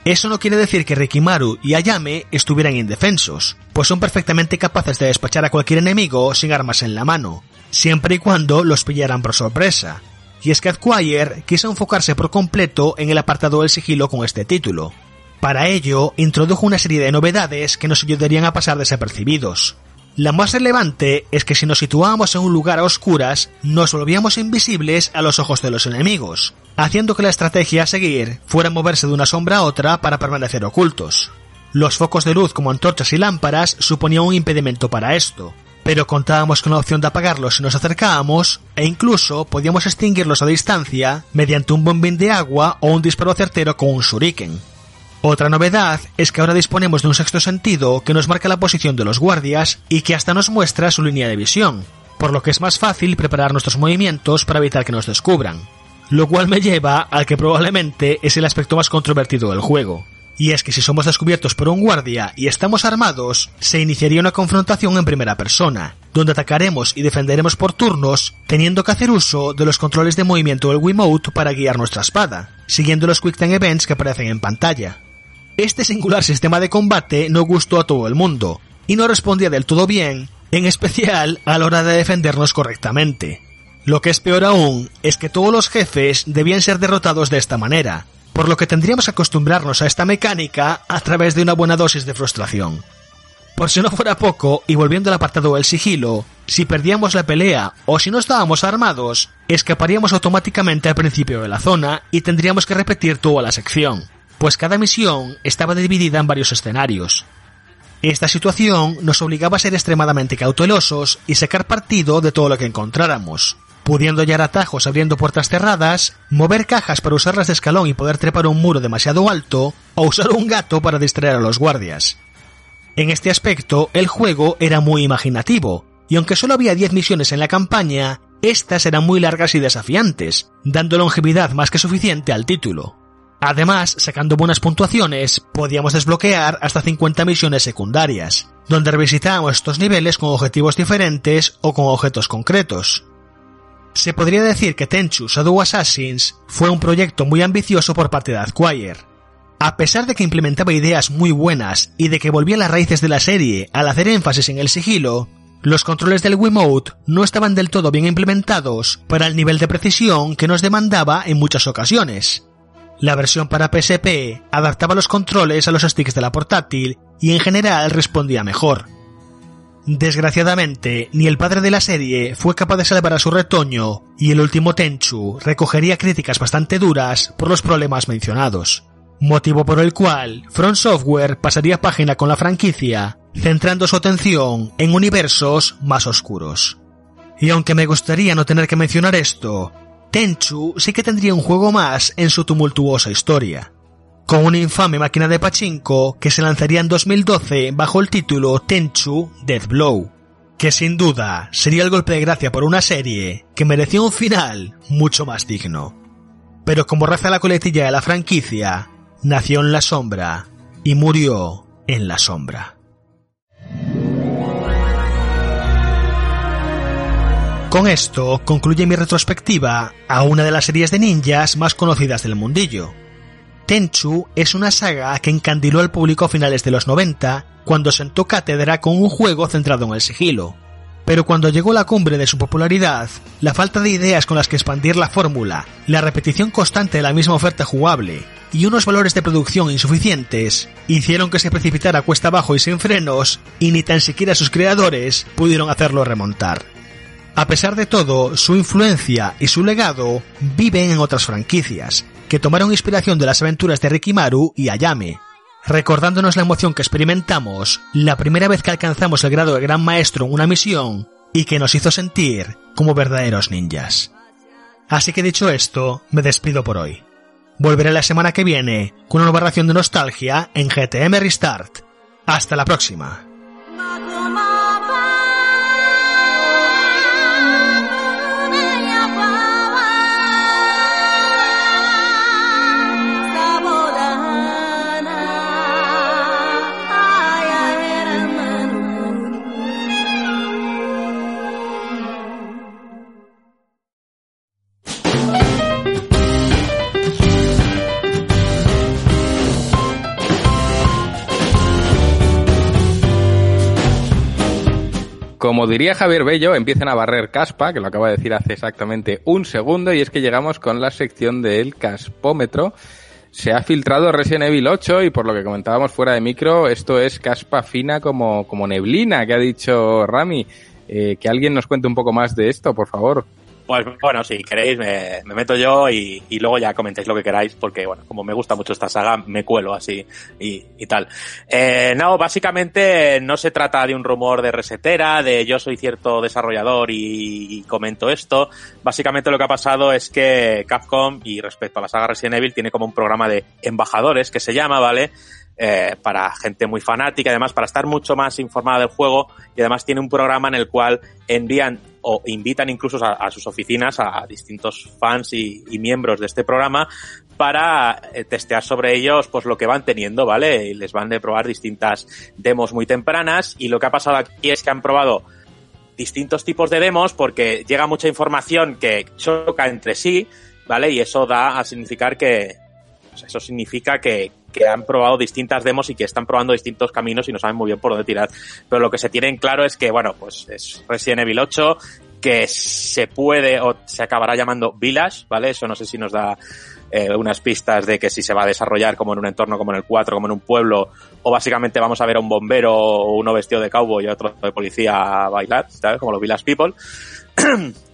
Eso no quiere decir que Rikimaru y Ayame estuvieran indefensos, pues son perfectamente capaces de despachar a cualquier enemigo sin armas en la mano, siempre y cuando los pillaran por sorpresa. Y es que quiso enfocarse por completo en el apartado del sigilo con este título. Para ello, introdujo una serie de novedades que nos ayudarían a pasar desapercibidos, la más relevante es que si nos situábamos en un lugar a oscuras, nos volvíamos invisibles a los ojos de los enemigos, haciendo que la estrategia a seguir fuera moverse de una sombra a otra para permanecer ocultos. Los focos de luz como antorchas y lámparas suponían un impedimento para esto, pero contábamos con la opción de apagarlos si nos acercábamos e incluso podíamos extinguirlos a distancia mediante un bombín de agua o un disparo certero con un shuriken. Otra novedad es que ahora disponemos de un sexto sentido que nos marca la posición de los guardias y que hasta nos muestra su línea de visión, por lo que es más fácil preparar nuestros movimientos para evitar que nos descubran. Lo cual me lleva al que probablemente es el aspecto más controvertido del juego. Y es que si somos descubiertos por un guardia y estamos armados, se iniciaría una confrontación en primera persona, donde atacaremos y defenderemos por turnos, teniendo que hacer uso de los controles de movimiento del Wiimote para guiar nuestra espada, siguiendo los Quick Time Events que aparecen en pantalla. Este singular sistema de combate no gustó a todo el mundo, y no respondía del todo bien, en especial a la hora de defendernos correctamente. Lo que es peor aún es que todos los jefes debían ser derrotados de esta manera, por lo que tendríamos que acostumbrarnos a esta mecánica a través de una buena dosis de frustración. Por si no fuera poco, y volviendo al apartado del sigilo, si perdíamos la pelea o si no estábamos armados, escaparíamos automáticamente al principio de la zona y tendríamos que repetir toda la sección pues cada misión estaba dividida en varios escenarios. Esta situación nos obligaba a ser extremadamente cautelosos y sacar partido de todo lo que encontráramos, pudiendo hallar atajos abriendo puertas cerradas, mover cajas para usarlas de escalón y poder trepar un muro demasiado alto, o usar un gato para distraer a los guardias. En este aspecto, el juego era muy imaginativo, y aunque solo había 10 misiones en la campaña, estas eran muy largas y desafiantes, dando longevidad más que suficiente al título. Además, sacando buenas puntuaciones, podíamos desbloquear hasta 50 misiones secundarias, donde revisitábamos estos niveles con objetivos diferentes o con objetos concretos. Se podría decir que Tenchu Shadow Assassins fue un proyecto muy ambicioso por parte de Acquire. A pesar de que implementaba ideas muy buenas y de que volvía a las raíces de la serie al hacer énfasis en el sigilo, los controles del Wiimote no estaban del todo bien implementados para el nivel de precisión que nos demandaba en muchas ocasiones, la versión para PSP adaptaba los controles a los sticks de la portátil y en general respondía mejor. Desgraciadamente, ni el padre de la serie fue capaz de salvar a su retoño y el último Tenchu recogería críticas bastante duras por los problemas mencionados, motivo por el cual Front Software pasaría página con la franquicia, centrando su atención en universos más oscuros. Y aunque me gustaría no tener que mencionar esto, Tenchu sí que tendría un juego más en su tumultuosa historia, con una infame máquina de pachinko que se lanzaría en 2012 bajo el título Tenchu Death Blow, que sin duda sería el golpe de gracia por una serie que merecía un final mucho más digno. Pero como raza la coletilla de la franquicia, nació en la sombra y murió en la sombra. Con esto concluye mi retrospectiva a una de las series de ninjas más conocidas del mundillo. Tenchu es una saga que encandiló al público a finales de los 90 cuando sentó cátedra con un juego centrado en el sigilo. Pero cuando llegó la cumbre de su popularidad, la falta de ideas con las que expandir la fórmula, la repetición constante de la misma oferta jugable y unos valores de producción insuficientes hicieron que se precipitara cuesta abajo y sin frenos, y ni tan siquiera sus creadores pudieron hacerlo remontar. A pesar de todo, su influencia y su legado viven en otras franquicias, que tomaron inspiración de las aventuras de Rikimaru y Ayame, recordándonos la emoción que experimentamos la primera vez que alcanzamos el grado de gran maestro en una misión y que nos hizo sentir como verdaderos ninjas. Así que dicho esto, me despido por hoy. Volveré la semana que viene con una nueva ración de nostalgia en GTM Restart. Hasta la próxima. Como diría Javier Bello, empiezan a barrer caspa, que lo acaba de decir hace exactamente un segundo, y es que llegamos con la sección del caspómetro. Se ha filtrado Resident Evil 8 y por lo que comentábamos fuera de micro, esto es caspa fina como, como neblina, que ha dicho Rami. Eh, que alguien nos cuente un poco más de esto, por favor. Pues bueno, si queréis me, meto yo y, luego ya comentéis lo que queráis porque bueno, como me gusta mucho esta saga, me cuelo así y, tal. Eh, no, básicamente no se trata de un rumor de resetera, de yo soy cierto desarrollador y, comento esto. Básicamente lo que ha pasado es que Capcom y respecto a la saga Resident Evil tiene como un programa de embajadores que se llama, ¿vale? Eh, para gente muy fanática, además para estar mucho más informada del juego y además tiene un programa en el cual envían o invitan incluso a, sus oficinas a distintos fans y, miembros de este programa para eh, testear sobre ellos pues lo que van teniendo, ¿vale? Y les van de probar distintas demos muy tempranas y lo que ha pasado aquí es que han probado distintos tipos de demos porque llega mucha información que choca entre sí, ¿vale? Y eso da a significar que pues eso significa que, que han probado distintas demos y que están probando distintos caminos y no saben muy bien por dónde tirar. Pero lo que se tiene en claro es que, bueno, pues es Resident Evil 8, que se puede o se acabará llamando Village, ¿vale? Eso no sé si nos da eh, unas pistas de que si se va a desarrollar como en un entorno como en el 4, como en un pueblo, o básicamente vamos a ver a un bombero o uno vestido de cowboy y otro de policía a bailar, ¿sabes? Como los Village People.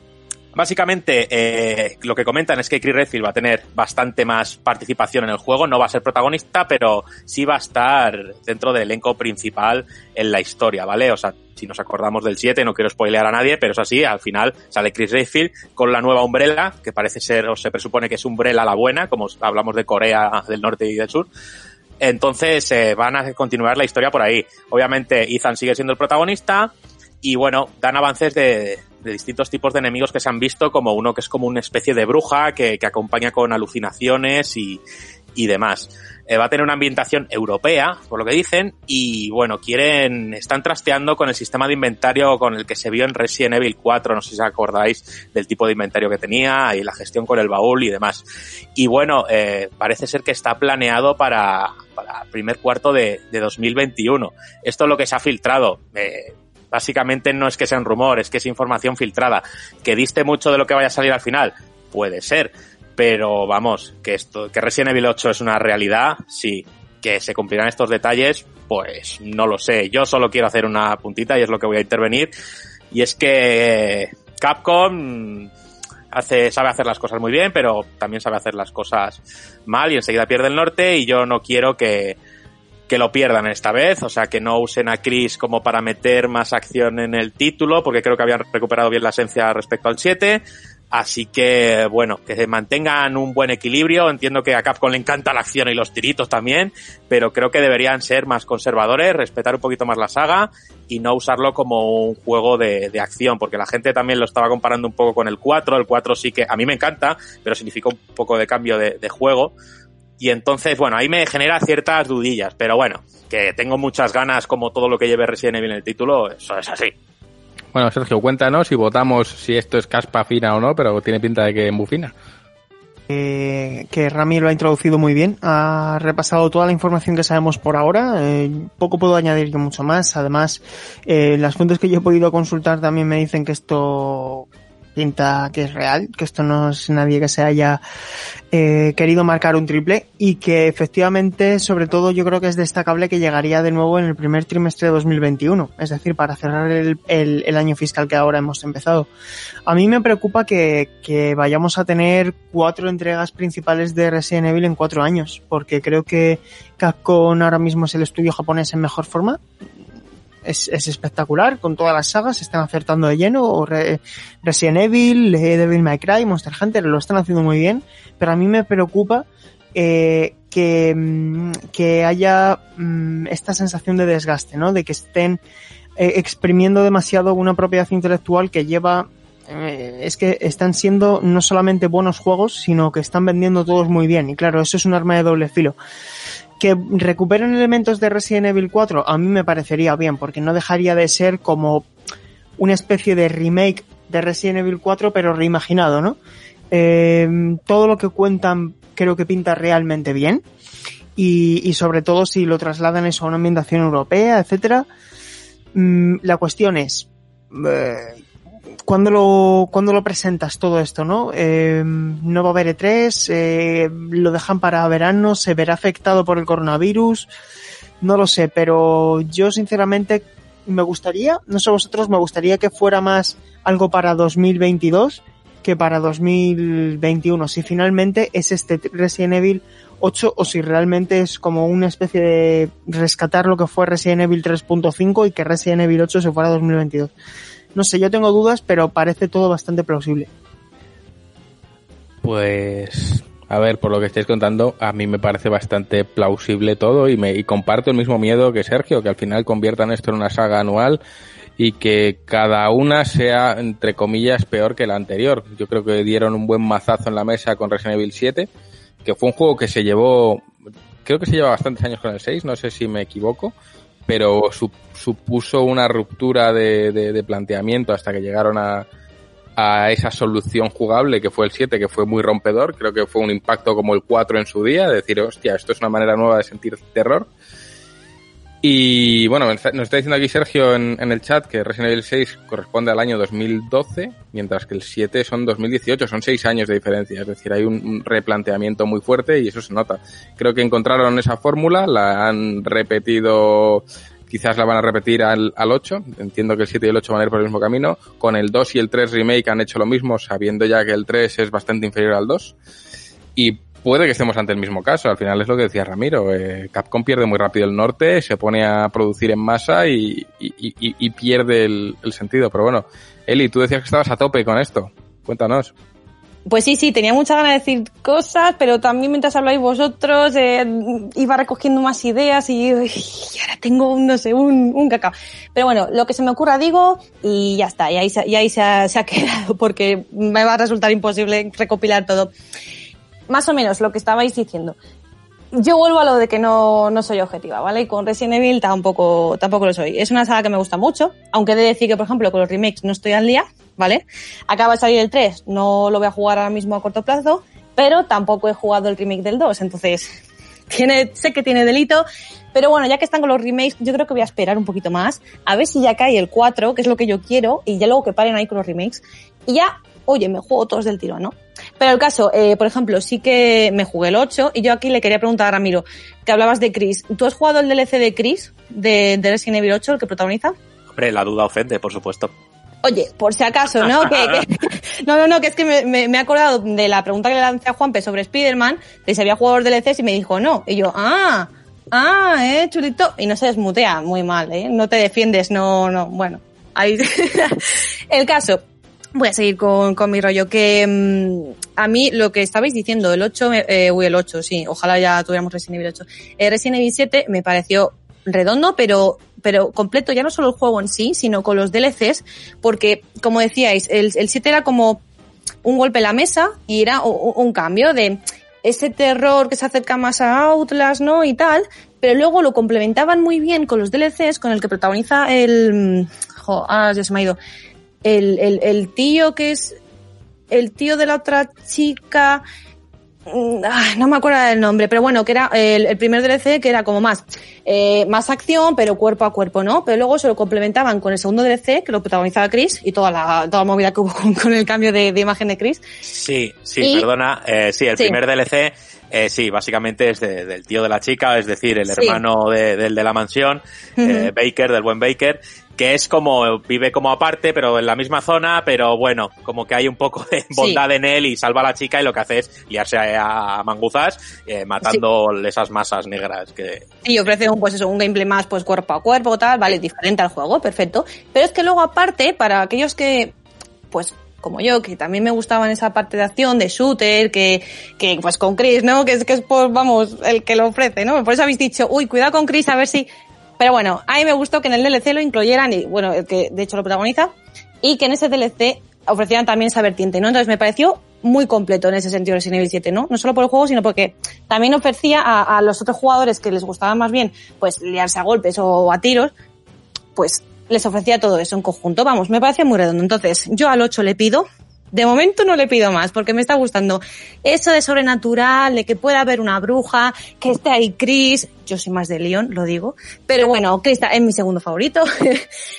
Básicamente, eh, lo que comentan es que Chris Redfield va a tener bastante más participación en el juego, no va a ser protagonista, pero sí va a estar dentro del elenco principal en la historia, ¿vale? O sea, si nos acordamos del 7, no quiero spoilear a nadie, pero es así, al final sale Chris Redfield con la nueva Umbrella, que parece ser, o se presupone que es Umbrella la buena, como hablamos de Corea del Norte y del Sur. Entonces, eh, van a continuar la historia por ahí. Obviamente, Ethan sigue siendo el protagonista, y bueno, dan avances de, de distintos tipos de enemigos que se han visto, como uno que es como una especie de bruja que, que acompaña con alucinaciones y, y demás. Eh, va a tener una ambientación europea, por lo que dicen, y bueno, quieren, están trasteando con el sistema de inventario con el que se vio en Resident Evil 4, no sé si acordáis del tipo de inventario que tenía y la gestión con el baúl y demás. Y bueno, eh, parece ser que está planeado para, para primer cuarto de, de 2021. Esto es lo que se ha filtrado. Eh, Básicamente no es que sea un rumor, es que es información filtrada. Que diste mucho de lo que vaya a salir al final, puede ser. Pero vamos, que esto, que Resident Evil 8 es una realidad, sí. Que se cumplirán estos detalles, pues no lo sé. Yo solo quiero hacer una puntita y es lo que voy a intervenir. Y es que Capcom hace, sabe hacer las cosas muy bien, pero también sabe hacer las cosas mal y enseguida pierde el norte y yo no quiero que, que lo pierdan esta vez, o sea, que no usen a Chris como para meter más acción en el título, porque creo que habían recuperado bien la esencia respecto al 7. Así que, bueno, que se mantengan un buen equilibrio. Entiendo que a Capcom le encanta la acción y los tiritos también, pero creo que deberían ser más conservadores, respetar un poquito más la saga y no usarlo como un juego de, de acción, porque la gente también lo estaba comparando un poco con el 4. El 4 sí que a mí me encanta, pero significa un poco de cambio de juego Y entonces, bueno, ahí me genera ciertas dudillas, pero bueno, que tengo muchas ganas como todo lo que lleve Resident Evil en el título, eso es así. Bueno, Sergio, cuéntanos si votamos si esto es caspa fina o no, pero tiene pinta de que es muy fina. Eh, que Rami lo ha introducido muy bien, ha repasado toda la información que sabemos por ahora, eh, poco puedo añadir yo mucho más, además eh, las fuentes que yo he podido consultar también me dicen que esto pinta que es real, que esto no es nadie que se haya eh, querido marcar un triple y que efectivamente, sobre todo, yo creo que es destacable que llegaría de nuevo en el primer trimestre de 2021, es decir, para cerrar el, el, el año fiscal que ahora hemos empezado. A mí me preocupa que, que vayamos a tener cuatro entregas principales de Resident Evil en cuatro años, porque creo que Capcom ahora mismo es el estudio japonés en mejor forma, es, es, espectacular, con todas las sagas, están acertando de lleno, Re, Resident Evil, Devil May Cry, Monster Hunter, lo están haciendo muy bien, pero a mí me preocupa eh, que, mm, que haya mmm, esta sensación de desgaste, ¿no? De que estén eh, exprimiendo demasiado una propiedad intelectual que lleva eh, es que están siendo no solamente buenos juegos, sino que están vendiendo todos muy bien. Y claro, eso es un arma de doble filo que recuperen elementos de Resident Evil 4 a mí me parecería bien, porque no dejaría de ser como una especie de remake de Resident Evil 4, pero reimaginado, ¿no? Eh, todo lo que cuentan creo que pinta realmente bien. Y, y, sobre todo si lo trasladan eso a una ambientación europea, etcétera. Mm, la cuestión es, eh, ¿Cuándo lo, cuando lo presentas todo esto, no? Eh, no va a haber E3, eh, lo dejan para verano, se verá afectado por el coronavirus, no lo sé, pero yo sinceramente me gustaría, no sé vosotros, me gustaría que fuera más algo para 2022 que para 2021, si finalmente es este Resident Evil 8 o si realmente es como una especie de rescatar lo que fue Resident Evil 3.5 y que Resident Evil 8 se fuera a 2022. No sé, yo tengo dudas, pero parece todo bastante plausible. Pues, a ver, por lo que estáis contando, a mí me parece bastante plausible todo y, me, y comparto el mismo miedo que Sergio, que al final conviertan esto en una saga anual y que cada una sea, entre comillas, peor que la anterior. Yo creo que dieron un buen mazazo en la mesa con Resident Evil 7, que fue un juego que se llevó, creo que se lleva bastantes años con el 6, no sé si me equivoco, pero su, supuso una ruptura de, de, de, planteamiento hasta que llegaron a, a esa solución jugable que fue el 7, que fue muy rompedor. Creo que fue un impacto como el 4 en su día, de decir, hostia, esto es una manera nueva de sentir terror. Y bueno, nos está diciendo aquí Sergio en, en, el chat que Resident Evil 6 corresponde al año 2012, mientras que el 7 son 2018, son 6 años de diferencia, es decir, hay un, replanteamiento muy fuerte y eso se nota. Creo que encontraron esa fórmula, la han repetido quizás la van a repetir al, al 8. Entiendo que el 7 y el 8 van a ir por el mismo camino. Con el 2 y el 3 remake han hecho lo mismo, sabiendo ya que el 3 es bastante inferior al 2. Y puede que estemos ante el mismo caso. Al final es lo que decía Ramiro. Eh, Capcom pierde muy rápido el norte, se pone a producir en masa y, y, pierde el, sentido. Pero bueno, Eli, tú decías que estabas a tope con esto. Cuéntanos. Pues sí, sí, tenía mucha ganas de decir cosas, pero también mientras habláis vosotros eh, iba recogiendo más ideas y, ahora tengo, no sé, un, un cacao. Pero bueno, lo que se me ocurra digo y ya está, y ahí, y ahí se ha quedado porque me va a resultar imposible recopilar todo. Más o menos lo que estabais diciendo yo vuelvo a lo de que no, no soy objetiva, ¿vale? Y con Resident Evil tampoco, tampoco lo soy. Es una saga que me gusta mucho, aunque he de decir que, por ejemplo, con los remakes no estoy al día, ¿vale? Acaba de salir el 3, no lo voy a jugar ahora mismo a corto plazo, pero tampoco he jugado el remake del 2, entonces tiene, sé que tiene delito, pero bueno, ya que están con los remakes, yo creo que voy a esperar un poquito más, a ver si ya cae el 4, que es lo que yo quiero, y ya luego que paren ahí con los remakes, y ya, oye, me juego todos del tiro, ¿no? Pero el caso, eh, por ejemplo, sí que me jugué el 8 y yo aquí le quería preguntar a Ramiro, que hablabas de Chris. ¿Tú has jugado el DLC de Chris, de, de Resident Evil 8, el que protagoniza? Hombre, la duda ofende, por supuesto. Oye, por si acaso, ¿no? que, que, no, no, no, que es que me, me, me, he acordado de la pregunta que le lancé a Juanpe sobre Spider-Man, de si había jugado los DLCs y me dijo no. Y yo, ah, ah, eh, chulito. Y no se desmutea, muy mal, eh. No te defiendes, no, no, bueno. Ahí. el caso, voy a seguir con, con mi rollo, que mmm, a mí lo que estabais diciendo, el 8, eh, uy, el 8, sí, ojalá ya tuviéramos Resident Evil 8. Eh, Resident Evil 7 me pareció redondo, pero, pero completo, ya no solo el juego en sí, sino con los DLCs, porque, como decíais, el, el 7 era como un golpe en la mesa y era un, un cambio de, ese terror que se acerca más a Outlast, ¿no? Y tal, pero luego lo complementaban muy bien con los DLCs, con el que protagoniza el... Jo, ah, ya se me ha ido. El, el, el tío que es el tío de la otra chica, mm, no me acuerdo del nombre, pero bueno, que era el, el primer DLC que era como más, eh, más acción, pero cuerpo a cuerpo, ¿no? Pero luego se lo complementaban con el segundo DLC que lo protagonizaba Chris y toda la, toda la movida que hubo con, con el cambio de, de, imagen de Chris. Sí, sí, Y- perdona, eh, sí, el Sí. primer DLC, eh, sí, básicamente es de- del tío de la chica, es decir, el Sí. hermano de- del de la mansión, eh, Baker, del buen Baker, que es como, vive como aparte, pero en la misma zona, pero bueno, como que hay un poco de bondad en él y salva a la chica y lo que hace es liarse a, manguzas, eh, matando esas masas negras que, Y ofrece un, pues eso, un gameplay más pues cuerpo a cuerpo, tal, vale, diferente al juego, perfecto. Pero es que luego aparte, para aquellos que, pues, como yo, que también me gustaban esa parte de acción, de shooter, que, que pues con Chris, ¿no? Que es que es por, vamos, el que lo ofrece, ¿no? Por eso habéis dicho, uy, cuidado con Chris, a ver si... Pero bueno, a mí me gustó que en el DLC lo incluyeran, y bueno, el que de hecho lo protagoniza, y que en ese DLC ofrecieran también esa vertiente, ¿no? Entonces me pareció muy completo en ese sentido Resident Evil 7, ¿no? No solo por el juego, sino porque también ofrecía a, los otros jugadores que les gustaba más bien, pues, liarse a golpes o a tiros, pues les ofrecía todo eso en conjunto. Vamos, me parece muy redondo. Entonces, yo al 8 le pido, de momento no le pido más, porque me está gustando eso de sobrenatural, de que pueda haber una bruja, que esté ahí Chris, yo soy más de Leon, lo digo, pero bueno, Chris es mi segundo favorito.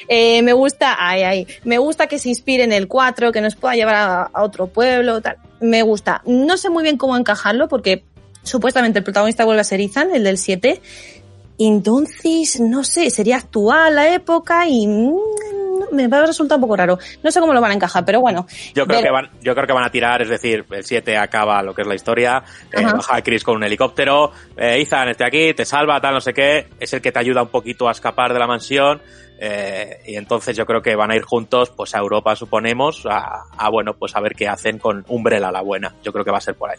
Eh, me gusta, ay, ay, me gusta que se inspire en el 4, que nos pueda llevar a, a otro pueblo, tal. Me gusta. No sé muy bien cómo encajarlo, porque supuestamente el protagonista vuelve a ser Ethan, el del 7, entonces, no sé, sería actual la época y mm, me va a resultar un poco raro. No sé cómo lo van a encajar, pero bueno. Yo creo que van, yo creo que van a tirar, es decir, el 7 acaba lo que es la historia, eh, baja a Chris con un helicóptero, eh, Ethan este aquí, te salva, tal, no sé qué, es el que te ayuda un poquito a escapar de la mansión, eh, y entonces yo creo que van a ir juntos, pues a Europa suponemos, a, a, bueno, pues a ver qué hacen con Umbrella la buena. Yo creo que va a ser por ahí.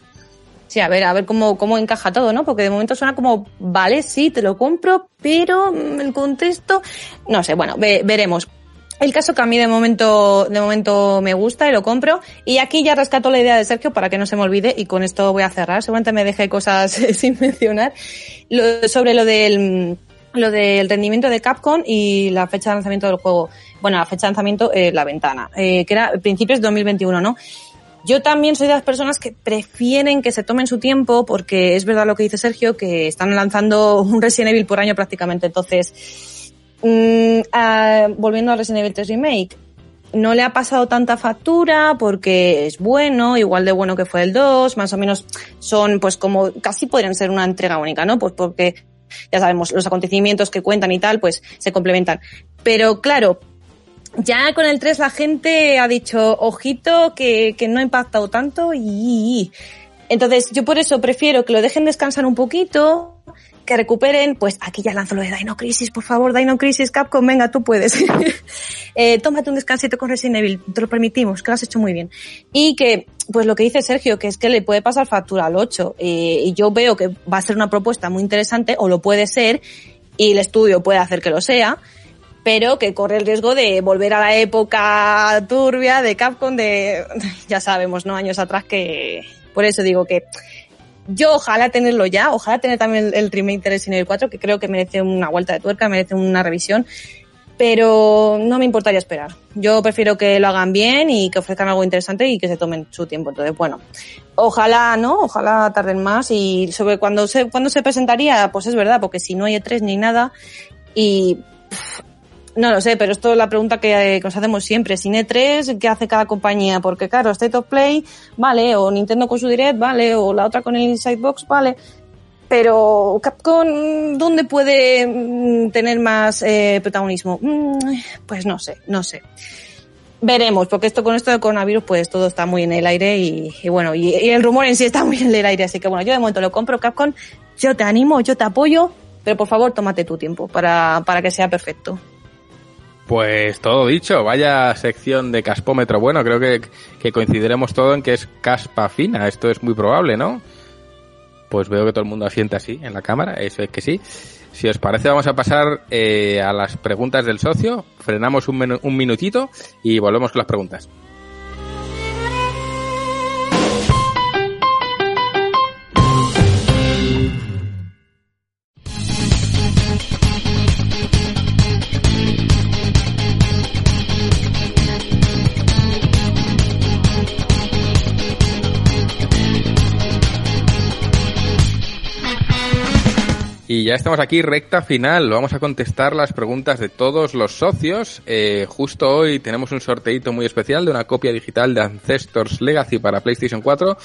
Sí, a ver, a ver cómo, cómo encaja todo, ¿no? Porque de momento suena como, vale, sí, te lo compro, pero mm, el contexto, no sé, bueno, ve- veremos. El caso que a mí de momento, de momento me gusta y lo compro. Y aquí ya rescato la idea de Sergio para que no se me olvide y con esto voy a cerrar. Seguramente me dejé cosas sin mencionar. Lo- sobre lo del, lo del rendimiento de Capcom y la fecha de lanzamiento del juego. Bueno, la fecha de lanzamiento, eh, la ventana, eh, que era principios de 2021, ¿no? Yo también soy de las personas que prefieren que se tomen su tiempo porque es verdad lo que dice Sergio, que están lanzando un Resident Evil por año prácticamente. Entonces, mm, volviendo a Resident Evil 3 Remake, no le ha pasado tanta factura porque es bueno, igual de bueno que fue el 2, más o menos son pues como casi podrían ser una entrega única, ¿no? Pues porque ya sabemos, los acontecimientos que cuentan y tal, pues se complementan. Pero claro, ya con el 3 la gente ha dicho, ojito, que, que no ha impactado tanto y... Entonces yo por eso prefiero que lo dejen descansar un poquito, que recuperen, pues aquí ya lanzo lo de Dino Crisis, por favor, Dino Crisis, Capcom, venga, tú puedes. eh, tómate un descansito con Resident Evil, te lo permitimos, que lo has hecho muy bien. Y que, pues lo que dice Sergio, que es que le puede pasar factura al 8, eh, y yo veo que va a ser una propuesta muy interesante, o lo puede ser, y el estudio puede hacer que lo sea, pero que corre el riesgo de volver a la época turbia de Capcom de, ya sabemos, ¿no? Años atrás que, por eso digo que yo ojalá tenerlo ya, ojalá tener también el, el remake de Resident Evil 4, que creo que merece una vuelta de tuerca, merece una revisión, pero no me importaría esperar. Yo prefiero que lo hagan bien y que ofrezcan algo interesante y que se tomen su tiempo. Entonces, bueno, ojalá, ¿no? Ojalá tarden más y sobre cuándo se, cuándo se presentaría, pues es verdad, porque si no hay E3 ni nada y no lo sé, pero esto es la pregunta que, eh, que nos hacemos siempre. Sin E3, ¿qué hace cada compañía? Porque claro, State of Play, vale, o Nintendo con su Direct, vale, o la otra con el Inside Box, vale. Pero Capcom, ¿dónde puede mm, tener más eh, protagonismo? Mm, pues no sé, no sé. Veremos, porque esto con esto del coronavirus, pues todo está muy en el aire y, y bueno, y, y el rumor en sí está muy en el aire, así que bueno, yo de momento lo compro Capcom, yo te animo, yo te apoyo, pero por favor tómate tu tiempo para, para que sea perfecto. Pues todo dicho, vaya sección de caspómetro. Bueno, creo que, coincidiremos todo en que es caspa fina. Esto es muy probable, ¿no? Pues veo que todo el mundo asiente así en la cámara. Eso es que sí. Si os parece, vamos a pasar eh, a las preguntas del socio. Frenamos un, un minutito y volvemos con las preguntas. Y ya estamos aquí, recta final. Vamos a contestar las preguntas de todos los socios. Eh, justo hoy tenemos un sorteito muy especial de una copia digital de Ancestors Legacy para PlayStation 4.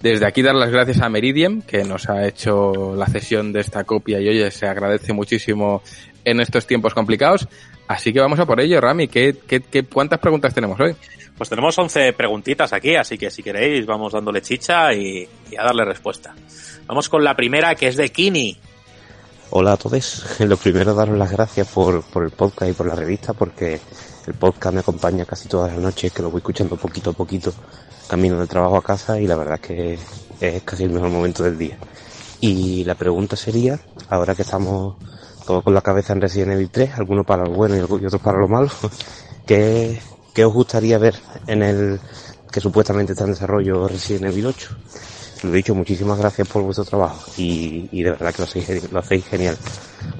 Desde aquí dar las gracias a Meridian, que nos ha hecho la cesión de esta copia y oye, se agradece muchísimo en estos tiempos complicados. Así que vamos a por ello, Rami. ¿Qué, qué, qué, cuántas preguntas tenemos hoy? Pues tenemos 11 preguntitas aquí, así que si queréis vamos dándole chicha y, y a darle respuesta. Vamos con la primera, que es de Kini. Hola a todos. Lo primero, daros las gracias por, por el podcast y por la revista, porque el podcast me acompaña casi todas las noches, que lo voy escuchando poquito a poquito, camino del trabajo a casa y la verdad es que es casi el mejor momento del día. Y la pregunta sería, ahora que estamos todos con la cabeza en Resident Evil 3, algunos para lo bueno y otros para lo malo, ¿qué, qué os gustaría ver en el que supuestamente está en desarrollo Resident Evil 8? Lo dicho, muchísimas gracias por vuestro trabajo y, y de verdad que lo hacéis, lo hacéis, genial.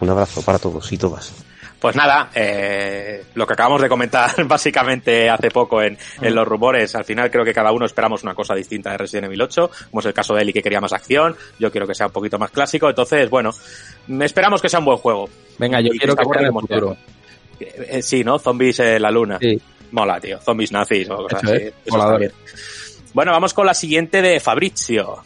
Un abrazo para todos y todas. Pues nada, eh, lo que acabamos de comentar básicamente hace poco en, en, los rumores, al final creo que cada uno esperamos una cosa distinta de Resident Evil 8, como es el caso de Eli que quería más acción, yo quiero que sea un poquito más clásico, entonces bueno, esperamos que sea un buen juego. Venga, yo y quiero que sea en el futuro. Eh, sí, ¿no? Zombies en la luna. Sí. Mola, tío. Zombies nazis o cosas Eso así. es. Eso está bien. Bueno, vamos con la siguiente de Fabrizio.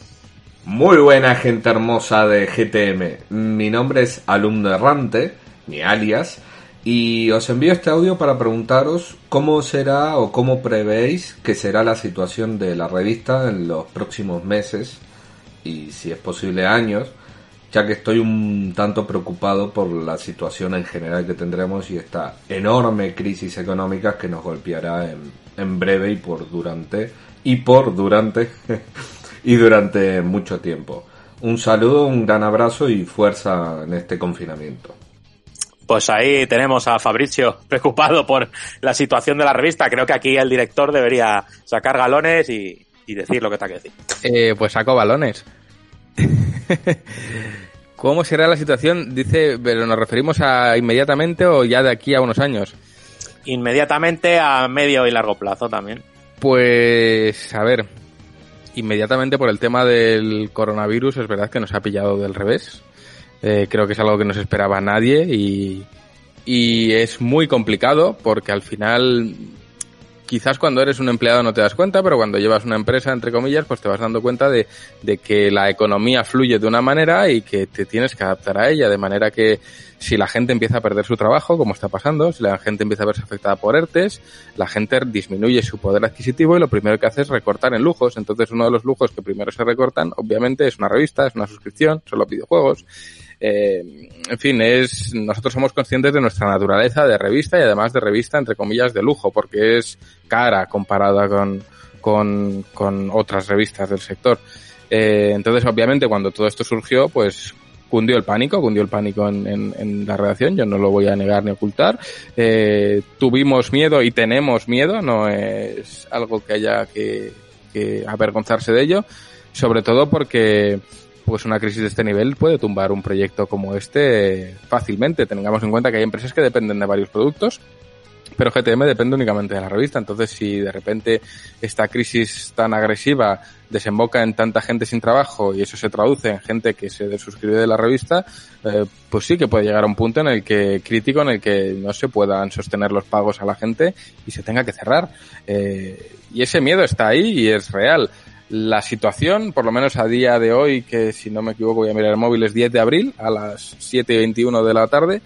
Muy buena gente hermosa de GTM. Mi nombre es Alumno Errante, mi alias, y os envío este audio para preguntaros cómo será o cómo prevéis que será la situación de la revista en los próximos meses y si es posible años, ya que estoy un tanto preocupado por la situación en general que tendremos y esta enorme crisis económica que nos golpeará en, en breve y por durante y por durante y durante mucho tiempo. Un saludo, un gran abrazo y fuerza en este confinamiento. Pues ahí tenemos a Fabricio preocupado por la situación de la revista. Creo que aquí el director debería sacar galones y, y decir lo que está que decir. Eh, pues saco balones. ¿Cómo será la situación? Dice, pero nos referimos a inmediatamente o ya de aquí a unos años. Inmediatamente a medio y largo plazo también. Pues, a ver, inmediatamente por el tema del coronavirus es verdad que nos ha pillado del revés. Eh, creo que es algo que no se esperaba nadie y, y es muy complicado porque al final quizás cuando eres un empleado no te das cuenta, pero cuando llevas una empresa, entre comillas, pues te vas dando cuenta de, de, que la economía fluye de una manera y que te tienes que adaptar a ella, de manera que si la gente empieza a perder su trabajo, como está pasando, si la gente empieza a verse afectada por ERTES, la gente disminuye su poder adquisitivo y lo primero que hace es recortar en lujos. Entonces uno de los lujos que primero se recortan, obviamente, es una revista, es una suscripción, son los videojuegos. Eh, en fin, es nosotros somos conscientes de nuestra naturaleza de revista y además de revista entre comillas de lujo, porque es cara comparada con, con, con otras revistas del sector. Eh, entonces, obviamente, cuando todo esto surgió, pues cundió el pánico, cundió el pánico en, la redacción, yo no lo voy a negar ni ocultar. Eh, tuvimos miedo y tenemos miedo, no es algo que haya que, que avergonzarse de ello, sobre todo porque pues una crisis de este nivel puede tumbar un proyecto como este fácilmente. Tengamos en cuenta que hay empresas que dependen de varios productos, pero GTM depende únicamente de la revista. Entonces, si de repente esta crisis tan agresiva desemboca en tanta gente sin trabajo y eso se traduce en gente que se desuscribe de la revista, eh, pues sí que puede llegar a un punto en el que crítico, en el que no se puedan sostener los pagos a la gente y se tenga que cerrar. Eh, y ese miedo está ahí y es real. La situación, por lo menos a día de hoy, que si no me equivoco voy a mirar el móvil, es 10 de abril a las 7 y 21 de la tarde,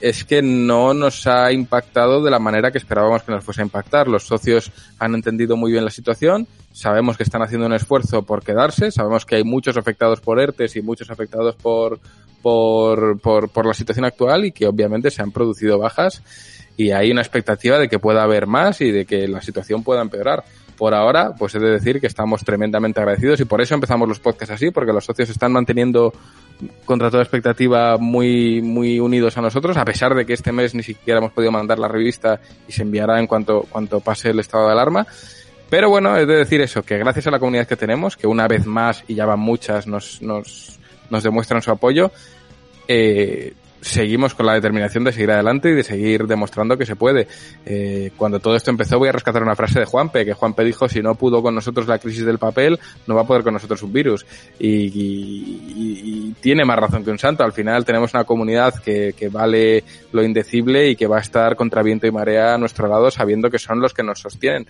es que no nos ha impactado de la manera que esperábamos que nos fuese a impactar. Los socios han entendido muy bien la situación, sabemos que están haciendo un esfuerzo por quedarse, sabemos que hay muchos afectados por ERTES y muchos afectados por, por, por, por la situación actual y que obviamente se han producido bajas y hay una expectativa de que pueda haber más y de que la situación pueda empeorar por ahora, pues he de decir que estamos tremendamente agradecidos y por eso empezamos los podcasts así, porque los socios están manteniendo contra toda expectativa muy, muy unidos a nosotros, a pesar de que este mes ni siquiera hemos podido mandar la revista y se enviará en cuanto, cuanto pase el estado de alarma. Pero bueno, he de decir eso, que gracias a la comunidad que tenemos, que una vez más, y ya van muchas, nos, nos, nos demuestran su apoyo, eh, seguimos con la determinación de seguir adelante y de seguir demostrando que se puede. Eh, cuando todo esto empezó voy a rescatar una frase de Juanpe, que Juanpe dijo, si no pudo con nosotros la crisis del papel, no va a poder con nosotros un virus. Y, tiene más razón que un santo. Al final tenemos una comunidad que, que, vale lo indecible y que va a estar contra viento y marea a nuestro lado sabiendo que son los que nos sostienen.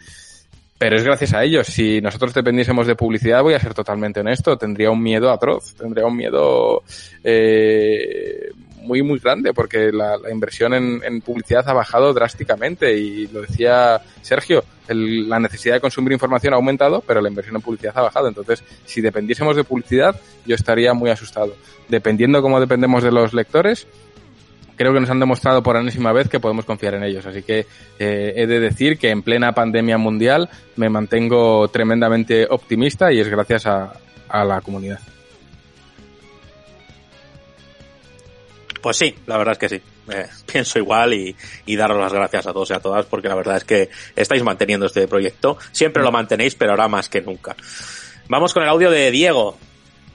Pero es gracias a ellos. Si nosotros dependiésemos de publicidad, voy a ser totalmente honesto, tendría un miedo atroz, tendría un miedo eh, muy, muy grande, porque la, la inversión en, publicidad ha bajado drásticamente. Y lo decía Sergio, el, la necesidad de consumir información ha aumentado, pero la inversión en publicidad ha bajado. Entonces, si dependiésemos de publicidad, yo estaría muy asustado. Dependiendo cómo dependemos de los lectores, creo que nos han demostrado por enésima vez que podemos confiar en ellos. Así que eh, he de decir que en plena pandemia mundial me mantengo tremendamente optimista y es gracias a, a la comunidad. Pues sí, la verdad es que sí. Eh, pienso igual y, y, daros las gracias a todos y a todas porque la verdad es que estáis manteniendo este proyecto. Siempre lo mantenéis, pero ahora más que nunca. Vamos con el audio de Diego.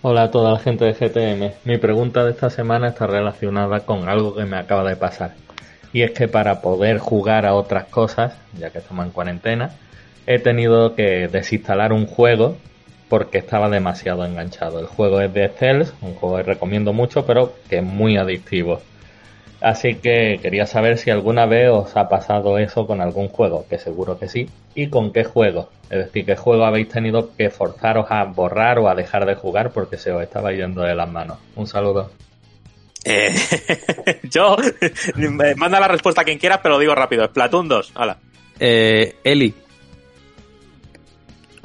Hola a toda la gente de GTM. Mi pregunta de esta semana está relacionada con algo que me acaba de pasar. Y es que para poder jugar a otras cosas, ya que estamos en cuarentena, he tenido que desinstalar un juego porque estaba demasiado enganchado. El juego es de Cells, un juego que recomiendo mucho, pero que es muy adictivo. Así que quería saber si alguna vez os ha pasado eso con algún juego, que seguro que sí, y con qué juego. Es decir, qué juego habéis tenido que forzaros a borrar o a dejar de jugar porque se os estaba yendo de las manos. Un saludo. Eh, yo, manda la respuesta a quien quieras, pero lo digo rápido. Splatoon 2, hala. Eh, Eli.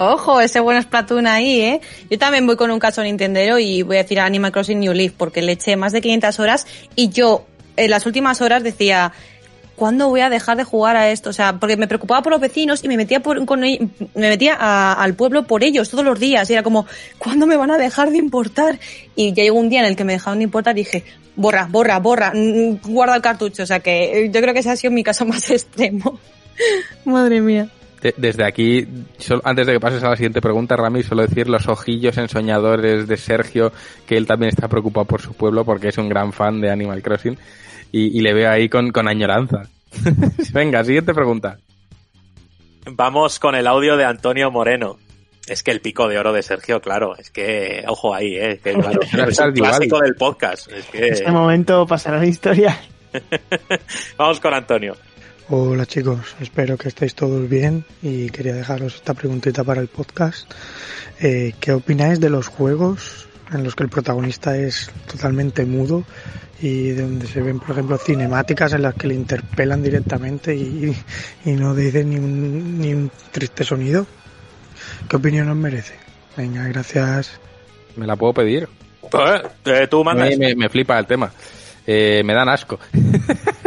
Ojo, ese buen Splatoon ahí, ¿eh? Yo también voy con un caso Nintendero y voy a decir Animal Crossing New Leaf porque le eché más de 500 horas y yo en las últimas horas decía, ¿cuándo voy a dejar de jugar a esto? O sea, porque me preocupaba por los vecinos y me metía por, con, me metía a, al pueblo por ellos todos los días era como, ¿cuándo me van a dejar de importar? Y ya llegó un día en el que me dejaron de importar y dije, borra, borra, borra, guarda el cartucho. O sea que yo creo que ese ha sido mi caso más extremo. Madre mía. Desde aquí, antes de que pases a la siguiente pregunta, Rami, solo decir los ojillos ensoñadores de Sergio, que él también está preocupado por su pueblo porque es un gran fan de Animal Crossing y, y le veo ahí con, con añoranza. Venga, siguiente pregunta. Vamos con el audio de Antonio Moreno. Es que el pico de oro de Sergio, claro, es que, ojo ahí, eh, que claro, es un clásico del podcast. Es que... Este momento pasará la historia. Vamos con Antonio. Hola chicos, espero que estéis todos bien y quería dejaros esta preguntita para el podcast. Eh, ¿Qué opináis de los juegos en los que el protagonista es totalmente mudo y donde se ven, por ejemplo, cinemáticas en las que le interpelan directamente y, y no dicen ni un, ni un triste sonido? ¿Qué opinión os merece? Venga, gracias. ¿Me la puedo pedir? Eh, tú mandas. Me, me, me flipa el tema. Eh, me dan asco.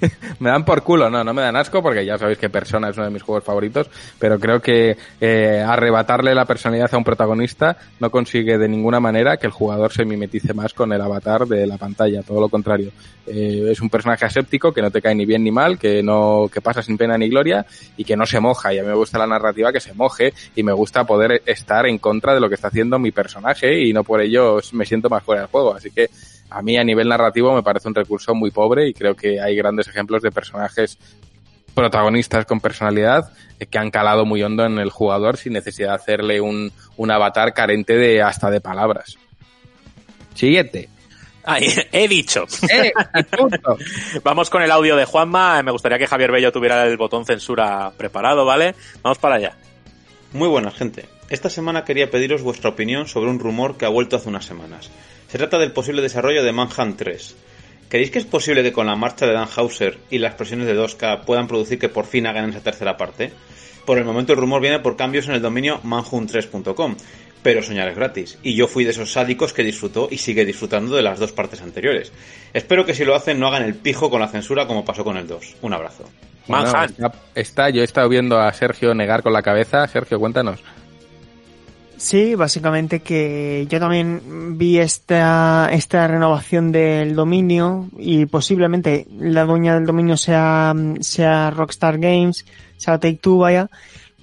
me dan por culo, no, no me dan asco porque ya sabéis que Persona es uno de mis juegos favoritos, pero creo que eh, arrebatarle la personalidad a un protagonista no consigue de ninguna manera que el jugador se mimetice más con el avatar de la pantalla, todo lo contrario. Eh, es un personaje aséptico que no te cae ni bien ni mal, que no, que pasa sin pena ni gloria y que no se moja. Y a mí me gusta la narrativa que se moje y me gusta poder estar en contra de lo que está haciendo mi personaje y no por ello me siento más fuera del juego. Así que a mí a nivel narrativo me parece un recurso muy pobre y creo que hay grandes ejemplos de personajes protagonistas con personalidad que han calado muy hondo en el jugador sin necesidad de hacerle un, un avatar carente de hasta de palabras. Siguiente. Ay, he dicho. Eh, Vamos con el audio de Juanma. Me gustaría que Javier Bello tuviera el botón censura preparado, ¿vale? Vamos para allá. Muy buena gente. Esta semana quería pediros vuestra opinión sobre un rumor que ha vuelto hace unas semanas. Se trata del posible desarrollo de Manhunt 3. ¿Creéis que es posible que con la marcha de Dan Hauser y las presiones de 2K puedan producir que por fin hagan esa tercera parte? Por el momento el rumor viene por cambios en el dominio manhunt3.com, pero soñar es gratis, y yo fui de esos sádicos que disfrutó y sigue disfrutando de las dos partes anteriores. Espero que si lo hacen no hagan el pijo con la censura como pasó con el 2. Un abrazo. Bueno, está, está, yo he estado viendo a Sergio negar con la cabeza. Sergio, cuéntanos. Sí, básicamente que yo también vi esta, esta renovación del dominio y posiblemente la dueña del dominio sea, sea Rockstar Games, sea Take Two, vaya,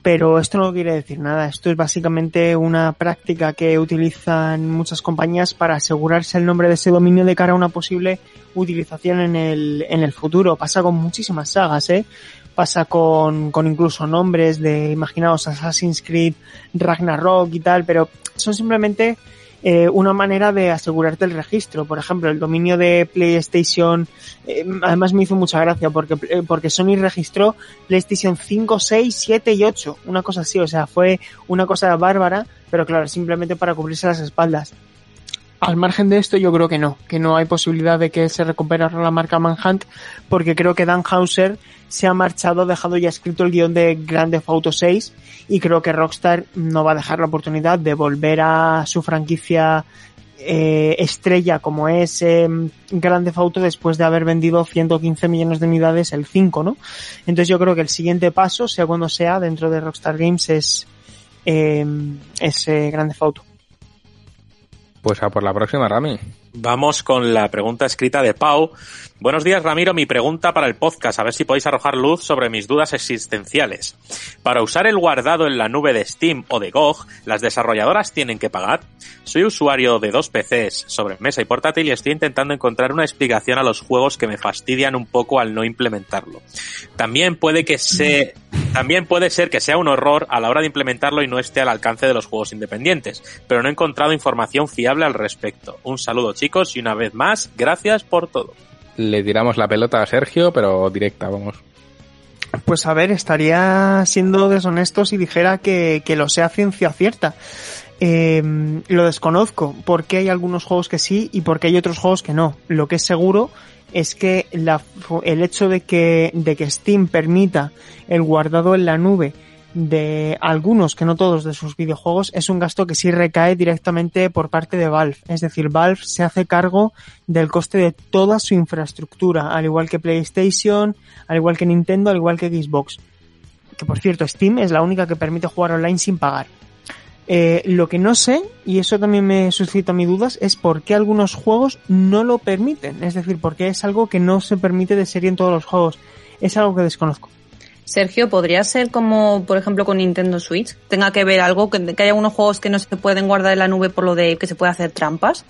pero esto no quiere decir nada. Esto es básicamente una práctica que utilizan muchas compañías para asegurarse el nombre de ese dominio de cara a una posible utilización en el, en el futuro. Pasa con muchísimas sagas, ¿eh? Pasa con, con incluso nombres de, imaginaos, Assassin's Creed, Ragnarok y tal, pero son simplemente eh, una manera de asegurarte el registro. Por ejemplo, el dominio de PlayStation, eh, además me hizo mucha gracia porque, eh, porque Sony registró PlayStation 5, 6, 7 y 8, una cosa así, o sea, fue una cosa bárbara, pero claro, simplemente para cubrirse las espaldas. Al margen de esto, yo creo que no, que no hay posibilidad de que se recupere la marca Manhunt, porque creo que Dan Hauser se ha marchado, ha dejado ya escrito el guion de Grand Theft Auto 6 y creo que Rockstar no va a dejar la oportunidad de volver a su franquicia eh, estrella como es eh, Grand Theft Auto después de haber vendido 115 millones de unidades el 5, ¿no? Entonces yo creo que el siguiente paso, sea cuando sea, dentro de Rockstar Games es, eh, es eh, Grand Theft Auto. Pues a por la próxima, Rami. Vamos con la pregunta escrita de Pau. Buenos días, Ramiro. Mi pregunta para el podcast, a ver si podéis arrojar luz sobre mis dudas existenciales. Para usar el guardado en la nube de Steam o de GOG, ¿las desarrolladoras tienen que pagar? Soy usuario de dos PCs, sobre mesa y portátil, y estoy intentando encontrar una explicación a los juegos que me fastidian un poco al no implementarlo. También puede que se, también puede ser que sea un horror a la hora de implementarlo y no esté al alcance de los juegos independientes, pero no he encontrado información fiable al respecto. Un saludo, chicos, y una vez más, gracias por todo. Le tiramos la pelota a Sergio, pero directa, vamos. Pues a ver, estaría siendo deshonesto si dijera que, que lo sea ciencia cierta. Eh, lo desconozco, porque hay algunos juegos que sí y porque hay otros juegos que no. Lo que es seguro es que el hecho de que, de que Steam permita el guardado en la nube de algunos, que no todos, de sus videojuegos, es un gasto que sí recae directamente por parte de Valve. Es decir, Valve se hace cargo del coste de toda su infraestructura, al igual que PlayStation, al igual que Nintendo, al igual que Xbox. Que por cierto, Steam es la única que permite jugar online sin pagar. Eh, lo que no sé, y eso también me suscita mis dudas, es por qué algunos juegos no lo permiten. Es decir, por qué es algo que no se permite de serie en todos los juegos. Es algo que desconozco. Sergio, ¿podría ser como, por ejemplo, con Nintendo Switch? ¿Tenga que ver algo? ¿Que, que haya algunos juegos que no se pueden guardar en la nube por lo de que se puede hacer trampas?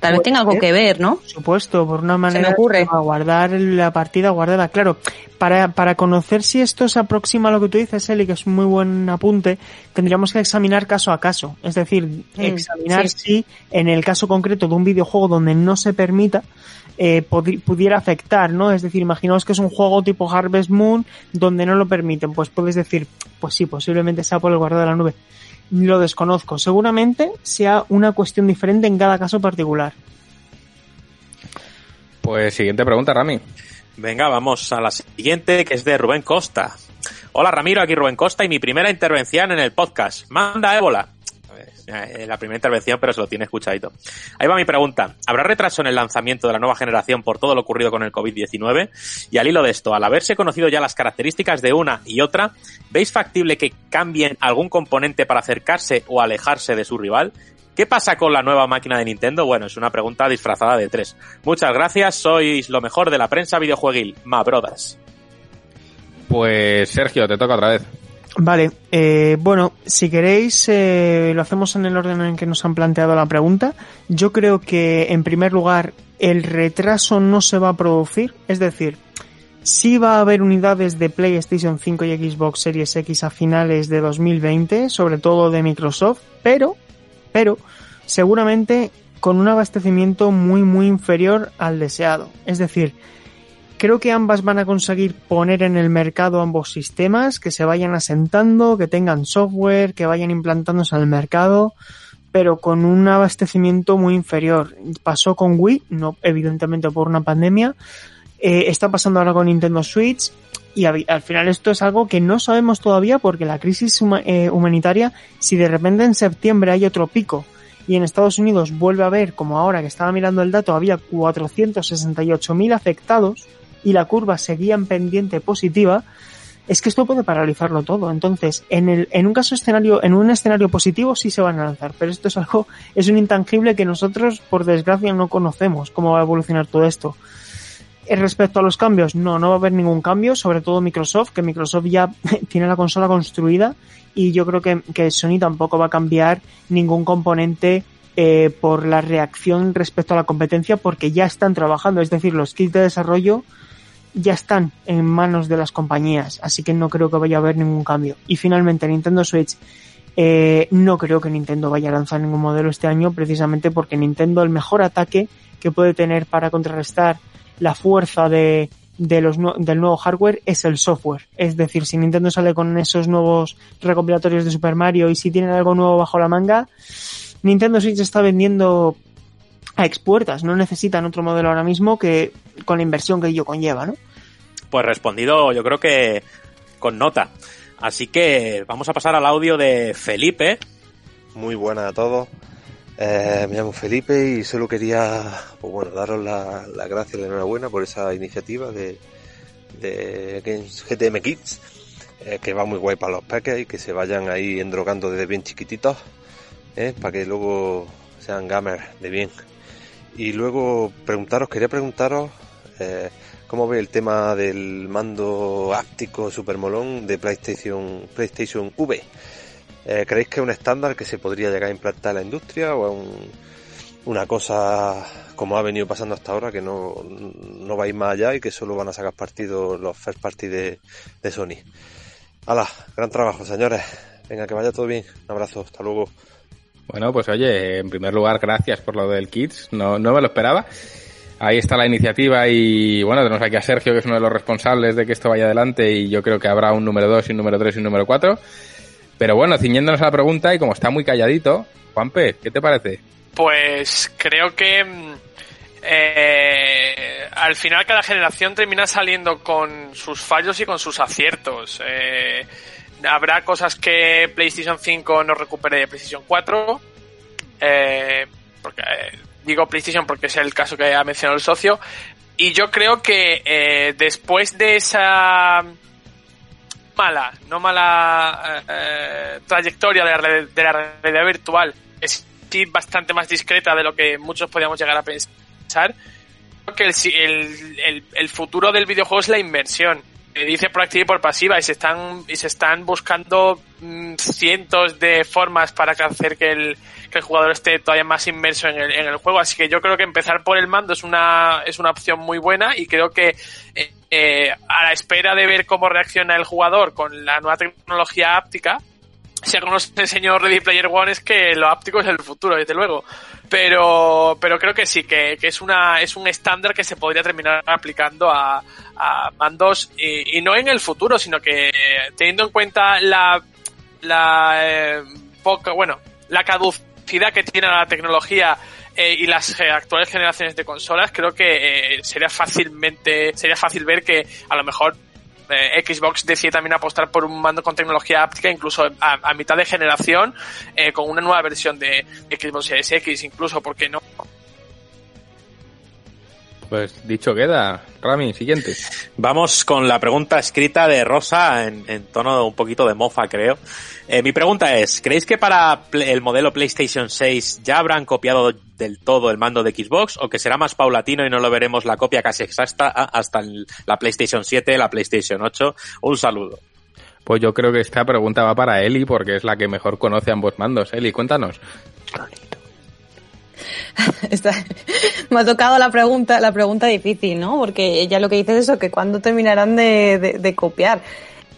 Tal vez tenga algo que ver, ¿no? Por supuesto, por una manera me ocurre. de guardar la partida guardada. Claro, para, para conocer si esto se aproxima a lo que tú dices, Eli, que es un muy buen apunte, tendríamos que examinar caso a caso. Es decir, examinar sí. si en el caso concreto de un videojuego donde no se permita, eh, pudiera afectar, ¿no? Es decir, imaginaos que es un juego tipo Harvest Moon donde no lo permiten, pues puedes decir, pues sí, posiblemente sea por el guardado de la nube. Lo desconozco. Seguramente sea una cuestión diferente en cada caso particular. Pues siguiente pregunta, Rami. Venga, vamos a la siguiente, que es de Rubén Costa. Hola Ramiro, aquí Rubén Costa y mi primera intervención en el podcast. Manda ébola. Eh, La primera intervención, pero se lo tiene escuchadito. Ahí va mi pregunta. ¿Habrá retraso en el lanzamiento de la nueva generación por todo lo ocurrido con el COVID-19? Y al hilo de esto, al haberse conocido ya las características de una y otra, ¿veis factible que cambien algún componente para acercarse o alejarse de su rival? ¿Qué pasa con la nueva máquina de Nintendo? Bueno, es una pregunta disfrazada de tres. Muchas gracias, sois lo mejor de la prensa videojueguil. Ma. Pues Sergio, te toca otra vez. Vale, eh, bueno, si queréis, eh, lo hacemos en el orden en que nos han planteado la pregunta. Yo creo que, en primer lugar, el retraso no se va a producir, es decir, sí va a haber unidades de PlayStation 5 y Xbox Series X a finales de 2020, sobre todo de Microsoft, pero, pero, seguramente con un abastecimiento muy, muy inferior al deseado. Es decir, Creo que ambas van a conseguir poner en el mercado ambos sistemas, que se vayan asentando, que tengan software, que vayan implantándose al mercado, pero con un abastecimiento muy inferior. Pasó con Wii, no evidentemente por una pandemia, eh, está pasando ahora con Nintendo Switch, y al, al final esto es algo que no sabemos todavía porque la crisis huma- eh, humanitaria, si de repente en septiembre hay otro pico y en Estados Unidos vuelve a haber, como ahora que estaba mirando el dato, había 468.000 afectados y la curva seguía en pendiente positiva, es que esto puede paralizarlo todo. Entonces, en, el, en un caso escenario, en un escenario positivo sí se van a lanzar, pero esto es algo, es un intangible que nosotros, por desgracia, no conocemos cómo va a evolucionar todo esto. Eh, Respecto a los cambios, no, no va a haber ningún cambio, sobre todo Microsoft, que Microsoft ya tiene la consola construida y yo creo que, que Sony tampoco va a cambiar ningún componente eh, por la reacción respecto a la competencia porque ya están trabajando, es decir, los kits de desarrollo ya están en manos de las compañías, así que no creo que vaya a haber ningún cambio. Y finalmente Nintendo Switch, eh, no creo que Nintendo vaya a lanzar ningún modelo este año precisamente porque Nintendo el mejor ataque que puede tener para contrarrestar la fuerza de, los, del nuevo hardware es el software. Es decir, si Nintendo sale con esos nuevos recopilatorios de Super Mario y si tienen algo nuevo bajo la manga, Nintendo Switch está vendiendo a expuertas. No necesitan otro modelo ahora mismo que con la inversión que ello conlleva, ¿no? Pues respondido, yo creo que con nota. Así que vamos a pasar al audio de Felipe. Muy buenas a todos. Eh, me llamo Felipe y solo quería, pues bueno, daros la, la gracia y la enhorabuena por esa iniciativa de, de Games GTM Kids, eh, que va muy guay para los peques y que se vayan ahí endrogando desde bien chiquititos, eh, para que luego sean gamers de bien. Y luego preguntaros, quería preguntaros eh, cómo ve el tema del mando áptico supermolón de PlayStation, PlayStation V. Eh, ¿Creéis que es un estándar que se podría llegar a implantar en la industria o es un- una cosa como ha venido pasando hasta ahora que no, no va más allá y que solo van a sacar partido los first party de, de Sony? ¡Hala! Gran trabajo, señores. Venga, que vaya todo bien. Un abrazo, hasta luego. Bueno, pues oye, en primer lugar, gracias por lo del Kids. No, no me lo esperaba. Ahí está la iniciativa y bueno, tenemos aquí a Sergio, que es uno de los responsables de que esto vaya adelante y yo creo que habrá un número 2 y un número 3 y un número 4. Pero bueno, ciñéndonos a la pregunta y como está muy calladito, Juanpe, ¿qué te parece? Pues creo que mm, eh, al final cada generación termina saliendo con sus fallos y con sus aciertos. Eh, habrá cosas que PlayStation 5 no recupere de PlayStation 4. eh, porque, eh, digo PlayStation porque es el caso que ha mencionado el socio. Y yo creo que eh, después de esa mala, no mala eh, eh, trayectoria de la, de la realidad virtual, es bastante más discreta de lo que muchos podíamos llegar a pensar. Creo que el, el, el- el futuro del videojuego es la inversión. Dice por activa y por pasiva y se están y se están buscando mm, cientos de formas para hacer que el, que el jugador esté todavía más inmerso en el, en el juego. Así que yo creo que empezar por el mando es una es una opción muy buena y creo que eh, eh, a la espera de ver cómo reacciona el jugador con la nueva tecnología áptica, si algo nos enseñó Ready Player One es que lo áptico es el futuro, desde luego. Pero, pero creo que sí, que, que es una, es un estándar que se podría terminar aplicando a, a mandos y, y no en el futuro, sino que teniendo en cuenta la, la eh, bueno, la caducidad que tiene la tecnología eh, y las eh, actuales generaciones de consolas, creo que eh, sería fácilmente, sería fácil ver que a lo mejor eh, Xbox decide también apostar por un mando con tecnología áptica, incluso a, a mitad de generación, eh, con una nueva versión de Xbox Series X, incluso, porque no? Pues dicho queda. Rami, siguiente. Vamos con la pregunta escrita de Rosa en, en tono un poquito de mofa, creo. Eh, mi pregunta es, ¿creéis que para el modelo PlayStation 6 ya habrán copiado del todo el mando de Xbox o que será más paulatino y no lo veremos la copia casi exacta hasta la PlayStation 7, la PlayStation 8? Un saludo. Pues yo creo que esta pregunta va para Eli porque es la que mejor conoce ambos mandos. Eli, cuéntanos. Está- me ha tocado la pregunta, la pregunta difícil, ¿no? Porque ella lo que dice es eso, que cuándo terminarán de, de- de copiar.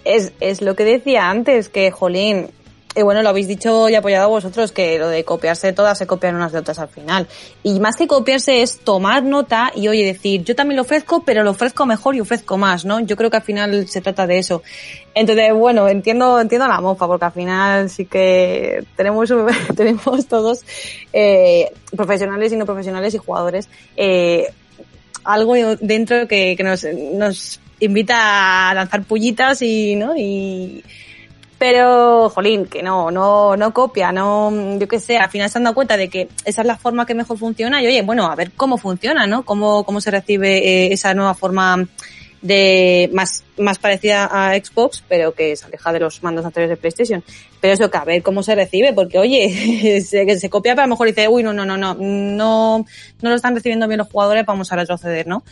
Es, es lo que decía antes, que jolín, y bueno, lo habéis dicho y apoyado vosotros, que lo de copiarse todas se copian unas de otras al final. Y más que copiarse es tomar nota y oye decir, yo también lo ofrezco, pero lo ofrezco mejor y ofrezco más, ¿no? Yo creo que al final se trata de eso. Entonces, bueno, entiendo, entiendo la mofa, porque al final sí que tenemos, tenemos todos, eh, profesionales y no profesionales y jugadores, eh, algo dentro que, que nos, nos invita a lanzar pullitas y, ¿no? Y, pero, jolín, que no, no, no copia, no, yo qué sé, al final se han dado cuenta de que esa es la forma que mejor funciona y oye, bueno, a ver cómo funciona, ¿no? Cómo, cómo se recibe eh, esa nueva forma de más, más parecida a Xbox, pero que se aleja de los mandos anteriores de PlayStation. Pero eso que a ver cómo se recibe, porque oye, se, se copia, pero a lo mejor dice, uy, no, no, no, no, no, no lo están recibiendo bien los jugadores, vamos a retroceder, ¿no?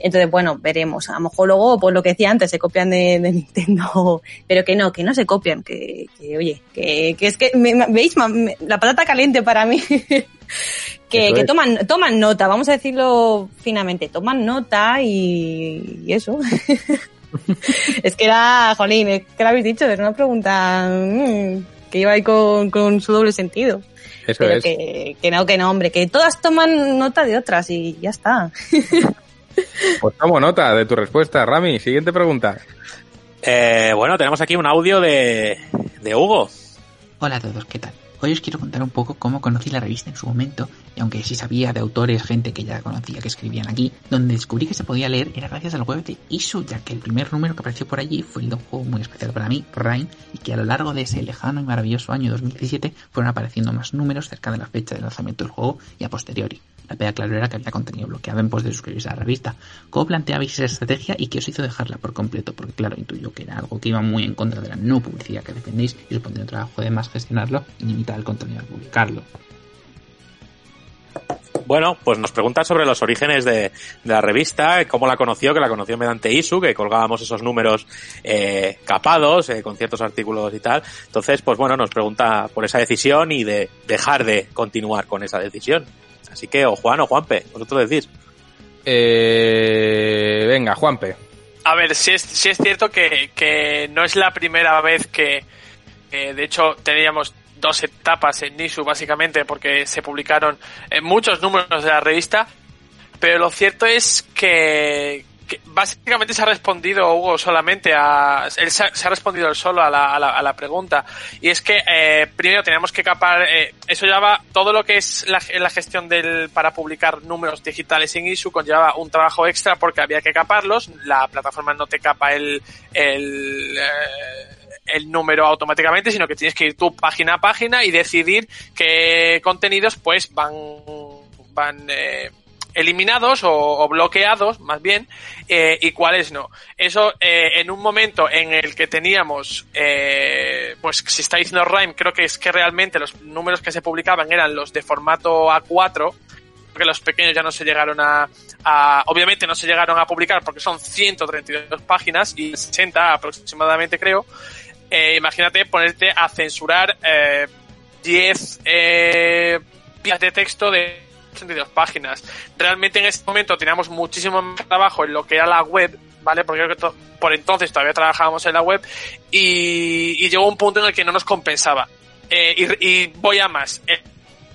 Entonces, bueno, veremos. A lo mejor luego, pues lo que decía antes, se copian de, de Nintendo, pero que no, que no se copian, que, que oye, que, que es que, me- ¿veis? La patata caliente para mí. que, toman, toman nota, vamos a decirlo finamente, toman nota y, y eso. es que era, jolín, es que lo habéis dicho, es una pregunta mm, que iba ahí con, con su doble sentido. Eso Pero es. que, que no, que no, hombre, que todas toman nota de otras y ya está. Pues tomo nota de tu respuesta, Rami. Siguiente pregunta. Eh, bueno, tenemos aquí un audio de, de Hugo. Hola a todos, ¿qué tal? Hoy os quiero contar un poco cómo conocí la revista en su momento, y aunque sí sabía de autores, gente que ya conocía que escribían aquí, donde descubrí que se podía leer era gracias al web de Isu, ya que el primer número que apareció por allí fue de un juego muy especial para mí, Rain, y que a lo largo de ese lejano y maravilloso año 2017 fueron apareciendo más números cerca de la fecha de lanzamiento del juego y a posteriori. La pega claro era que había contenido bloqueado en pos de suscribirse a la revista. ¿Cómo planteabais esa estrategia y qué os hizo dejarla por completo? Porque claro, intuyo que era algo que iba muy en contra de la no publicidad que defendéis y supondría un trabajo de más gestionarlo y limitar el contenido al publicarlo. Bueno, pues nos pregunta sobre los orígenes de, de la revista, cómo la conoció, que la conoció mediante ISU, que colgábamos esos números eh, capados eh, con ciertos artículos y tal. Entonces, pues bueno, nos pregunta por esa decisión y de dejar de continuar con esa decisión. Así que, o Juan o Juanpe, vosotros decís. Eh, venga, Juanpe. A ver, sí es, sí es cierto que, que no es la primera vez que, que, de hecho, teníamos dos etapas en Nisu, básicamente, porque se publicaron muchos números de la revista, pero lo cierto es que, básicamente se ha respondido Hugo solamente a él se ha, respondido él solo a la, a la, a la pregunta. Y es que eh, primero teníamos que capar eh, eso llevaba todo lo que es la, la gestión del para publicar números digitales en ISU conllevaba un trabajo extra porque había que caparlos. La plataforma no te capa el el eh, el número automáticamente, sino que tienes que ir tú página a página y decidir qué contenidos pues van van eh, eliminados o, o, bloqueados, más bien, eh, y cuáles no. Eso eh, en un momento en el que teníamos, eh, pues si está diciendo Rhyme, creo que es que realmente los números que se publicaban eran los de formato A4, porque los pequeños ya no se llegaron a, obviamente no se llegaron a publicar porque son 132 páginas y 60 aproximadamente creo. Eh, imagínate ponerte a censurar eh, 10 eh, de texto de 82 páginas. Realmente en este momento teníamos muchísimo más trabajo en lo que era la web, ¿vale? Porque creo que por entonces todavía trabajábamos en la web y, llegó un punto en el que no nos compensaba. Eh, y, voy a más. El,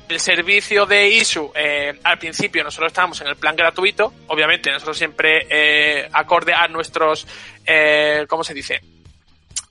el servicio de ISU, eh, al principio nosotros estábamos en el plan gratuito, obviamente nosotros siempre eh, acorde a nuestros, eh, ¿cómo se dice?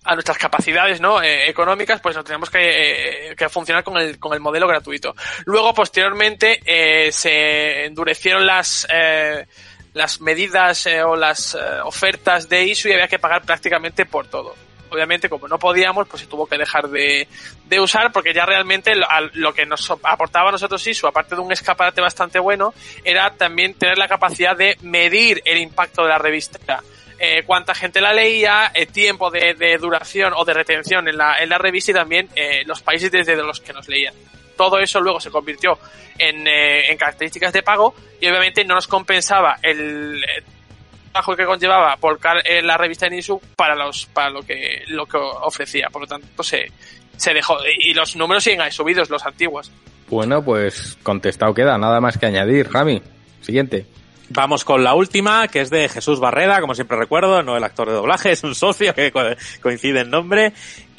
A nuestras capacidades no eh, económicas pues nos tenemos que, eh, que, funcionar con el con el modelo gratuito. Luego posteriormente eh, se endurecieron las eh, las medidas eh, o las ofertas de ISU y había que pagar prácticamente por todo. Obviamente como no podíamos pues se tuvo que dejar de, de usar porque ya realmente lo, lo, que nos aportaba a nosotros ISU aparte de un escaparate bastante bueno era también tener la capacidad de medir el impacto de la revista eh, cuánta gente la leía, eh, tiempo de, de, duración o de retención en la, en la revista y también eh, los países desde los que nos leían. Todo eso luego se convirtió en, eh, en características de pago y obviamente no nos compensaba el trabajo que conllevaba volcar en la revista en ISU para los para lo que lo que ofrecía. Por lo tanto se, se dejó y los números siguen ahí subidos, los antiguos. Bueno, pues contestado queda, nada más que añadir. Rami, siguiente. Vamos con la última, que es de Jesús Barreda, como siempre recuerdo, no el actor de doblaje, es un socio que coincide en nombre,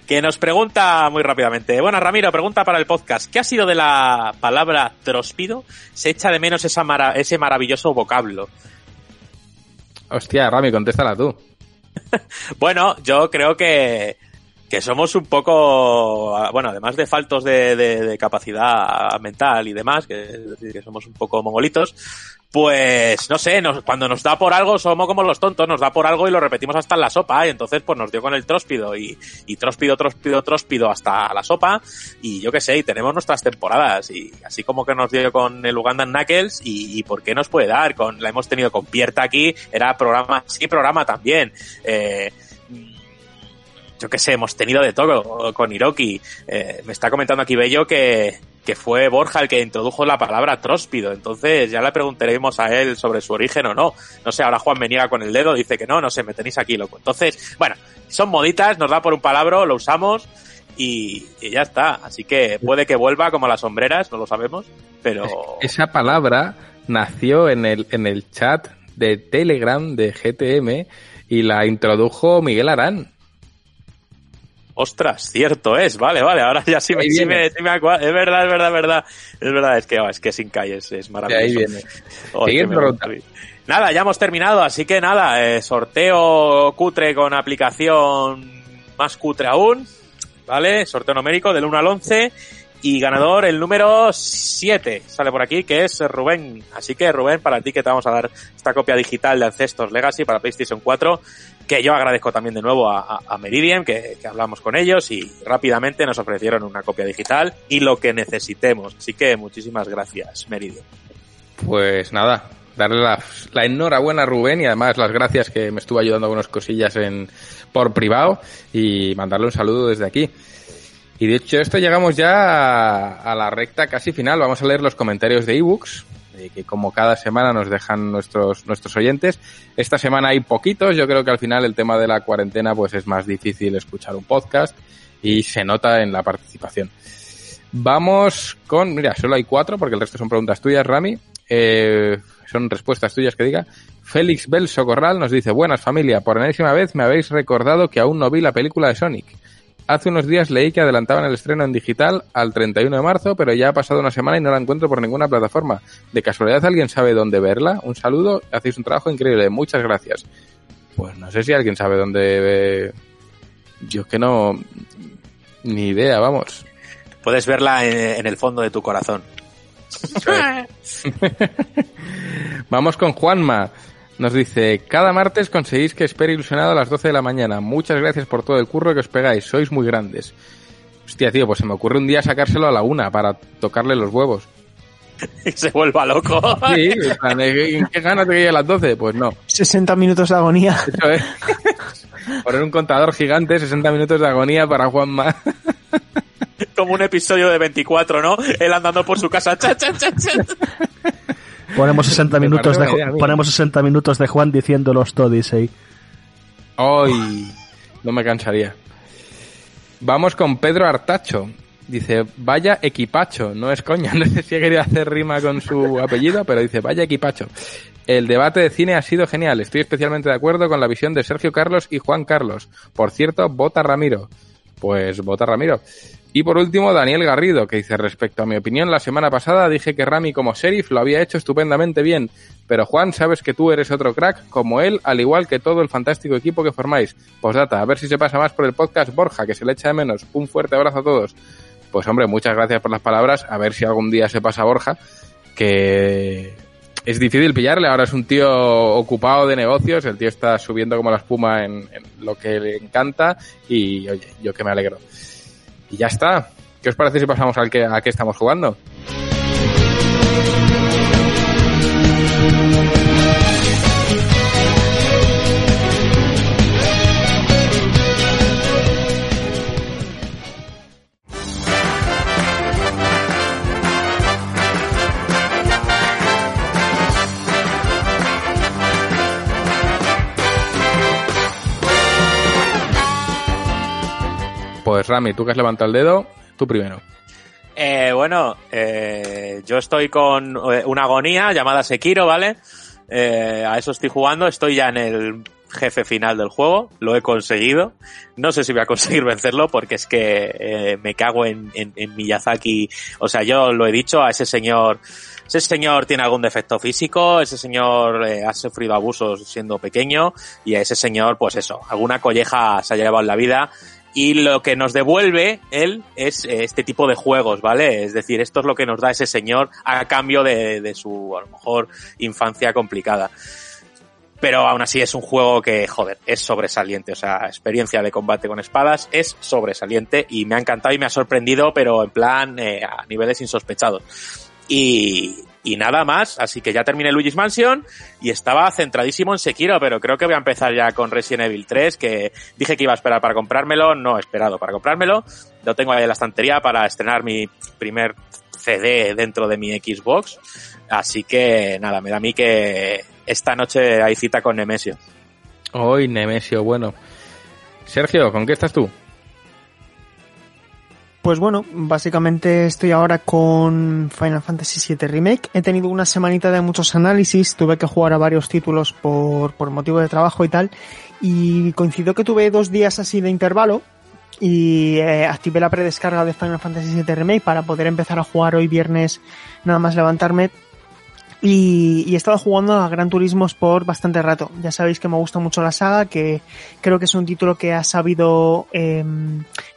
que nos pregunta muy rápidamente. Bueno, Ramiro, pregunta para el podcast. ¿Qué ha sido de la palabra tróspido? Se echa de menos esa mara ese maravilloso vocablo. Hostia, Rami, contéstala tú. bueno, yo creo que que somos un poco, bueno, además de faltos de, de- de capacidad mental y demás, que, es decir, que somos un poco mongolitos, pues no sé, nos- cuando nos da por algo somos como los tontos, nos da por algo y lo repetimos hasta en la sopa, y entonces pues nos dio con el tróspido y, y tróspido, tróspido, tróspido hasta la sopa, y yo qué sé, y tenemos nuestras temporadas, y así como que nos dio con el Ugandan Knuckles, y, y por qué nos puede dar, con, la hemos tenido con Pierta aquí, era programa, sí, programa también, eh, yo qué sé, hemos tenido de todo con Hiroki. Eh, me está comentando aquí Bello que, que fue Borja el que introdujo la palabra tróspido. Entonces ya le preguntaremos a él sobre su origen o no. No sé, ahora Juan me niega con el dedo, dice que no, no sé, me tenéis aquí loco. Entonces, bueno, son moditas, nos da por un palabra, lo usamos y, y ya está. Así que puede que vuelva como las sombreras, no lo sabemos, pero... Esa palabra nació en el, en el chat de Telegram de GTM y la introdujo Miguel Arán. Ostras, cierto es, vale, vale, ahora ya sí me, sí me, sí me acua- es verdad, es verdad, es verdad, es verdad, es que, oh, es que sin calles es maravilloso. De ahí viene. Oh, que me. Nada, ya hemos terminado, así que nada, eh, sorteo cutre con aplicación más cutre aún, ¿vale? Sorteo numérico del 1 al 11 y ganador el número 7, sale por aquí, que es Rubén. Así que Rubén, para ti que te vamos a dar esta copia digital de Ancestors Legacy para PlayStation 4, que yo agradezco también de nuevo a, Meridian, que, hablamos con ellos y rápidamente nos ofrecieron una copia digital y lo que necesitemos. Así que muchísimas gracias, Meridian. Pues nada, darle la, la enhorabuena a Rubén y además las gracias que me estuvo ayudando con unas cosillas en, por privado y mandarle un saludo desde aquí. Y dicho esto, llegamos ya a, a la recta casi final. Vamos a leer los comentarios de ebooks, que como cada semana nos dejan nuestros, nuestros oyentes. Esta semana hay poquitos. Yo creo que al final el tema de la cuarentena pues es más difícil escuchar un podcast y se nota en la participación. Vamos con, mira, solo hay cuatro porque el resto son preguntas tuyas, Rami. Eh, son respuestas tuyas que diga. Félix Bel Socorral nos dice, buenas familia, por enésima vez me habéis recordado que aún no vi la película de Sonic. Hace unos días leí que adelantaban el estreno en digital al 31 de marzo, pero ya ha pasado una semana y no la encuentro por ninguna plataforma. ¿De casualidad alguien sabe dónde verla? Un saludo, hacéis un trabajo increíble, muchas gracias. Pues no sé si alguien sabe dónde... ve- Yo es que no... Ni idea, vamos. Puedes verla en, en el fondo de tu corazón. Vamos con Juanma. Nos dice, cada martes conseguís que espere ilusionado a las 12 de la mañana. Muchas gracias por todo el curro que os pegáis. Sois muy grandes. Hostia, tío, pues se me ocurre un día sacárselo a la una para tocarle los huevos. Y se vuelva loco. Sí, en ¿en qué ganas de que llegue a las 12? Pues no. 60 minutos de agonía. Eso es. Poner un contador gigante, 60 minutos de agonía para Juanma. Como un episodio de 24, ¿no? Él andando por su casa. Cha, cha, cha, cha. Ponemos 60 Me minutos de idea, ponemos 60 minutos de Juan diciendo los Todisei. Ay, no me cansaría. Vamos con Pedro Artacho. Dice, vaya equipacho, no es coña, no sé si ha querido hacer rima con su apellido, pero dice, vaya equipacho. El debate de cine ha sido genial, estoy especialmente de acuerdo con la visión de Sergio Carlos y Juan Carlos. Por cierto, vota Ramiro. Pues vota Ramiro. Y por último, Daniel Garrido, que dice, respecto a mi opinión, la semana pasada dije que Rami como sheriff lo había hecho estupendamente bien, pero Juan, sabes que tú eres otro crack como él, al igual que todo el fantástico equipo que formáis. Postdata, a ver si se pasa más por el podcast Borja, que se le echa de menos. Un fuerte abrazo a todos. Pues hombre, muchas gracias por las palabras, a ver si algún día se pasa Borja, que es difícil pillarle, ahora es un tío ocupado de negocios, el tío está subiendo como la espuma en, lo que le encanta y oye, yo que me alegro. Y ya está. ¿Qué os parece si pasamos al que, a qué estamos jugando? Pues Rami, tú que has levantado el dedo, tú primero. Eh, bueno, eh, yo estoy con eh, una agonía llamada Sekiro, ¿vale? Eh, a eso estoy jugando, estoy ya en el jefe final del juego, lo he conseguido. No sé si voy a conseguir vencerlo porque es que eh, me cago en, Miyazaki. O sea, yo lo he dicho a ese señor. Ese señor tiene algún defecto físico, ese señor ha sufrido abusos siendo pequeño y a ese señor, pues eso, alguna colleja se ha llevado en la vida Y lo que nos devuelve él es eh, este tipo de juegos, ¿vale? Es decir, esto es lo que nos da ese señor a cambio de, de su, a lo mejor, infancia complicada pero aún así es un juego que, joder, es sobresaliente. O sea, experiencia de combate con espadas es sobresaliente y me ha encantado y me ha sorprendido, pero en plan eh, a niveles insospechados. Y, y nada más, así que ya terminé Luigi's Mansion y estaba centradísimo en Sekiro, pero creo que voy a empezar ya con Resident Evil 3, que dije que iba a esperar para comprármelo, no he esperado para comprármelo, lo tengo ahí en la estantería para estrenar mi primer CD dentro de mi Xbox, así que nada, me da a mí que esta noche hay cita con Nemesio. Hoy Nemesio, bueno. Sergio, ¿con qué estás tú? Pues bueno, básicamente estoy ahora con Final Fantasy VII Remake. He tenido una semanita de muchos análisis, tuve que jugar a varios títulos por, por motivo de trabajo y tal, y coincidió que tuve dos días así de intervalo, y eh, activé la predescarga de Final Fantasy VII Remake para poder empezar a jugar hoy viernes nada más levantarme y, y, he estado jugando a Gran Turismo Sport bastante rato. Ya sabéis que me gusta mucho la saga, que creo que es un título que ha sabido eh,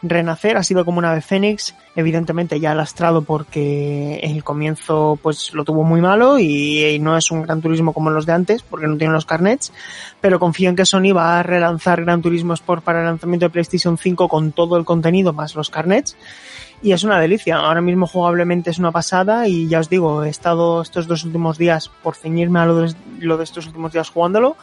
renacer, ha sido como una de Fénix, evidentemente ya lastrado porque el comienzo pues lo tuvo muy malo y, y, no es un Gran Turismo como los de antes, porque no tiene los carnets, pero confío en que Sony va a relanzar Gran Turismo Sport para el lanzamiento de PlayStation 5 con todo el contenido más los carnets y es una delicia. Ahora mismo jugablemente es una pasada y ya os digo, he estado estos dos últimos días por ceñirme a lo de, lo de estos últimos días jugándolo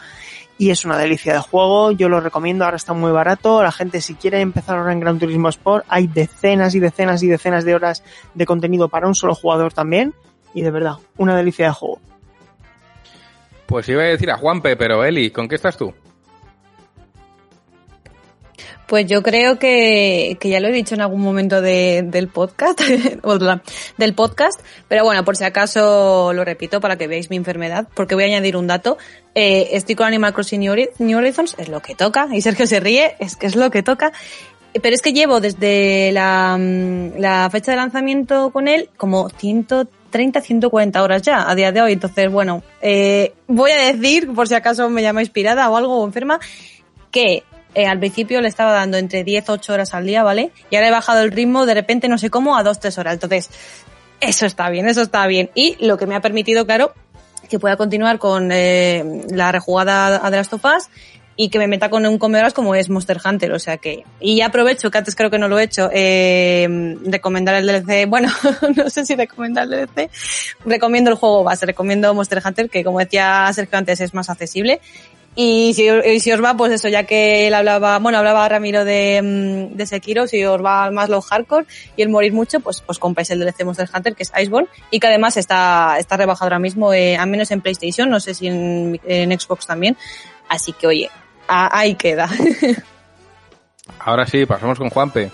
y es una delicia de juego, yo lo recomiendo, ahora está muy barato, la gente si quiere empezar ahora en Gran Turismo Sport, hay decenas y decenas y decenas de horas de contenido para un solo jugador también y de verdad, una delicia de juego. Pues iba a decir a Juanpe, pero Eli, ¿con qué estás tú? Pues yo creo que, que ya lo he dicho en algún momento de, del podcast, del podcast, pero bueno, por si acaso lo repito para que veáis mi enfermedad, porque voy a añadir un dato. Eh, estoy con Animal Crossing New Horizons, es lo que toca, y Sergio se ríe, es que es lo que toca. Pero es que llevo desde la, la fecha de lanzamiento con él como 130, 140 horas ya a día de hoy. Entonces, bueno, eh, voy a decir, por si acaso me llama inspirada o algo o enferma, que eh, al principio le estaba dando entre 10, 8 horas al día, ¿vale? Y ahora he bajado el ritmo de repente, no sé cómo, a 2, 3 horas. Entonces, eso está bien, eso está bien. Y lo que me ha permitido, claro, que pueda continuar con eh, la rejugada a The Last y que me meta con un comedor como es Monster Hunter, o sea que... Y aprovecho, que antes creo que no lo he hecho, eh, recomendar el DLC, bueno, no sé si recomendar el DLC, recomiendo el juego base, recomiendo Monster Hunter, que como decía Sergio antes es más accesible y si, y si, os va, pues eso, ya que él hablaba, bueno, hablaba Ramiro de, mm, de Sekiro, si os va más los hardcore y el morir mucho, pues, pues compráis el DLC Monster Hunter, que es Iceborne, y que además está, está rebajado ahora mismo, eh, al menos en PlayStation, no sé si en, en Xbox también. Así que, oye, a, ahí queda. Ahora sí, pasamos con Juanpe.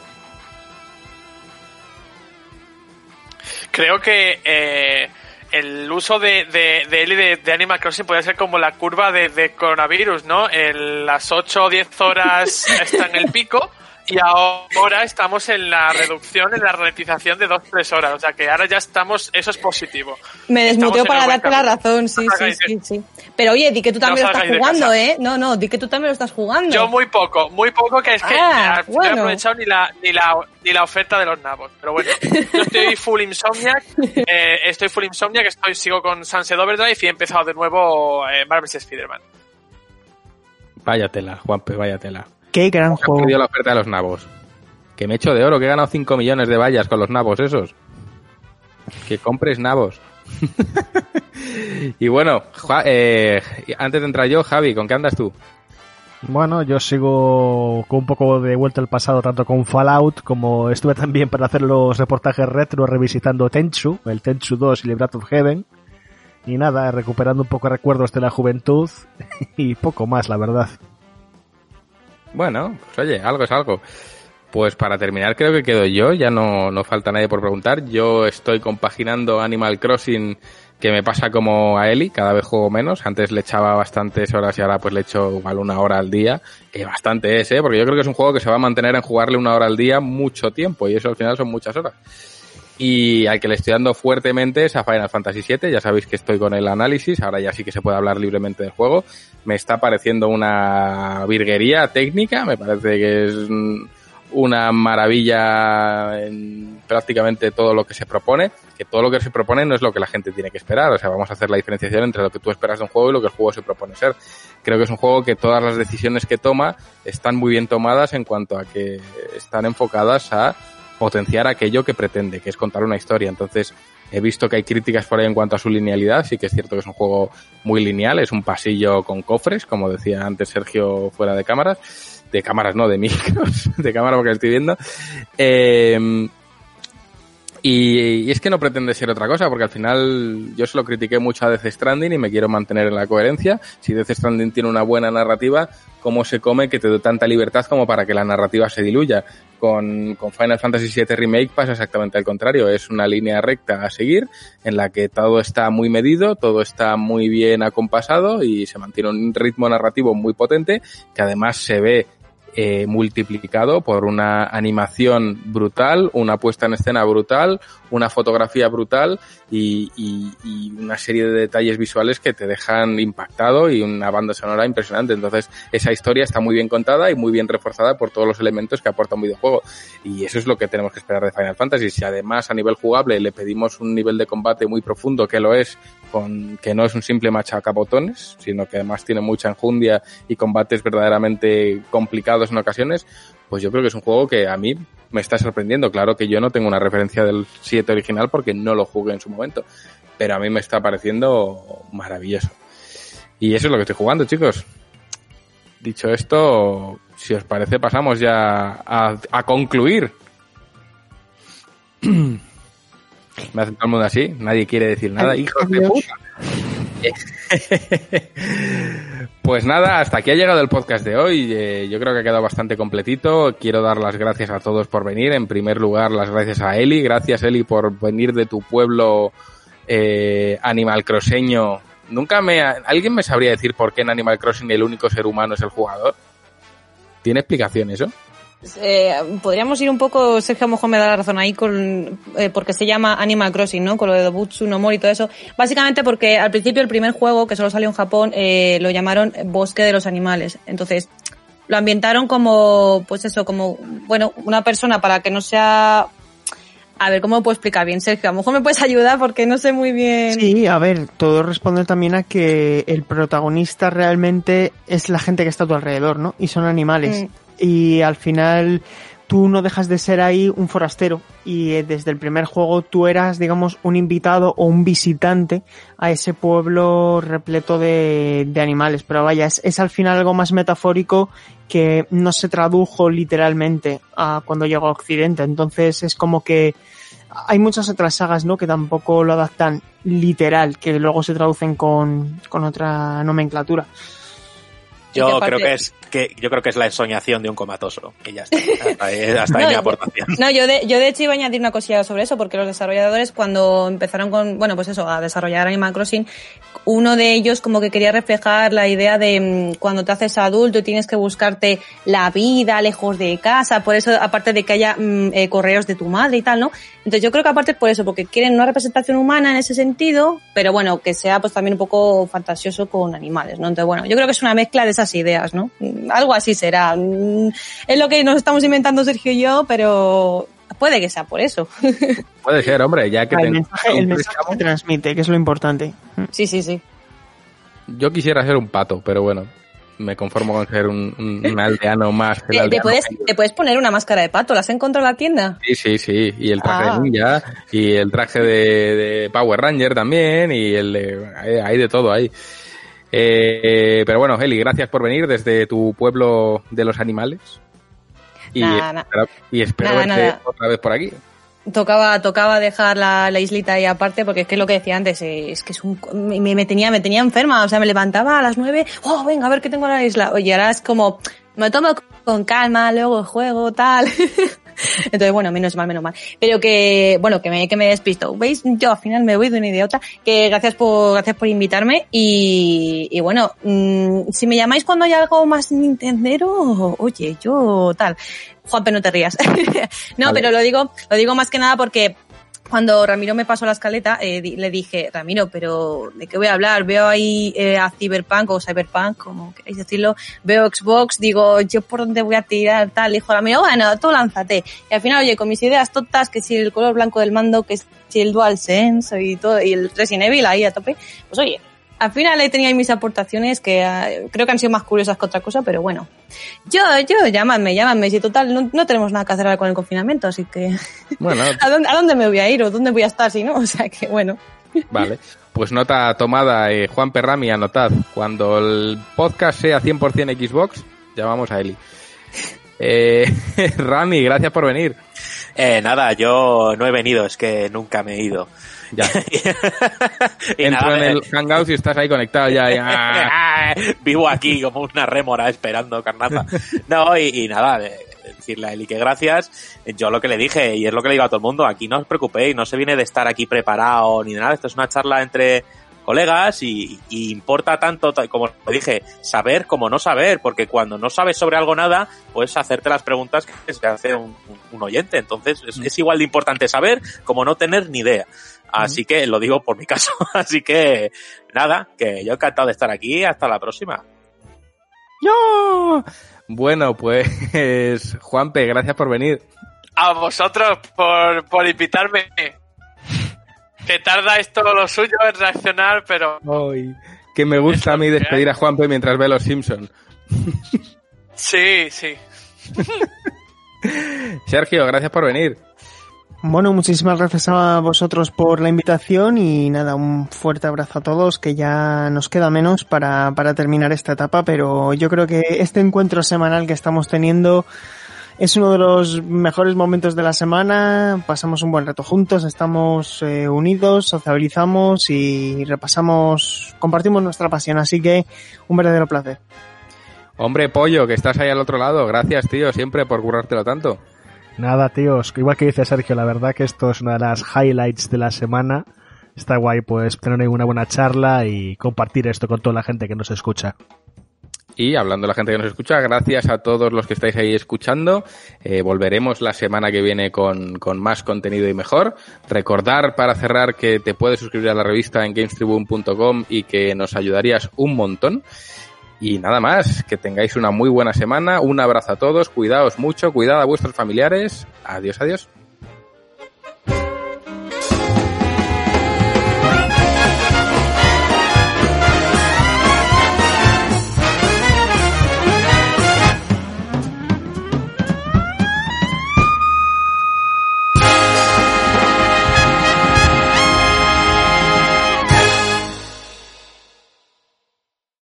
Creo que, eh, el uso de, de, de él y de, de, Animal Crossing puede ser como la curva de, de coronavirus, ¿no? En las 8 o 10 horas está en el pico y ahora estamos en la reducción, en la ralentización de 2-3 horas. O sea que ahora ya estamos, eso es positivo. Me desmuteo para darte la razón, sí, sí, sí, sí. Pero oye, di que tú también no lo estás jugando, ¿eh? No, no, di que tú también lo estás jugando. Yo muy poco, muy poco, que es que ah, no bueno. he aprovechado ni la, ni la, ni la oferta de los nabos. Pero bueno, yo estoy full insomniac, eh, estoy full insomniac, estoy, sigo con Sunset Overdrive y he empezado de nuevo eh, Marvel's Spider-Man. Váyatela, Juanpe, váyatela. Qué gran juego. la oferta de los nabos. Que me echo de oro, que he ganado 5 millones de vallas con los nabos esos. Que compres nabos. y bueno, eh, antes de entrar yo, Javi, ¿con qué andas tú? Bueno, yo sigo con un poco de vuelta al pasado, tanto con Fallout como estuve también para hacer los reportajes retro revisitando Tenchu, el Tenchu 2 y el Breath of Heaven. Y nada, recuperando un poco recuerdos de la juventud y poco más, la verdad. Bueno, pues oye, algo es algo. Pues para terminar creo que quedo yo, ya no, no falta nadie por preguntar. Yo estoy compaginando Animal Crossing que me pasa como a Eli, cada vez juego menos. Antes le echaba bastantes horas y ahora pues le echo igual una hora al día, que bastante es, ¿eh? porque yo creo que es un juego que se va a mantener en jugarle una hora al día mucho tiempo y eso al final son muchas horas. Y al que le estoy dando fuertemente es a Final Fantasy VII, ya sabéis que estoy con el análisis, ahora ya sí que se puede hablar libremente del juego. Me está pareciendo una virguería técnica, me parece que es una maravilla en prácticamente todo lo que se propone, que todo lo que se propone no es lo que la gente tiene que esperar, o sea, vamos a hacer la diferenciación entre lo que tú esperas de un juego y lo que el juego se propone ser. Creo que es un juego que todas las decisiones que toma están muy bien tomadas en cuanto a que están enfocadas a potenciar aquello que pretende, que es contar una historia. Entonces, he visto que hay críticas por ahí en cuanto a su linealidad, sí que es cierto que es un juego muy lineal, es un pasillo con cofres, como decía antes Sergio fuera de cámaras, de cámaras no, de micros, de cámara porque estoy viendo. Eh, y, y, es que no pretende ser otra cosa, porque al final yo se lo critiqué mucho a Death Stranding y me quiero mantener en la coherencia. Si Death Stranding tiene una buena narrativa, ¿cómo se come que te dé tanta libertad como para que la narrativa se diluya? Con, con Final Fantasy VII Remake pasa exactamente al contrario. Es una línea recta a seguir en la que todo está muy medido, todo está muy bien acompasado y se mantiene un ritmo narrativo muy potente que además se ve eh, multiplicado por una animación brutal, una puesta en escena brutal, una fotografía brutal y, y, una serie de detalles visuales que te dejan impactado y una banda sonora impresionante. Entonces, esa historia está muy bien contada y muy bien reforzada por todos los elementos que aporta un videojuego. Y eso es lo que tenemos que esperar de Final Fantasy. Si además a nivel jugable le pedimos un nivel de combate muy profundo, que lo es, con, que no es un simple machacabotones, sino que además tiene mucha enjundia y combates verdaderamente complicados en ocasiones, pues yo creo que es un juego que a mí me está sorprendiendo. Claro que yo no tengo una referencia del 7 original porque no lo jugué en su momento, pero a mí me está pareciendo maravilloso. Y eso es lo que estoy jugando, chicos. Dicho esto, si os parece, pasamos ya a, a concluir. Me hace todo el mundo así, nadie quiere decir nada, hijos de puta. Pues nada, hasta aquí ha llegado el podcast de hoy. Eh, yo creo que ha quedado bastante completito. Quiero dar las gracias a todos por venir. En primer lugar, las gracias a Eli. Gracias, Eli, por venir de tu pueblo eh, Animal Crosseño. Nunca me... ¿Alguien me sabría decir por qué en Animal Crossing el único ser humano es el jugador? ¿Tiene explicación eso? Eh, podríamos ir un poco, Sergio a lo mejor me da la razón ahí con, eh, porque se llama Animal Crossing, ¿no? Con lo de Dobutsu no Mori y todo eso. Básicamente porque al principio el primer juego, que solo salió en Japón, eh, lo llamaron Bosque de los Animales. Entonces, lo ambientaron como, pues eso, como, bueno, una persona para que no sea a ver, ¿cómo lo puedo explicar bien, Sergio? A lo mejor me puedes ayudar porque no sé muy bien. Sí, a ver, todo responde también a que el protagonista realmente es la gente que está a tu alrededor, ¿no? Y son animales. Mm. Y al final tú no dejas de ser ahí un forastero y desde el primer juego tú eras, digamos, un invitado o un visitante a ese pueblo repleto de, de animales. Pero vaya, es, es, al final algo más metafórico que no se tradujo literalmente a cuando llegó a Occidente. Entonces es como que hay muchas otras sagas, ¿no? Que tampoco lo adaptan literal, que luego se traducen con, con otra nomenclatura. Yo creo que es que yo creo que es la ensoñación de un comatoso. Y ya está. Hasta ahí, hasta ahí no, mi aportación. No, yo de, yo de hecho iba a añadir una cosilla sobre eso, porque los desarrolladores cuando empezaron con, bueno, pues eso, a desarrollar Animal Crossing, uno de ellos como que quería reflejar la idea de mmm, cuando te haces adulto y tienes que buscarte la vida lejos de casa, por eso, aparte de que haya mmm, eh, correos de tu madre y tal, ¿no? Entonces yo creo que aparte por eso, porque quieren una representación humana en ese sentido, pero bueno, que sea pues también un poco fantasioso con animales, ¿no? Entonces bueno, yo creo que es una mezcla de esas ideas, ¿no? Algo así será. Es lo que nos estamos inventando Sergio y yo, pero puede que sea por eso. Puede ser, hombre, ya que... El mensaje, el mensaje se transmite, que es lo importante. Sí, sí, sí. Yo quisiera ser un pato, pero bueno, me conformo con ser un, un, un aldeano más. ¿Te, aldeano te, puedes, ¿Te puedes poner una máscara de pato? ¿La has encontrado en la tienda? Sí, sí, sí. Y el traje Ah. de ninja, y el traje de, de Power Ranger también, y el de, hay, hay de todo ahí. Eh, pero bueno, Eli, gracias por venir desde tu pueblo de los animales. Y Nada, espero, y espero Nada, verte nada. otra vez por aquí. Tocaba, tocaba dejar la, la islita ahí aparte porque es que lo que decía antes, eh, es que es un, me, me tenía, me tenía enferma, o sea, me levantaba a las nueve, oh, venga, a ver qué tengo en la isla. Oye, ahora es como, me tomo con calma, luego juego, tal. Entonces, bueno, menos mal, menos mal. Pero que, bueno, que me, que me despisto. ¿Veis? Yo al final me voy de una idiota. Que gracias por, gracias por invitarme. Y, y bueno, mmm, si me llamáis cuando haya algo más Nintendero, oye, yo tal. Juanpe, no te rías. no, Vale. pero lo digo, lo digo más que nada porque cuando Ramiro me pasó la escaleta, eh, le dije, Ramiro, pero ¿de qué voy a hablar? Veo ahí eh, a Cyberpunk o Cyberpunk, como queréis decirlo, veo Xbox, digo, yo por dónde voy a tirar, tal, dijo Ramiro, bueno, tú lánzate. Y al final, oye, con mis ideas tontas, que si el color blanco del mando, que si el DualSense y todo, y el Resident Evil ahí a tope, pues oye, al final ahí tenía ahí mis aportaciones que eh, creo que han sido más curiosas que otra cosa, pero bueno. Yo, yo, llámame, llámame, si total, no, no tenemos nada que hacer ahora con el confinamiento, así que... Bueno, ¿A dónde, ¿A dónde me voy a ir o dónde voy a estar si no? O sea que bueno. Vale. Pues nota tomada, eh, Juan Perrami, anotad. Cuando el podcast sea 100% Xbox, llamamos a Eli. Eh, Rami, gracias por venir. Eh, nada, yo no he venido, es que nunca me he ido. Ya. Entro nada, en el Hangout y estás ahí conectado ya. ya. Vivo aquí como una rémora esperando carnaza. No, y, y nada, de- decirle a Eli que gracias. Yo lo que le dije, y es lo que le digo a todo el mundo, aquí no os preocupéis, no se viene de estar aquí preparado ni de nada, esto es una charla entre colegas y, y importa tanto, ta- como dije, saber como no saber, porque cuando no sabes sobre algo nada, puedes hacerte las preguntas que se hace un, un oyente. Entonces es, es igual de importante saber como no tener ni idea. Así que lo digo por mi caso. Así que nada, que yo encantado de estar aquí. Hasta la próxima. ¡Yo! Bueno, pues Juanpe, gracias por venir. A vosotros por, por invitarme. Que tarda esto lo suyo en reaccionar, pero Ay, que me gusta a mí despedir a Juanpe mientras ve Los Simpson. sí, sí. Sergio, gracias por venir. Bueno, muchísimas gracias a vosotros por la invitación y nada, un fuerte abrazo a todos, que ya nos queda menos para, para terminar esta etapa, pero yo creo que este encuentro semanal que estamos teniendo es uno de los mejores momentos de la semana, pasamos un buen rato juntos, estamos eh, unidos, sociabilizamos y repasamos, compartimos nuestra pasión, así que un verdadero placer. Hombre, Pollo, que estás ahí al otro lado. Gracias, tío, siempre por currártelo tanto. Nada, tíos, igual que dice Sergio, la verdad que esto es una de las highlights de la semana. Está guay, pues, tener una buena charla y compartir esto con toda la gente que nos escucha. Y hablando de la gente que nos escucha, gracias a todos los que estáis ahí escuchando. Eh, volveremos la semana que viene con, con más contenido y mejor. Recordar para cerrar que te puedes suscribir a la revista en gamestribune.com y que nos ayudarías un montón. Y nada más, que tengáis una muy buena semana. Un abrazo a todos, cuidaos mucho, cuidad a vuestros familiares. Adiós, adiós.